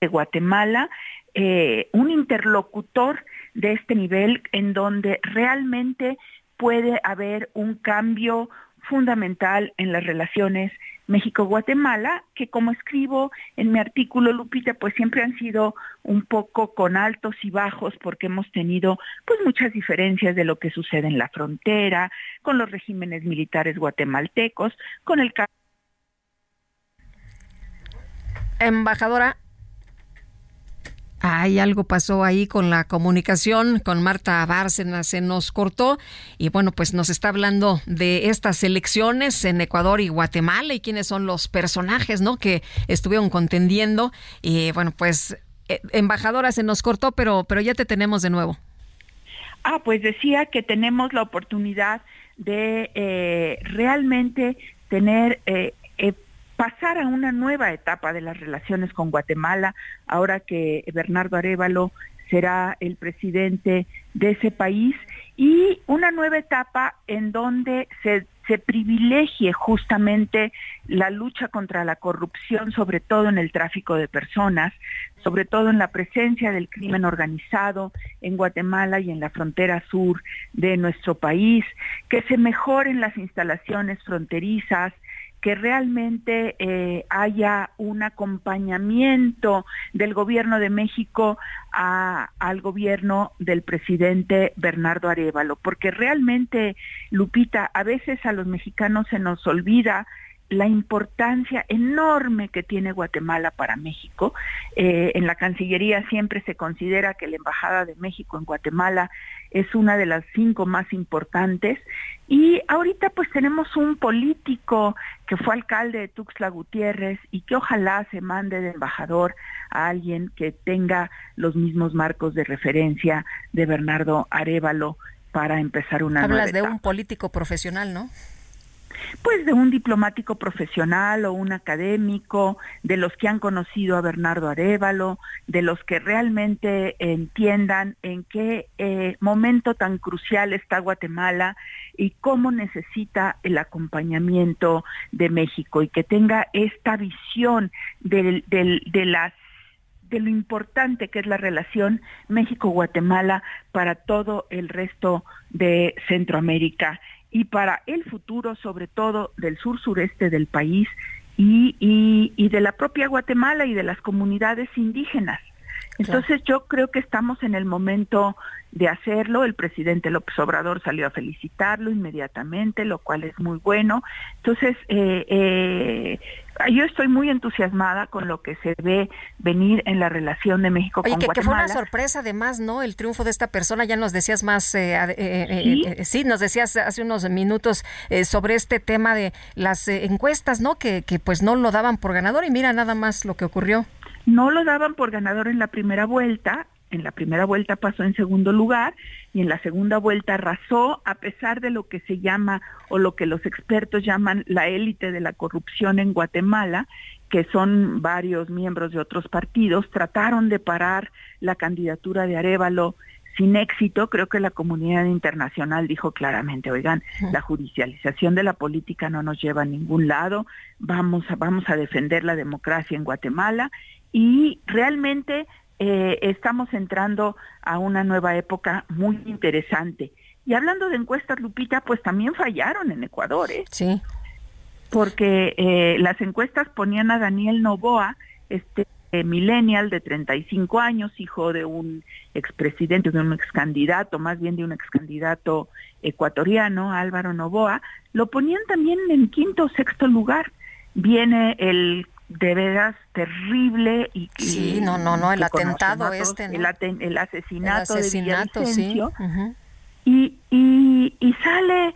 de Guatemala eh, un interlocutor de este nivel en donde realmente puede haber un cambio fundamental en las relaciones México-Guatemala, que como escribo en mi artículo, Lupita, pues siempre han sido un poco con altos y bajos porque hemos tenido pues muchas diferencias de lo que sucede en la frontera, con los regímenes militares guatemaltecos, con el Embajadora, Ay, algo pasó ahí con la comunicación con Marta Bárcena, se nos cortó y bueno, pues nos está hablando de estas elecciones en Ecuador y Guatemala y quiénes son los personajes, ¿no? Que estuvieron contendiendo y bueno, pues eh, embajadora se nos cortó, pero pero ya te tenemos de nuevo. Ah, pues decía que tenemos la oportunidad de eh, realmente tener eh, pasar a una nueva etapa de las relaciones con Guatemala, ahora que Bernardo Arevalo será el presidente de ese país, y una nueva etapa en donde se, se privilegie justamente la lucha contra la corrupción, sobre todo en el tráfico de personas, sobre todo en la presencia del crimen organizado en Guatemala y en la frontera sur de nuestro país, que se mejoren las instalaciones fronterizas, que realmente eh, haya un acompañamiento del gobierno de México al gobierno del presidente Bernardo Arevalo, porque realmente, Lupita, a veces a los mexicanos se nos olvida la importancia enorme que tiene Guatemala para México. Eh, en la Cancillería siempre se considera que la Embajada de México en Guatemala es una de las cinco más importantes. Y ahorita pues tenemos un político que fue alcalde de Tuxtla Gutiérrez y que ojalá se mande de embajador a alguien que tenga los mismos marcos de referencia de Bernardo Arevalo para empezar una Hablas de un político profesional, ¿no? Pues de un diplomático profesional o un académico, de los que han conocido a Bernardo Arevalo, de los que realmente entiendan en qué eh, momento tan crucial está Guatemala y cómo necesita el acompañamiento de México y que tenga esta visión de, lo importante que es la relación México-Guatemala para todo el resto de Centroamérica y para el futuro, sobre todo del sur sureste del país y, y, de la propia Guatemala y de las comunidades indígenas. Entonces yo creo que estamos en el momento de hacerlo. El presidente López Obrador salió a felicitarlo inmediatamente, lo cual es muy bueno. Entonces, eh, eh, yo estoy muy entusiasmada con lo que se ve venir en la relación de México con que, Guatemala. que fue una sorpresa además, ¿no? El triunfo de esta persona, ya nos decías más, eh, ¿Sí? nos decías hace unos minutos sobre este tema de las encuestas, ¿no? Que, que pues no lo daban por ganador y mira nada más lo que ocurrió. No lo daban por ganador en la primera vuelta, en la primera vuelta pasó en segundo lugar y en la segunda vuelta arrasó a pesar de lo que se llama o lo que los expertos llaman la élite de la corrupción en Guatemala, que son varios miembros de otros partidos, trataron de parar la candidatura de Arevalo sin éxito, creo que la comunidad internacional dijo claramente, oigan, la judicialización de la política no nos lleva a ningún lado, vamos a, vamos a defender la democracia en Guatemala y realmente eh, estamos entrando a una nueva época muy interesante. Y hablando de encuestas, Lupita, pues también fallaron en Ecuador, ¿eh? Sí. Porque eh, las encuestas ponían a Daniel Novoa, este eh, millennial de 35 años, hijo de un expresidente, de un excandidato, más bien de un excandidato ecuatoriano, Álvaro Novoa, lo ponían también en quinto o sexto lugar. Viene el de veras terrible y sí no no no el atentado este el, asesinato, el asesinato sí. y, y, y sale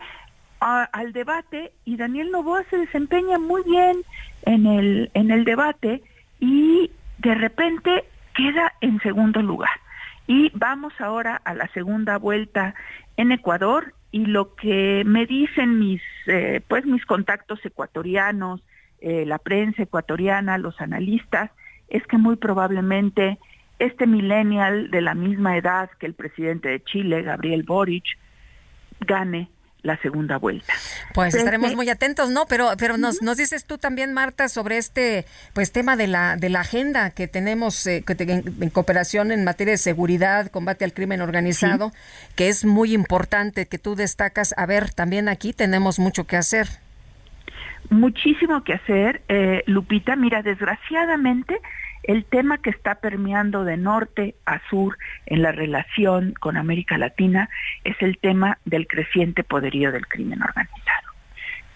al debate y Daniel Novoa se desempeña muy bien en el en el debate y de repente queda en segundo lugar. Y vamos ahora a la segunda vuelta en Ecuador y lo que me dicen mis eh, pues mis contactos ecuatorianos eh, la prensa ecuatoriana, los analistas, es que muy probablemente este millennial de la misma edad que el presidente de Chile, Gabriel Boric, gane la segunda vuelta. Pues estaremos muy atentos, ¿no? Pero pero nos, nos dices tú también Marta sobre este pues tema de la de la agenda que tenemos eh, en, cooperación en materia de seguridad, combate al crimen organizado, que es muy importante que tú destacas. A ver, también aquí tenemos mucho que hacer. Muchísimo que hacer, eh, Lupita. Mira, desgraciadamente el tema que está permeando de norte a sur en la relación con América Latina es el tema del creciente poderío del crimen organizado.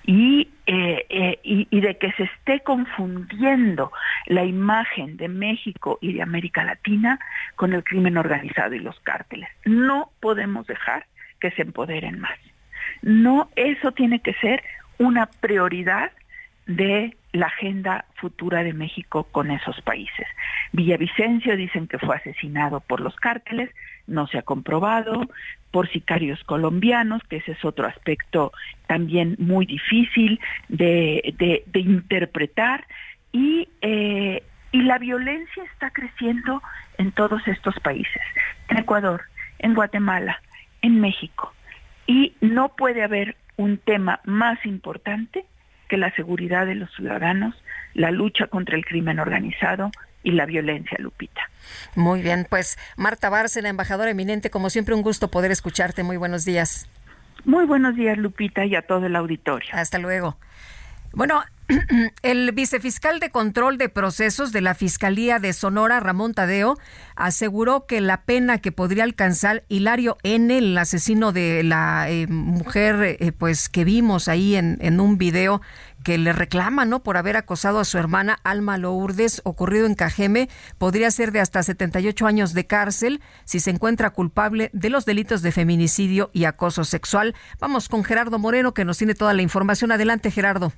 Eh, eh, y, de que se esté confundiendo la imagen de México y de América Latina con el crimen organizado y los cárteles. No podemos dejar que se empoderen más. No, eso tiene que ser una prioridad de la agenda futura de México con esos países. Villavicencio dicen que fue asesinado por los cárteles, no se ha comprobado, por sicarios colombianos, que ese es otro aspecto también muy difícil de, interpretar, y, eh, y la violencia está creciendo en todos estos países, en Ecuador, en Guatemala, en México, y no puede haber un tema más importante que la seguridad de los ciudadanos, la lucha contra el crimen organizado y la violencia, Lupita. Muy bien, pues Marta Bárcela, embajadora eminente, como siempre un gusto poder escucharte. Muy buenos días. Muy buenos días, Lupita, y a todo el auditorio. Hasta luego. Bueno, el vicefiscal de control de procesos de la Fiscalía de Sonora, Ramón Tadeo, aseguró que la pena que podría alcanzar Hilario N., el asesino de la eh, mujer eh, pues que vimos ahí en, en un video que le reclama, ¿no? Por haber acosado a su hermana Alma Lourdes, ocurrido en Cajeme, podría ser de hasta 78 años de cárcel si se encuentra culpable de los delitos de feminicidio y acoso sexual. Vamos con Gerardo Moreno, que nos tiene toda la información. Adelante, Gerardo.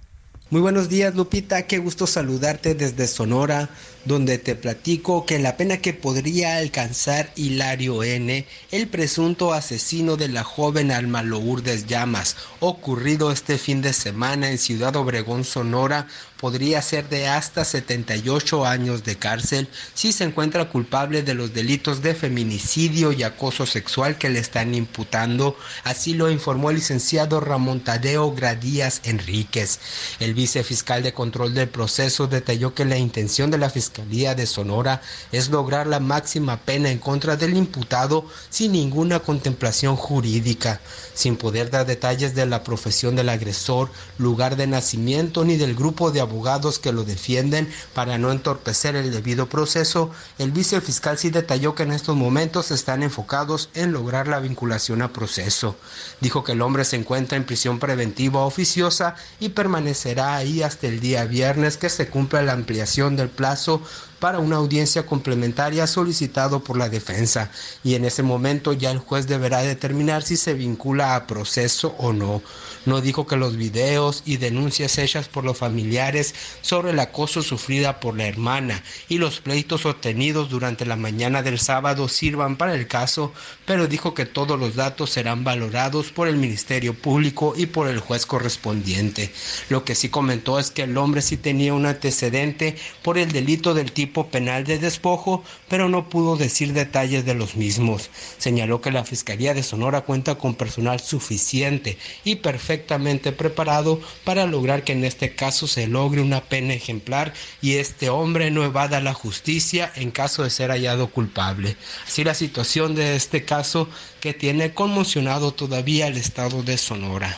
Muy buenos días, Lupita. Qué gusto saludarte desde Sonora, donde te platico que la pena que podría alcanzar Hilario N., el presunto asesino de la joven Alma Lourdes Llamas, ocurrido este fin de semana en Ciudad Obregón, Sonora, podría ser de hasta 78 años de cárcel si se encuentra culpable de los delitos de feminicidio y acoso sexual que le están imputando, así lo informó el licenciado Ramón Tadeo Gradías Enríquez. El vicefiscal de control del proceso detalló que la intención de la Fiscalía de Sonora es lograr la máxima pena en contra del imputado sin ninguna contemplación jurídica, sin poder dar detalles de la profesión del agresor, lugar de nacimiento ni del grupo de abogados que lo defienden para no entorpecer el debido proceso, el vicefiscal sí detalló que en estos momentos están enfocados en lograr la vinculación a proceso. Dijo que el hombre se encuentra en prisión preventiva oficiosa y permanecerá ahí hasta el día viernes que se cumpla la ampliación del plazo para una audiencia complementaria solicitado por la defensa y en ese momento ya el juez deberá determinar si se vincula a proceso o no. No dijo que los videos y denuncias hechas por los familiares sobre el acoso sufrida por la hermana y los pleitos obtenidos durante la mañana del sábado sirvan para el caso, pero dijo que todos los datos serán valorados por el Ministerio Público y por el juez correspondiente. Lo que sí comentó es que el hombre sí tenía un antecedente por el delito del tipo penal de despojo, pero no pudo decir detalles de los mismos. Señaló que la Fiscalía de Sonora cuenta con personal suficiente y perfectamente preparado para lograr que en este caso se logre una pena ejemplar y este hombre no evada la justicia en caso de ser hallado culpable. Así la situación de este caso que tiene conmocionado todavía el estado de Sonora.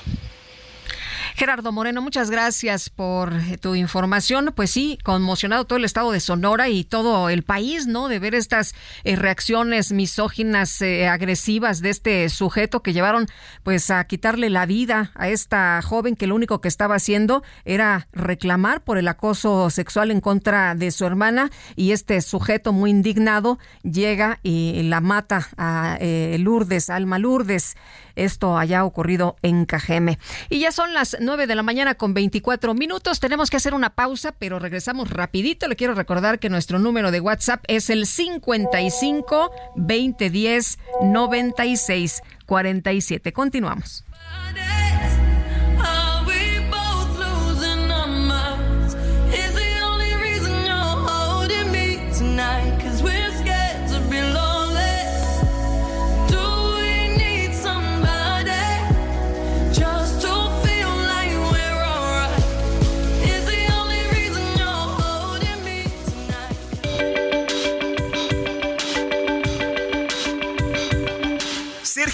Gerardo Moreno, muchas gracias por eh, tu información. Pues sí, conmocionado todo el estado de Sonora y todo el país, ¿no? De ver estas eh, reacciones misóginas, eh, agresivas de este sujeto que llevaron pues a quitarle la vida a esta joven que lo único que estaba haciendo era reclamar por el acoso sexual en contra de su hermana y este sujeto muy indignado llega y la mata a Lourdes, Alma Lourdes. Esto haya ocurrido en Cajeme. Y ya son las 9 de la mañana con 24 minutos. Tenemos que hacer una pausa, pero regresamos rapidito. Le quiero recordar que nuestro número de WhatsApp es el 55 2010 96 47. Continuamos.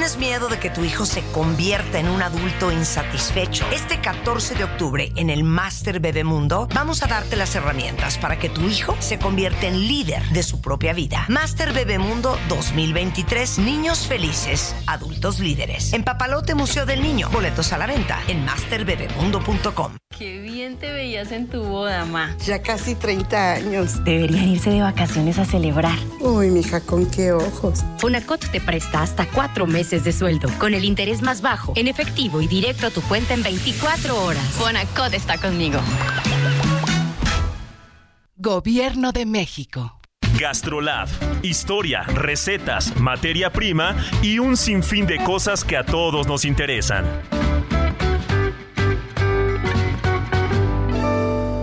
¿Tienes miedo de que tu hijo se convierta en un adulto insatisfecho? Este 14 de octubre en el Master Bebemundo vamos a darte las herramientas para que tu hijo se convierta en líder de su propia vida. Master Bebemundo 2023, niños felices, adultos líderes. En Papalote Museo del Niño, boletos a la venta en masterbebemundo.com. Qué bien te veías en tu boda, ma. Ya casi 30 años. Deberían irse de vacaciones a celebrar. Uy, mija, con qué ojos. Fonacot te presta hasta cuatro meses de sueldo, con el interés más bajo, en efectivo y directo a tu cuenta en 24 horas. Fonacot está conmigo. Gobierno de México. Gastrolab. Historia, recetas, materia prima y un sinfín de cosas que a todos nos interesan.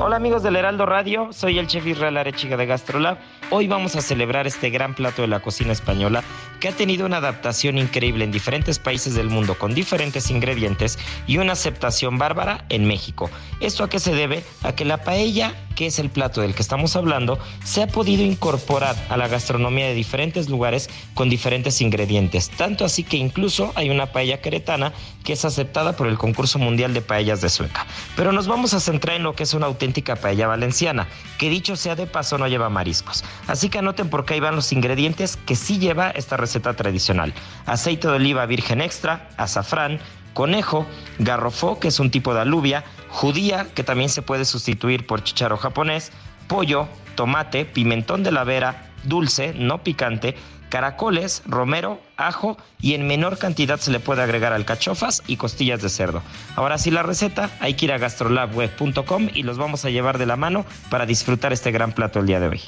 Hola amigos del Heraldo Radio, soy el chef Israel Arechiga de Gastrolab. Hoy vamos a celebrar este gran plato de la cocina española que ha tenido una adaptación increíble en diferentes países del mundo con diferentes ingredientes y una aceptación bárbara en México. ¿Esto a qué se debe? A que la paella, que es el plato del que estamos hablando, se ha podido incorporar a la gastronomía de diferentes lugares con diferentes ingredientes. Tanto así que incluso hay una paella queretana que es aceptada por el concurso mundial de paellas de Sueca. Pero nos vamos a centrar en lo que es una auténtica paella valenciana, que dicho sea de paso no lleva mariscos. Así que anoten por qué ahí van los ingredientes que sí lleva esta receta tradicional. Aceite de oliva virgen extra, azafrán, conejo, garrofó, que es un tipo de alubia, judía, que también se puede sustituir por chicharo japonés, pollo, tomate, pimentón de la vera, dulce, no picante, caracoles, romero, ajo y en menor cantidad se le puede agregar alcachofas y costillas de cerdo. Ahora sí la receta, hay que ir a gastrolabweb.com y los vamos a llevar de la mano para disfrutar este gran plato el día de hoy.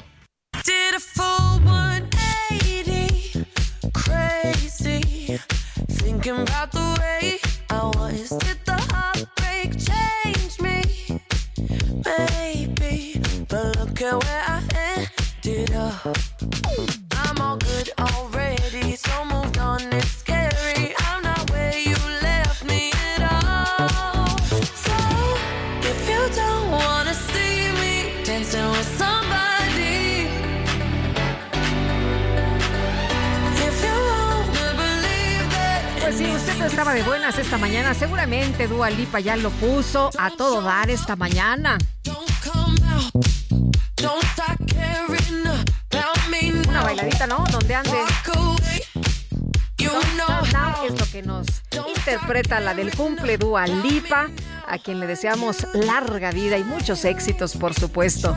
Did a full 180, crazy. Thinking about the way I was. Did the heartbreak change me? Maybe, but look at where I ended up. I'm all good already, so moved on. It's scary. I'm not where you left me at all. So, if you don't wanna see me dancing with somebody. If you wanna believe that Pues si usted no estaba de buenas esta mañana, seguramente Dua Lipa ya lo puso a todo dar esta mañana. don't Una bailadita, ¿no? Donde ande. Now es lo que nos interpreta la del cumple Dua Lipa, a quien le deseamos larga vida y muchos éxitos, por supuesto.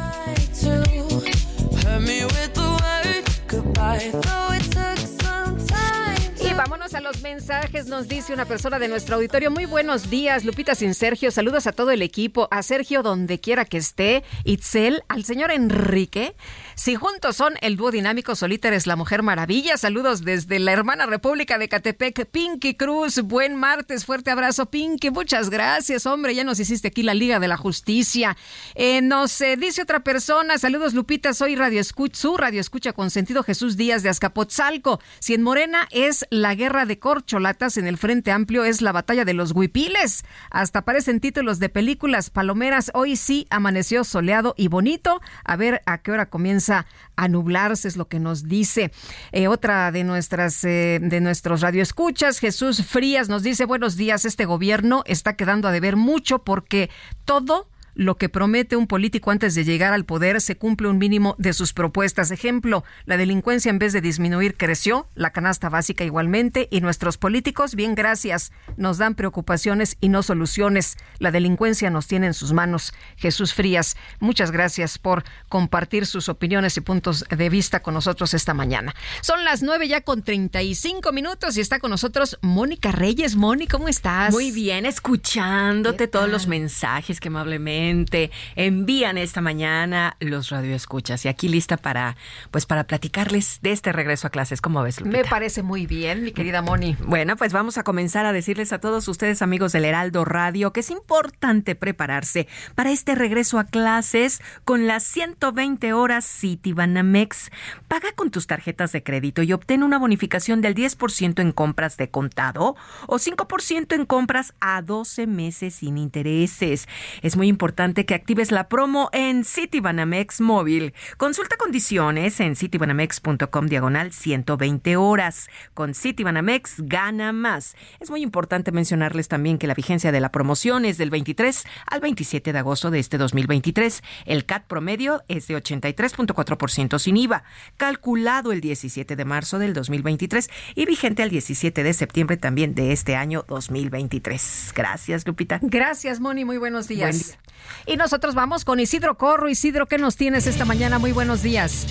Y vámonos a los mensajes, nos dice una persona de nuestro auditorio. Muy buenos días, Lupita sin Sergio. Saludos a todo el equipo, a Sergio donde quiera que esté, Itzel, al señor Enrique. Si juntos son el dúo dinámico, Solíter es la Mujer Maravilla. Saludos desde la hermana República de Catepec, Pinky Cruz. Buen martes, fuerte abrazo, Pinky. Muchas gracias, hombre. Ya nos hiciste aquí la Liga de la Justicia. Eh, nos dice otra persona, saludos Lupita, soy Radio Escucha, su Radio Escucha con sentido Jesús Díaz de Azcapotzalco. Si en Morena es la guerra de corcholatas, en el Frente Amplio es la batalla de los huipiles. Hasta aparecen títulos de películas palomeras. Hoy sí amaneció soleado y bonito. A ver a qué hora comienza a nublarse, es lo que nos dice. Eh, otra de nuestras eh, de nuestros radioescuchas, Jesús Frías, nos dice buenos días. Este gobierno está quedando a deber mucho porque todo lo que promete un político antes de llegar al poder se cumple un mínimo de sus propuestas. Ejemplo, la delincuencia en vez de disminuir creció, la canasta básica igualmente y nuestros políticos, bien gracias, nos dan preocupaciones y no soluciones. La delincuencia nos tiene en sus manos. Jesús Frías, muchas gracias por compartir sus opiniones y puntos de vista con nosotros esta mañana. Son las nueve ya con 35 minutos y está con nosotros Mónica Reyes. Moni, ¿cómo estás? Muy bien, escuchándote todos los mensajes que amablemente envían esta mañana los radioescuchas. Y aquí lista para, pues, para platicarles de este regreso a clases. ¿Cómo ves, Lupita? Me parece muy bien, mi querida Moni. Bueno, pues vamos a comenzar a decirles a todos ustedes, amigos del Heraldo Radio, que es importante prepararse para este regreso a clases con las 120 horas Citibanamex. Paga con tus tarjetas de crédito y obtén una bonificación del 10% en compras de contado o 5% en compras a 12 meses sin intereses. Es muy importante que actives la promo en Citibanamex móvil. Consulta condiciones en citibanamex.com diagonal 120 horas. Con Citibanamex gana más. Es muy importante mencionarles también que la vigencia de la promoción es del 23 al 27 de agosto de este 2023. El CAT promedio es de 83.4% sin IVA, calculado el 17 de marzo del 2023 y vigente al 17 de septiembre también de este año 2023. Gracias, Lupita. Gracias, Moni. Muy buenos días. Y nosotros vamos con Isidro Corro. Isidro, ¿qué nos tienes esta mañana? Muy buenos días.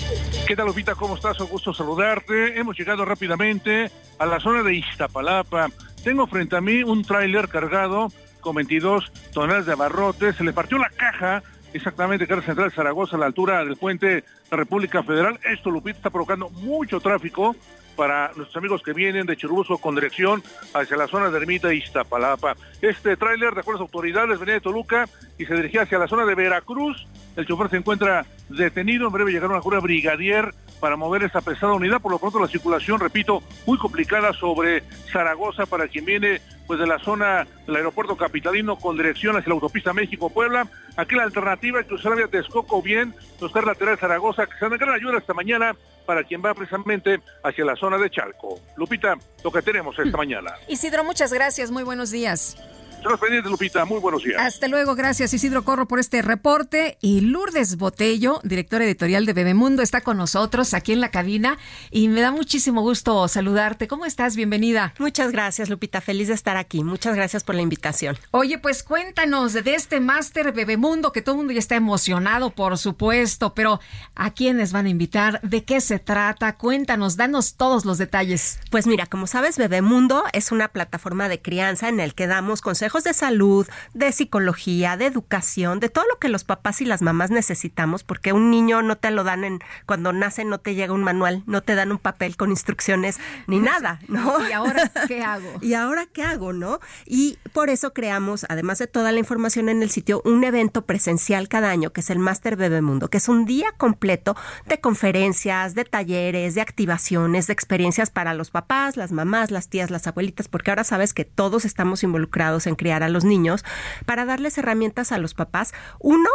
¿Qué tal, Lupita? ¿Cómo estás? Un gusto saludarte. Hemos llegado rápidamente a la zona de Iztapalapa. Tengo frente a mí un tráiler cargado con 22 toneladas de abarrotes. Se le partió la caja exactamente carga central Zaragoza a la altura del puente de República Federal. Esto, Lupita, está provocando mucho tráfico para nuestros amigos que vienen de Churubusco con dirección hacia la zona de Ermita y Iztapalapa. Este tráiler, de acuerdo a las autoridades, venía de Toluca y se dirigía hacia la zona de Veracruz. El chofer se encuentra detenido, en breve llegará una jura brigadier para mover esta pesada unidad. Por lo pronto la circulación, repito, muy complicada sobre Zaragoza para quien viene pues de la zona del aeropuerto capitalino con dirección hacia la autopista México-Puebla. Aquí la alternativa es cruzar vía Texcoco bien, buscar lateral Zaragoza, que se dan gran ayuda esta mañana para quien va precisamente hacia la zona de Chalco. Lupita, lo que tenemos esta mañana. Isidro, muchas gracias. Muy buenos días. Estamos pendientes, Lupita. Muy buenos días. Hasta luego. Gracias, Isidro Corro, por este reporte. Y Lourdes Botello, directora editorial de Bebemundo, está con nosotros aquí en la cabina y me da muchísimo gusto saludarte. ¿Cómo estás? Bienvenida. Muchas gracias, Lupita. Feliz de estar aquí. Muchas gracias por la invitación. Oye, pues cuéntanos de este máster Bebemundo, que todo el mundo ya está emocionado, por supuesto, pero ¿a quiénes van a invitar? ¿De qué se trata? Cuéntanos, danos todos los detalles. Pues mira, como sabes, Bebemundo es una plataforma de crianza en el que damos consejos de salud, de psicología, de educación, de todo lo que los papás y las mamás necesitamos, porque un niño no te lo dan en cuando nace no te llega un manual, no te dan un papel con instrucciones ni nada, ¿no? ¿Y ahora qué hago? ¿Y ahora qué hago, no? Y por eso creamos, además de toda la información en el sitio, un evento presencial cada año que es el Máster Bebemundo, que es un día completo de conferencias, de talleres, de activaciones, de experiencias para los papás, las mamás, las tías, las abuelitas, porque ahora sabes que todos estamos involucrados en a los niños, para darles herramientas a los papás. Uno,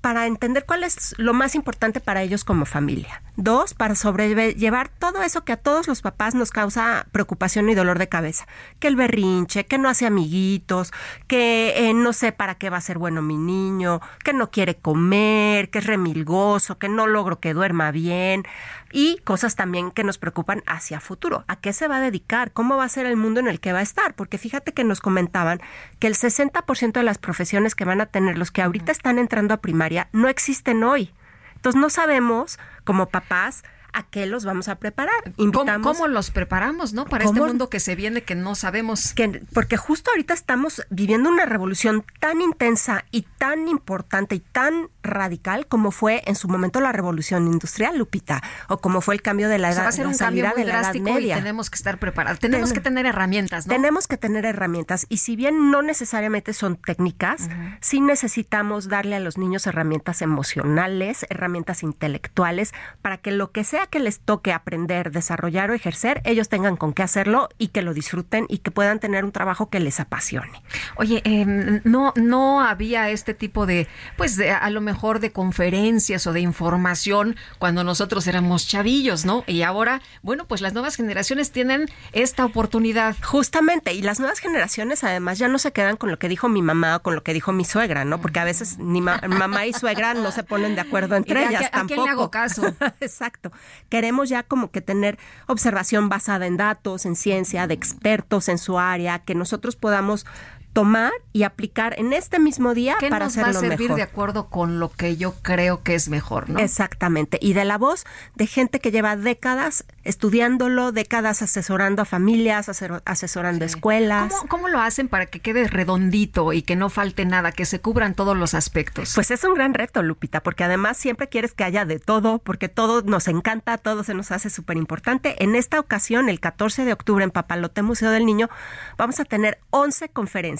para entender cuál es lo más importante para ellos como familia. Dos, para sobrellevar todo eso que a todos los papás nos causa preocupación y dolor de cabeza. Que el berrinche, que no hace amiguitos, que eh, no sé para qué va a ser bueno mi niño, que no quiere comer, que es remilgoso, que no logro que duerma bien y cosas también que nos preocupan hacia futuro. ¿A qué se va a dedicar? ¿Cómo va a ser el mundo en el que va a estar? Porque fíjate que nos comentaban que el 60% de las profesiones que van a tener los que ahorita están entrando a primaria no existen hoy. Entonces no sabemos como papás a qué los vamos a preparar. ¿Cómo, ¿Cómo, los preparamos, no? Para este mundo que se viene que no sabemos. Que, porque justo ahorita estamos viviendo una revolución tan intensa y tan importante y tan radical como fue en su momento la revolución industrial, Lupita, o como fue el cambio de la edad, va a ser un cambio muy drástico y tenemos que estar preparados. Tenemos que tener herramientas, ¿no? Tenemos que tener herramientas y si bien no necesariamente son técnicas, sí necesitamos darle a los niños herramientas emocionales, herramientas intelectuales para que lo que sea que les toque aprender, desarrollar o ejercer, ellos tengan con qué hacerlo y que lo disfruten y que puedan tener un trabajo que les apasione. Oye, eh, no no había este tipo de, pues de, a lo mejor mejor de conferencias o de información cuando nosotros éramos chavillos, ¿no? Y ahora, bueno, pues las nuevas generaciones tienen esta oportunidad. Justamente, y las nuevas generaciones además ya no se quedan con lo que dijo mi mamá o con lo que dijo mi suegra, ¿no? Porque a veces ni mamá y suegra no se ponen de acuerdo entre ellas tampoco. ¿A quién le hago caso? Exacto. Queremos ya como que tener observación basada en datos, en ciencia, de expertos en su área, que nosotros podamos tomar y aplicar en este mismo día ¿Qué para nos hacerlo va a servir mejor. de acuerdo con lo que yo creo que es mejor, ¿no? Exactamente. Y de la voz de gente que lleva décadas estudiándolo, décadas asesorando a familias, asesor- asesorando escuelas. ¿Cómo, cómo lo hacen para que quede redondito y que no falte nada, que se cubran todos los aspectos? Pues es un gran reto, Lupita, porque además siempre quieres que haya de todo, porque todo nos encanta, todo se nos hace súper importante. En esta ocasión, el 14 de octubre en Papalote Museo del Niño, vamos a tener 11 conferencias.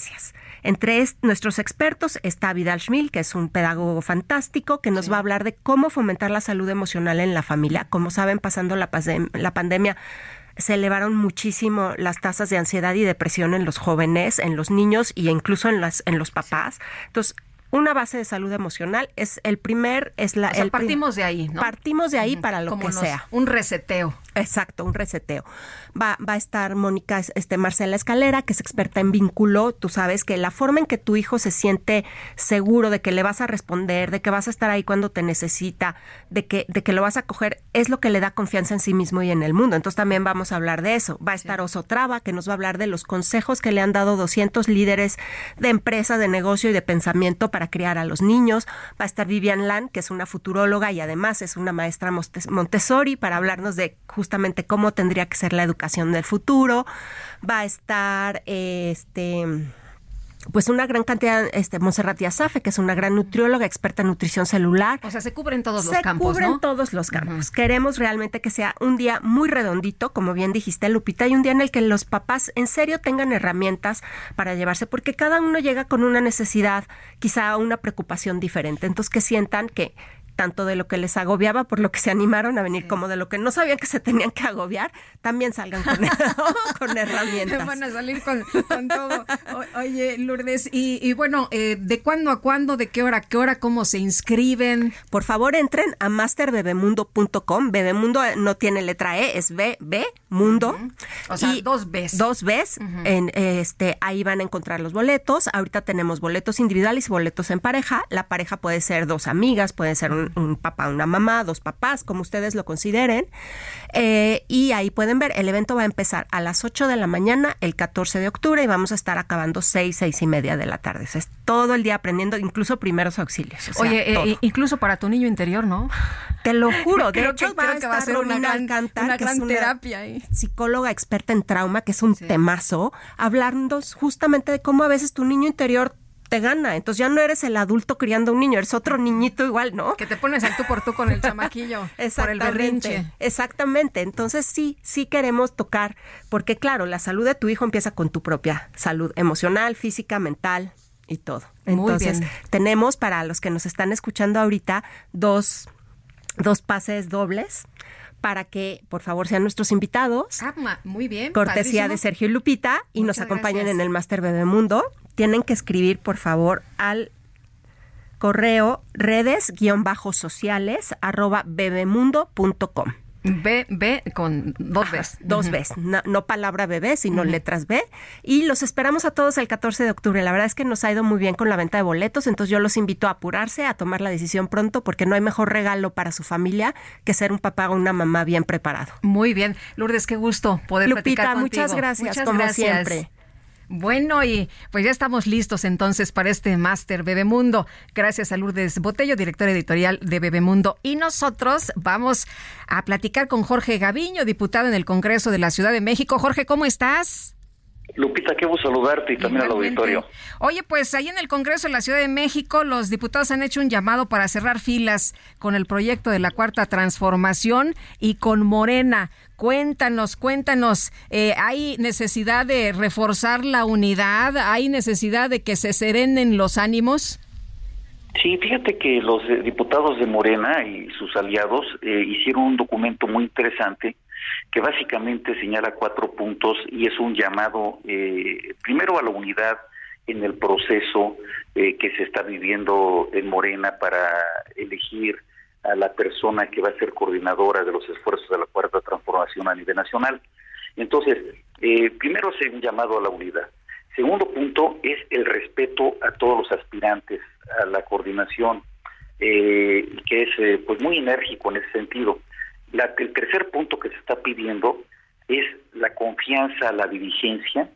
Entre est- nuestros expertos está Vidal Schmil, que es un pedagogo fantástico, que nos va a hablar de cómo fomentar la salud emocional en la familia. Como saben, pasando la, pandemia, se elevaron muchísimo las tasas de ansiedad y depresión en los jóvenes, en los niños e incluso en, las, en los papás. Entonces, una base de salud emocional es el primer, es la... O sea, el partimos de ahí, ¿no? Partimos de ahí para lo Como que nos- sea. Un reseteo. Exacto, un reseteo. Va, va a estar Mónica, este Marcela Escalera, que es experta en vínculo. Tú sabes que la forma en que tu hijo se siente seguro de que le vas a responder, de que vas a estar ahí cuando te necesita, de que, de que lo vas a coger, es lo que le da confianza en sí mismo y en el mundo. Entonces también vamos a hablar de eso. Va a estar Oso Traba, que nos va a hablar de los consejos que le han dado 200 líderes de empresa, de negocio y de pensamiento para criar a los niños. Va a estar Vivian Lan, que es una futuróloga y además es una maestra Montes- Montessori para hablarnos de justamente cómo tendría que ser la educación del futuro. Va a estar este pues una gran cantidad, este, Monserrat Yasafe, que es una gran nutrióloga, experta en nutrición celular. O sea, se cubren todos los Se campos, cubren ¿no? todos los campos. Queremos realmente que sea un día muy redondito, como bien dijiste, Lupita, y un día en el que los papás en serio tengan herramientas para llevarse, porque cada uno llega con una necesidad, quizá una preocupación diferente. Entonces, que sientan que tanto de lo que les agobiaba por lo que se animaron a venir, como de lo que no sabían que se tenían que agobiar, también salgan con, con herramientas. Van a salir con, con todo. O- oye, Lourdes, y, y bueno, eh, ¿de cuándo a cuándo? ¿De qué hora a qué hora? ¿Cómo se inscriben? Por favor, entren a masterbebemundo.com. Bebemundo eh, no tiene letra E, es B, B, mundo. O sea, Y dos Bs. Dos Bs. en, este, ahí van a encontrar los boletos. Ahorita tenemos boletos individuales y boletos en pareja. La pareja puede ser dos amigas, puede ser un, un papá, una mamá, dos papás, como ustedes lo consideren. Eh, y ahí pueden ver, el evento va a empezar a las 8 de la mañana el 14 de octubre y vamos a estar acabando 6, 6 y media de la tarde. O sea, es todo el día aprendiendo, incluso primeros auxilios. o sea, Oye, eh, incluso para tu niño interior, ¿no? Te lo juro, de Creo hecho que- va va a ser una gran- Alcántar, una que es gran terapia psicóloga experta en trauma, que es un temazo, hablando justamente de cómo a veces tu niño interior te gana. Entonces ya no eres el adulto criando un niño, eres otro niñito igual, ¿no? Que te pones al tú por tú con el chamaquillo. por el Exactamente, berrinche. exactamente. Entonces sí, sí queremos tocar, porque claro, la salud de tu hijo empieza con tu propia salud emocional, física, mental y todo. Muy Entonces bien. tenemos para los que nos están escuchando ahorita dos, dos pases dobles para que por favor sean nuestros invitados. Ah, muy bien. Cortesía padrísimo. de Sergio y Lupita y nos acompañen gracias. en el Máster Bebemundo. Tienen que escribir, por favor, al correo redes-sociales arroba bebemundo.com. B, B con dos Bs. Dos. Bs, no, no palabra bebé, sino letras B. Y los esperamos a todos el 14 de octubre. La verdad es que nos ha ido muy bien con la venta de boletos, entonces yo los invito a apurarse, a tomar la decisión pronto, porque no hay mejor regalo para su familia que ser un papá o una mamá bien preparado. Muy bien. Lourdes, qué gusto poder Lupita, platicar contigo. muchas gracias, Muchas como gracias. siempre. Bueno, y pues ya estamos listos entonces para este máster Bebemundo. Gracias a Lourdes Botello, directora editorial de Bebemundo. Y nosotros vamos a platicar con Jorge Gaviño, diputado en el Congreso de la Ciudad de México. Jorge, ¿cómo estás? Lupita, qué gusto saludarte y también al auditorio. Oye, pues ahí en el Congreso de la Ciudad de México, los diputados han hecho un llamado para cerrar filas con el proyecto de la Cuarta Transformación y con Morena. Cuéntanos, cuéntanos, eh, ¿hay necesidad de reforzar la unidad? ¿Hay necesidad de que se serenen los ánimos? Sí, fíjate que los eh, diputados de Morena y sus aliados eh, hicieron un documento muy interesante que básicamente señala cuatro puntos y es un llamado eh, primero a la unidad en el proceso eh, que se está viviendo en Morena para elegir a la persona que va a ser coordinadora de los esfuerzos de la cuarta transformación a nivel nacional. Entonces, eh, primero es un llamado a la unidad. Segundo punto es el respeto a todos los aspirantes a la coordinación, eh, que es eh, pues muy enérgico en ese sentido. La, el tercer punto que se está pidiendo es la confianza a la dirigencia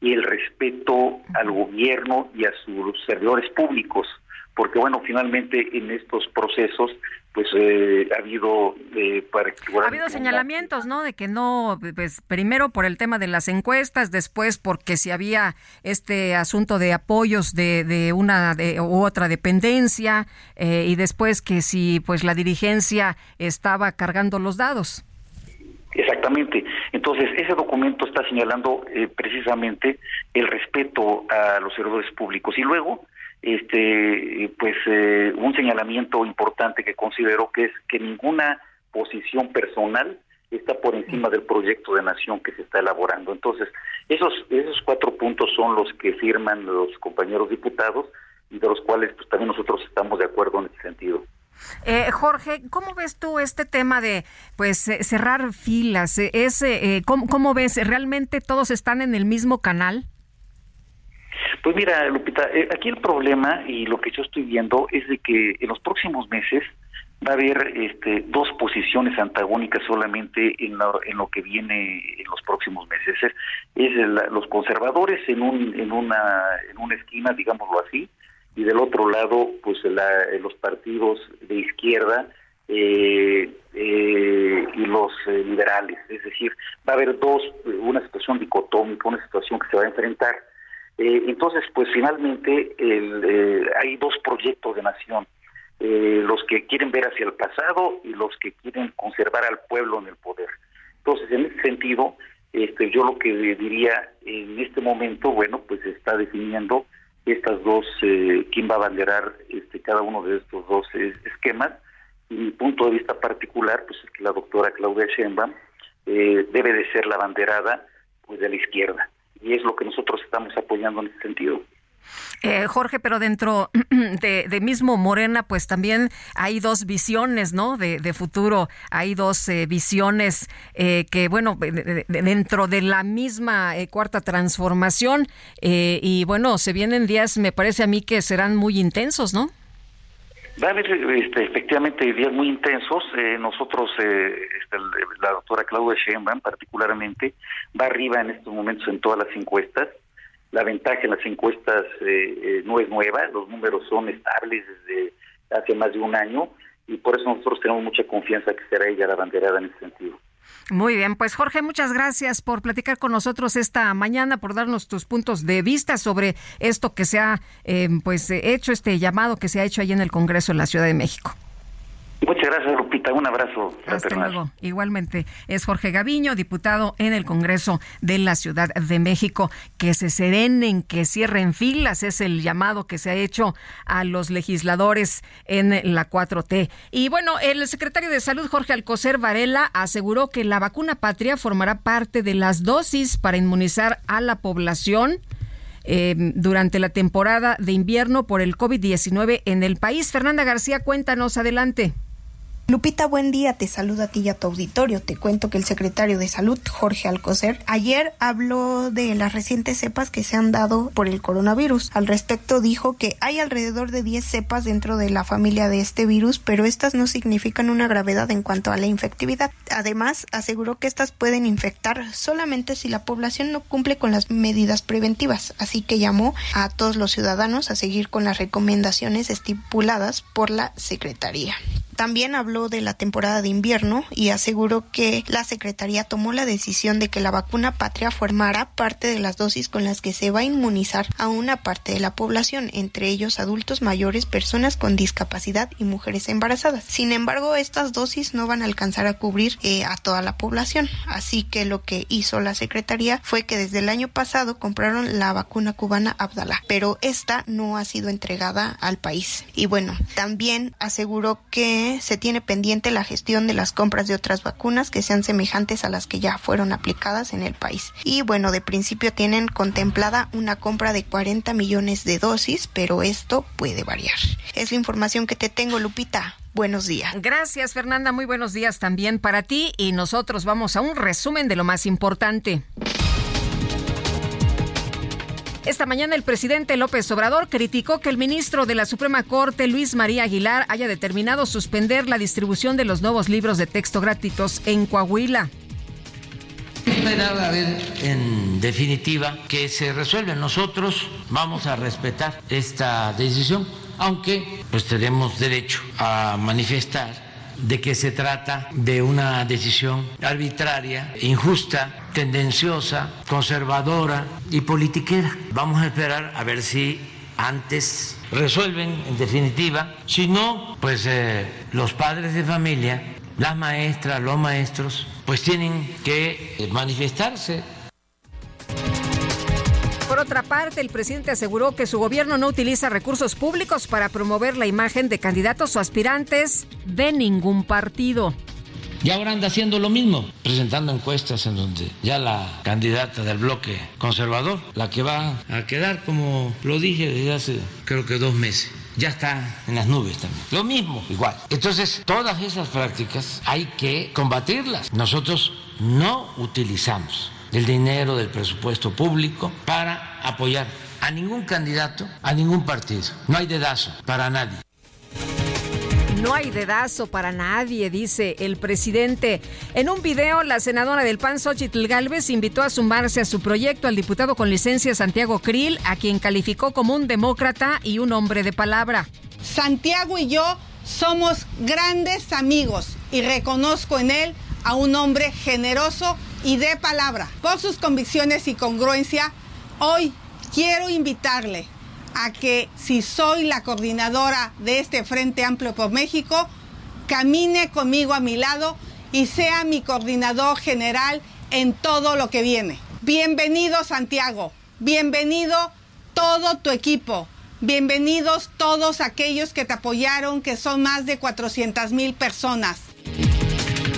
y el respeto al gobierno y a sus servidores públicos, porque bueno, finalmente en estos procesos pues eh, ha habido eh, ha habido señalamientos no de que no pues primero por el tema de las encuestas después porque si había este asunto de apoyos de, de una de, u otra dependencia eh, y después que si pues la dirigencia estaba cargando los dados Exactamente. Entonces, ese documento está señalando eh, precisamente el respeto a los servidores públicos. Y luego, este, pues, eh, un señalamiento importante que considero que es que ninguna posición personal está por encima del proyecto de nación que se está elaborando. Entonces, esos, esos cuatro puntos son los que firman los compañeros diputados y de los cuales pues, también nosotros estamos de acuerdo en ese sentido. Eh, Jorge, ¿cómo ves tú este tema de pues eh, cerrar filas? Eh, es, ¿cómo, ves? ¿Realmente todos están en el mismo canal? Pues mira, Lupita, aquí el problema y lo que yo estoy viendo es de que en los próximos meses va a haber este, dos posiciones antagónicas solamente en lo, en lo que viene en los próximos meses. Es, los conservadores en, un, en, una, en una esquina, digámoslo así, y del otro lado pues eh, los partidos de izquierda eh, eh, y los liberales es decir va a haber dos una situación dicotómica una situación que se va a enfrentar entonces pues finalmente hay dos proyectos de nación los que quieren ver hacia el pasado y los que quieren conservar al pueblo en el poder entonces en ese sentido este yo lo que diría en este momento bueno pues se está definiendo estas dos, eh, quién va a banderar este, cada uno de estos dos esquemas. Y mi punto de vista particular, pues es que la doctora Claudia Sheinbaum eh, debe de ser la banderada pues, de la izquierda. Y es lo que nosotros estamos apoyando en ese sentido. Eh, Jorge, pero dentro de, mismo Morena, pues también hay dos visiones, ¿no? De, futuro, hay dos eh, visiones eh, que, bueno, dentro de la misma cuarta transformación, y bueno, se vienen días, me parece a mí que serán muy intensos, ¿no? Va a haber este, efectivamente días muy intensos. nosotros, este, la doctora Claudia Sheinbaum particularmente, va arriba en estos momentos en todas las encuestas. La ventaja en las encuestas eh, eh, no es nueva, los números son estables desde hace más de un año y por eso nosotros tenemos mucha confianza que será ella la banderada en ese sentido. Muy bien, pues Jorge, muchas gracias por platicar con nosotros esta mañana, por darnos tus puntos de vista sobre esto que se ha eh, pues hecho, este llamado que se ha hecho ahí en el Congreso de la Ciudad de México. Muchas gracias, Un abrazo. Hasta luego. Igualmente, es Jorge Gaviño, diputado en el Congreso de la Ciudad de México. Que se serenen, que cierren filas, es el llamado que se ha hecho a los legisladores en la 4T. Y bueno, el secretario de Salud, Jorge Alcocer Varela, aseguró que la vacuna patria formará parte de las dosis para inmunizar a la población. Eh, durante la temporada de invierno por el COVID-19 en el país. Fernanda García, cuéntanos adelante. Lupita, buen día, te saludo a ti y a tu auditorio. Te cuento que el secretario de Salud, Jorge Alcocer, ayer habló de las recientes cepas que se han dado por el coronavirus. Al respecto dijo que hay alrededor de 10 cepas dentro de la familia de este virus, pero estas no significan una gravedad en cuanto a la infectividad. Además, aseguró que estas pueden infectar solamente si la población no cumple con las medidas preventivas, así que llamó a todos los ciudadanos a seguir con las recomendaciones estipuladas por la Secretaría. También habló de la temporada de invierno y aseguró que la Secretaría tomó la decisión de que la vacuna patria formará parte de las dosis con las que se va a inmunizar a una parte de la población, entre ellos adultos mayores, personas con discapacidad y mujeres embarazadas. Sin embargo, estas dosis no van a alcanzar a cubrir eh, a toda la población, así que lo que hizo la Secretaría fue que desde el año pasado compraron la vacuna cubana Abdala, pero esta no ha sido entregada al país. Y bueno, también aseguró que se tiene pendiente la gestión de las compras de otras vacunas que sean semejantes a las que ya fueron aplicadas en el país. Y bueno, de principio tienen contemplada una compra de 40 millones de dosis, pero esto puede variar. Es la información que te tengo, Lupita. Buenos días. Gracias, Fernanda. Muy buenos días también para ti. Y nosotros vamos a un resumen de lo más importante. Esta mañana el presidente López Obrador criticó que el ministro de la Suprema Corte, Luis María Aguilar, haya determinado suspender la distribución de los nuevos libros de texto gratuitos en Coahuila. Esperaba ver, en definitiva, que se resuelve. Nosotros vamos a respetar esta decisión, aunque pues tenemos derecho a manifestar de que se trata de una decisión arbitraria, injusta, tendenciosa, conservadora y politiquera. Vamos a esperar a ver si antes resuelven en definitiva. Si no, pues eh, los padres de familia, las maestras, los maestros, pues tienen que manifestarse por otra parte, el presidente aseguró que su gobierno no utiliza recursos públicos para promover la imagen de candidatos o aspirantes de ningún partido. Y ahora anda haciendo lo mismo, presentando encuestas en donde ya la candidata del bloque conservador, la que va a quedar, como lo dije desde hace creo que dos meses, ya está en las nubes también. Lo mismo, igual. Entonces, todas esas prácticas hay que combatirlas. Nosotros no utilizamos del dinero del presupuesto público para apoyar a ningún candidato, a ningún partido. No hay dedazo para nadie. No hay dedazo para nadie, dice el presidente. En un video, la senadora del PAN, Xochitl Galvez, invitó a sumarse a su proyecto al diputado con licencia Santiago Krill, a quien calificó como un demócrata y un hombre de palabra. Santiago y yo somos grandes amigos y reconozco en él a un hombre generoso y de palabra. Por sus convicciones y congruencia, hoy quiero invitarle a que si soy la coordinadora de este Frente Amplio por México, camine conmigo a mi lado y sea mi coordinador general en todo lo que viene. Bienvenido Santiago, bienvenido todo tu equipo, bienvenidos todos aquellos que te apoyaron, que son más de 400 mil personas.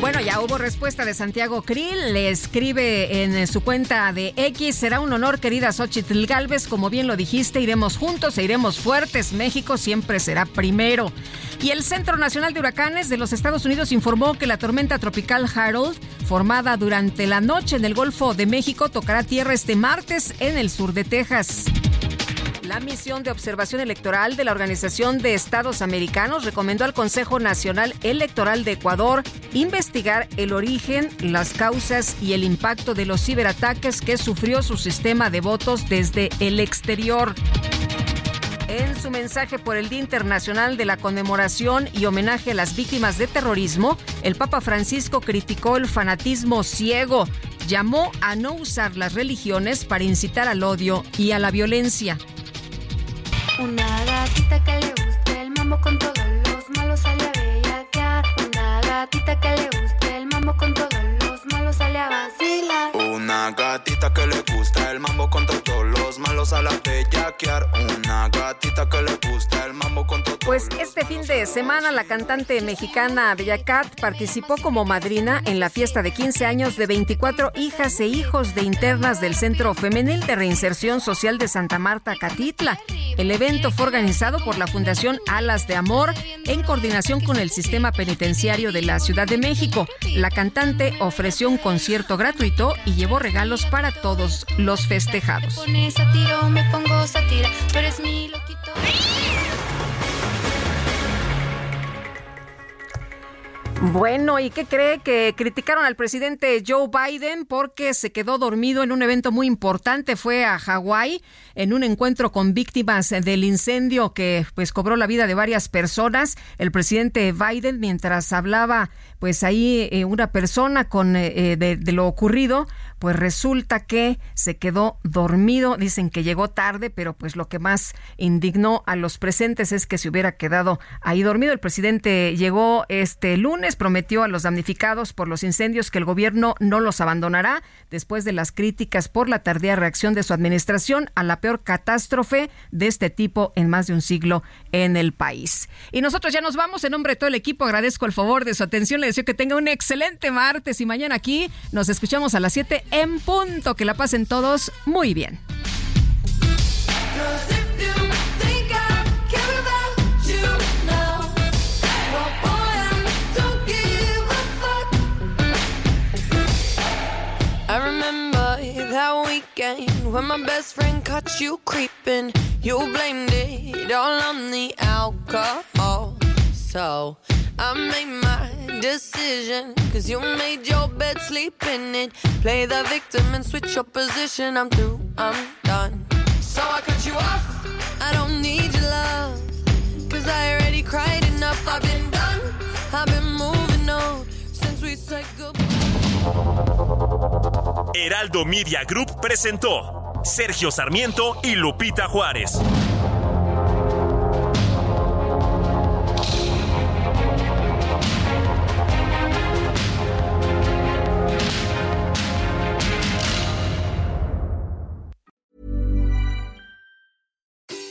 Bueno, ya hubo respuesta de Santiago Krill. Le escribe en su cuenta de X. Será un honor, querida Xochitl Galvez. Como bien lo dijiste, iremos juntos e iremos fuertes. México siempre será primero. Y el Centro Nacional de Huracanes de los Estados Unidos informó que la tormenta tropical Harold, formada durante la noche en el Golfo de México, tocará tierra este martes en el sur de Texas. La misión de observación electoral de la Organización de Estados Americanos recomendó al Consejo Nacional Electoral de Ecuador investigar el origen, las causas y el impacto de los ciberataques que sufrió su sistema de votos desde el exterior. En su mensaje por el Día Internacional de la Conmemoración y homenaje a las víctimas de terrorismo, el Papa Francisco criticó el fanatismo ciego, llamó a no usar las religiones para incitar al odio y a la violencia. Una gatita que le guste el mambo con todos los malos sale a bellaquear. Una gatita que le guste el mambo con todos los malos sale a vacilar. Una gatita que le gusta el mambo con todos los malos sale a bellaquear. Una gatita que le gusta el mambo con todos Pues este fin de semana la cantante mexicana Bella Cat participó como madrina en la fiesta de 15 años de 24 hijas e hijos de internas del Centro Femenil de Reinserción Social de Santa Marta, Catitla. El evento fue organizado por la Fundación Alas de Amor en coordinación con el Sistema Penitenciario de la Ciudad de México. La cantante ofreció un concierto gratuito y llevó regalos para todos los festejados. Bueno, ¿y qué cree que criticaron al presidente Joe Biden porque se quedó dormido en un evento muy importante? Fue a Hawái en un encuentro con víctimas del incendio que pues cobró la vida de varias personas. El presidente Biden, mientras hablaba pues ahí eh, una persona con eh, de, lo ocurrido, pues resulta que se quedó dormido. Dicen que llegó tarde, pero pues lo que más indignó a los presentes es que se hubiera quedado ahí dormido. El presidente llegó este lunes, prometió a los damnificados por los incendios que el gobierno no los abandonará después de las críticas por la tardía reacción de su administración a la peor catástrofe de este tipo en más de un siglo en el país. Y nosotros ya nos vamos en nombre de todo el equipo. Agradezco el favor de su atención. Que tenga un excelente martes y mañana aquí nos escuchamos a las 7 en punto. Que la pasen todos muy bien. That weekend when my best friend caught you creeping. You blamed it on the alcohol. So I made my decision. Cause you made your bed, sleep in it. Play the victim and switch your position. I'm through, I'm done. So I cut you off. I don't need your love. Cause I already cried enough. I've been done. I've been moving on since we said goodbye. Heraldo Media Group presentó Sergio Sarmiento y Lupita Juárez.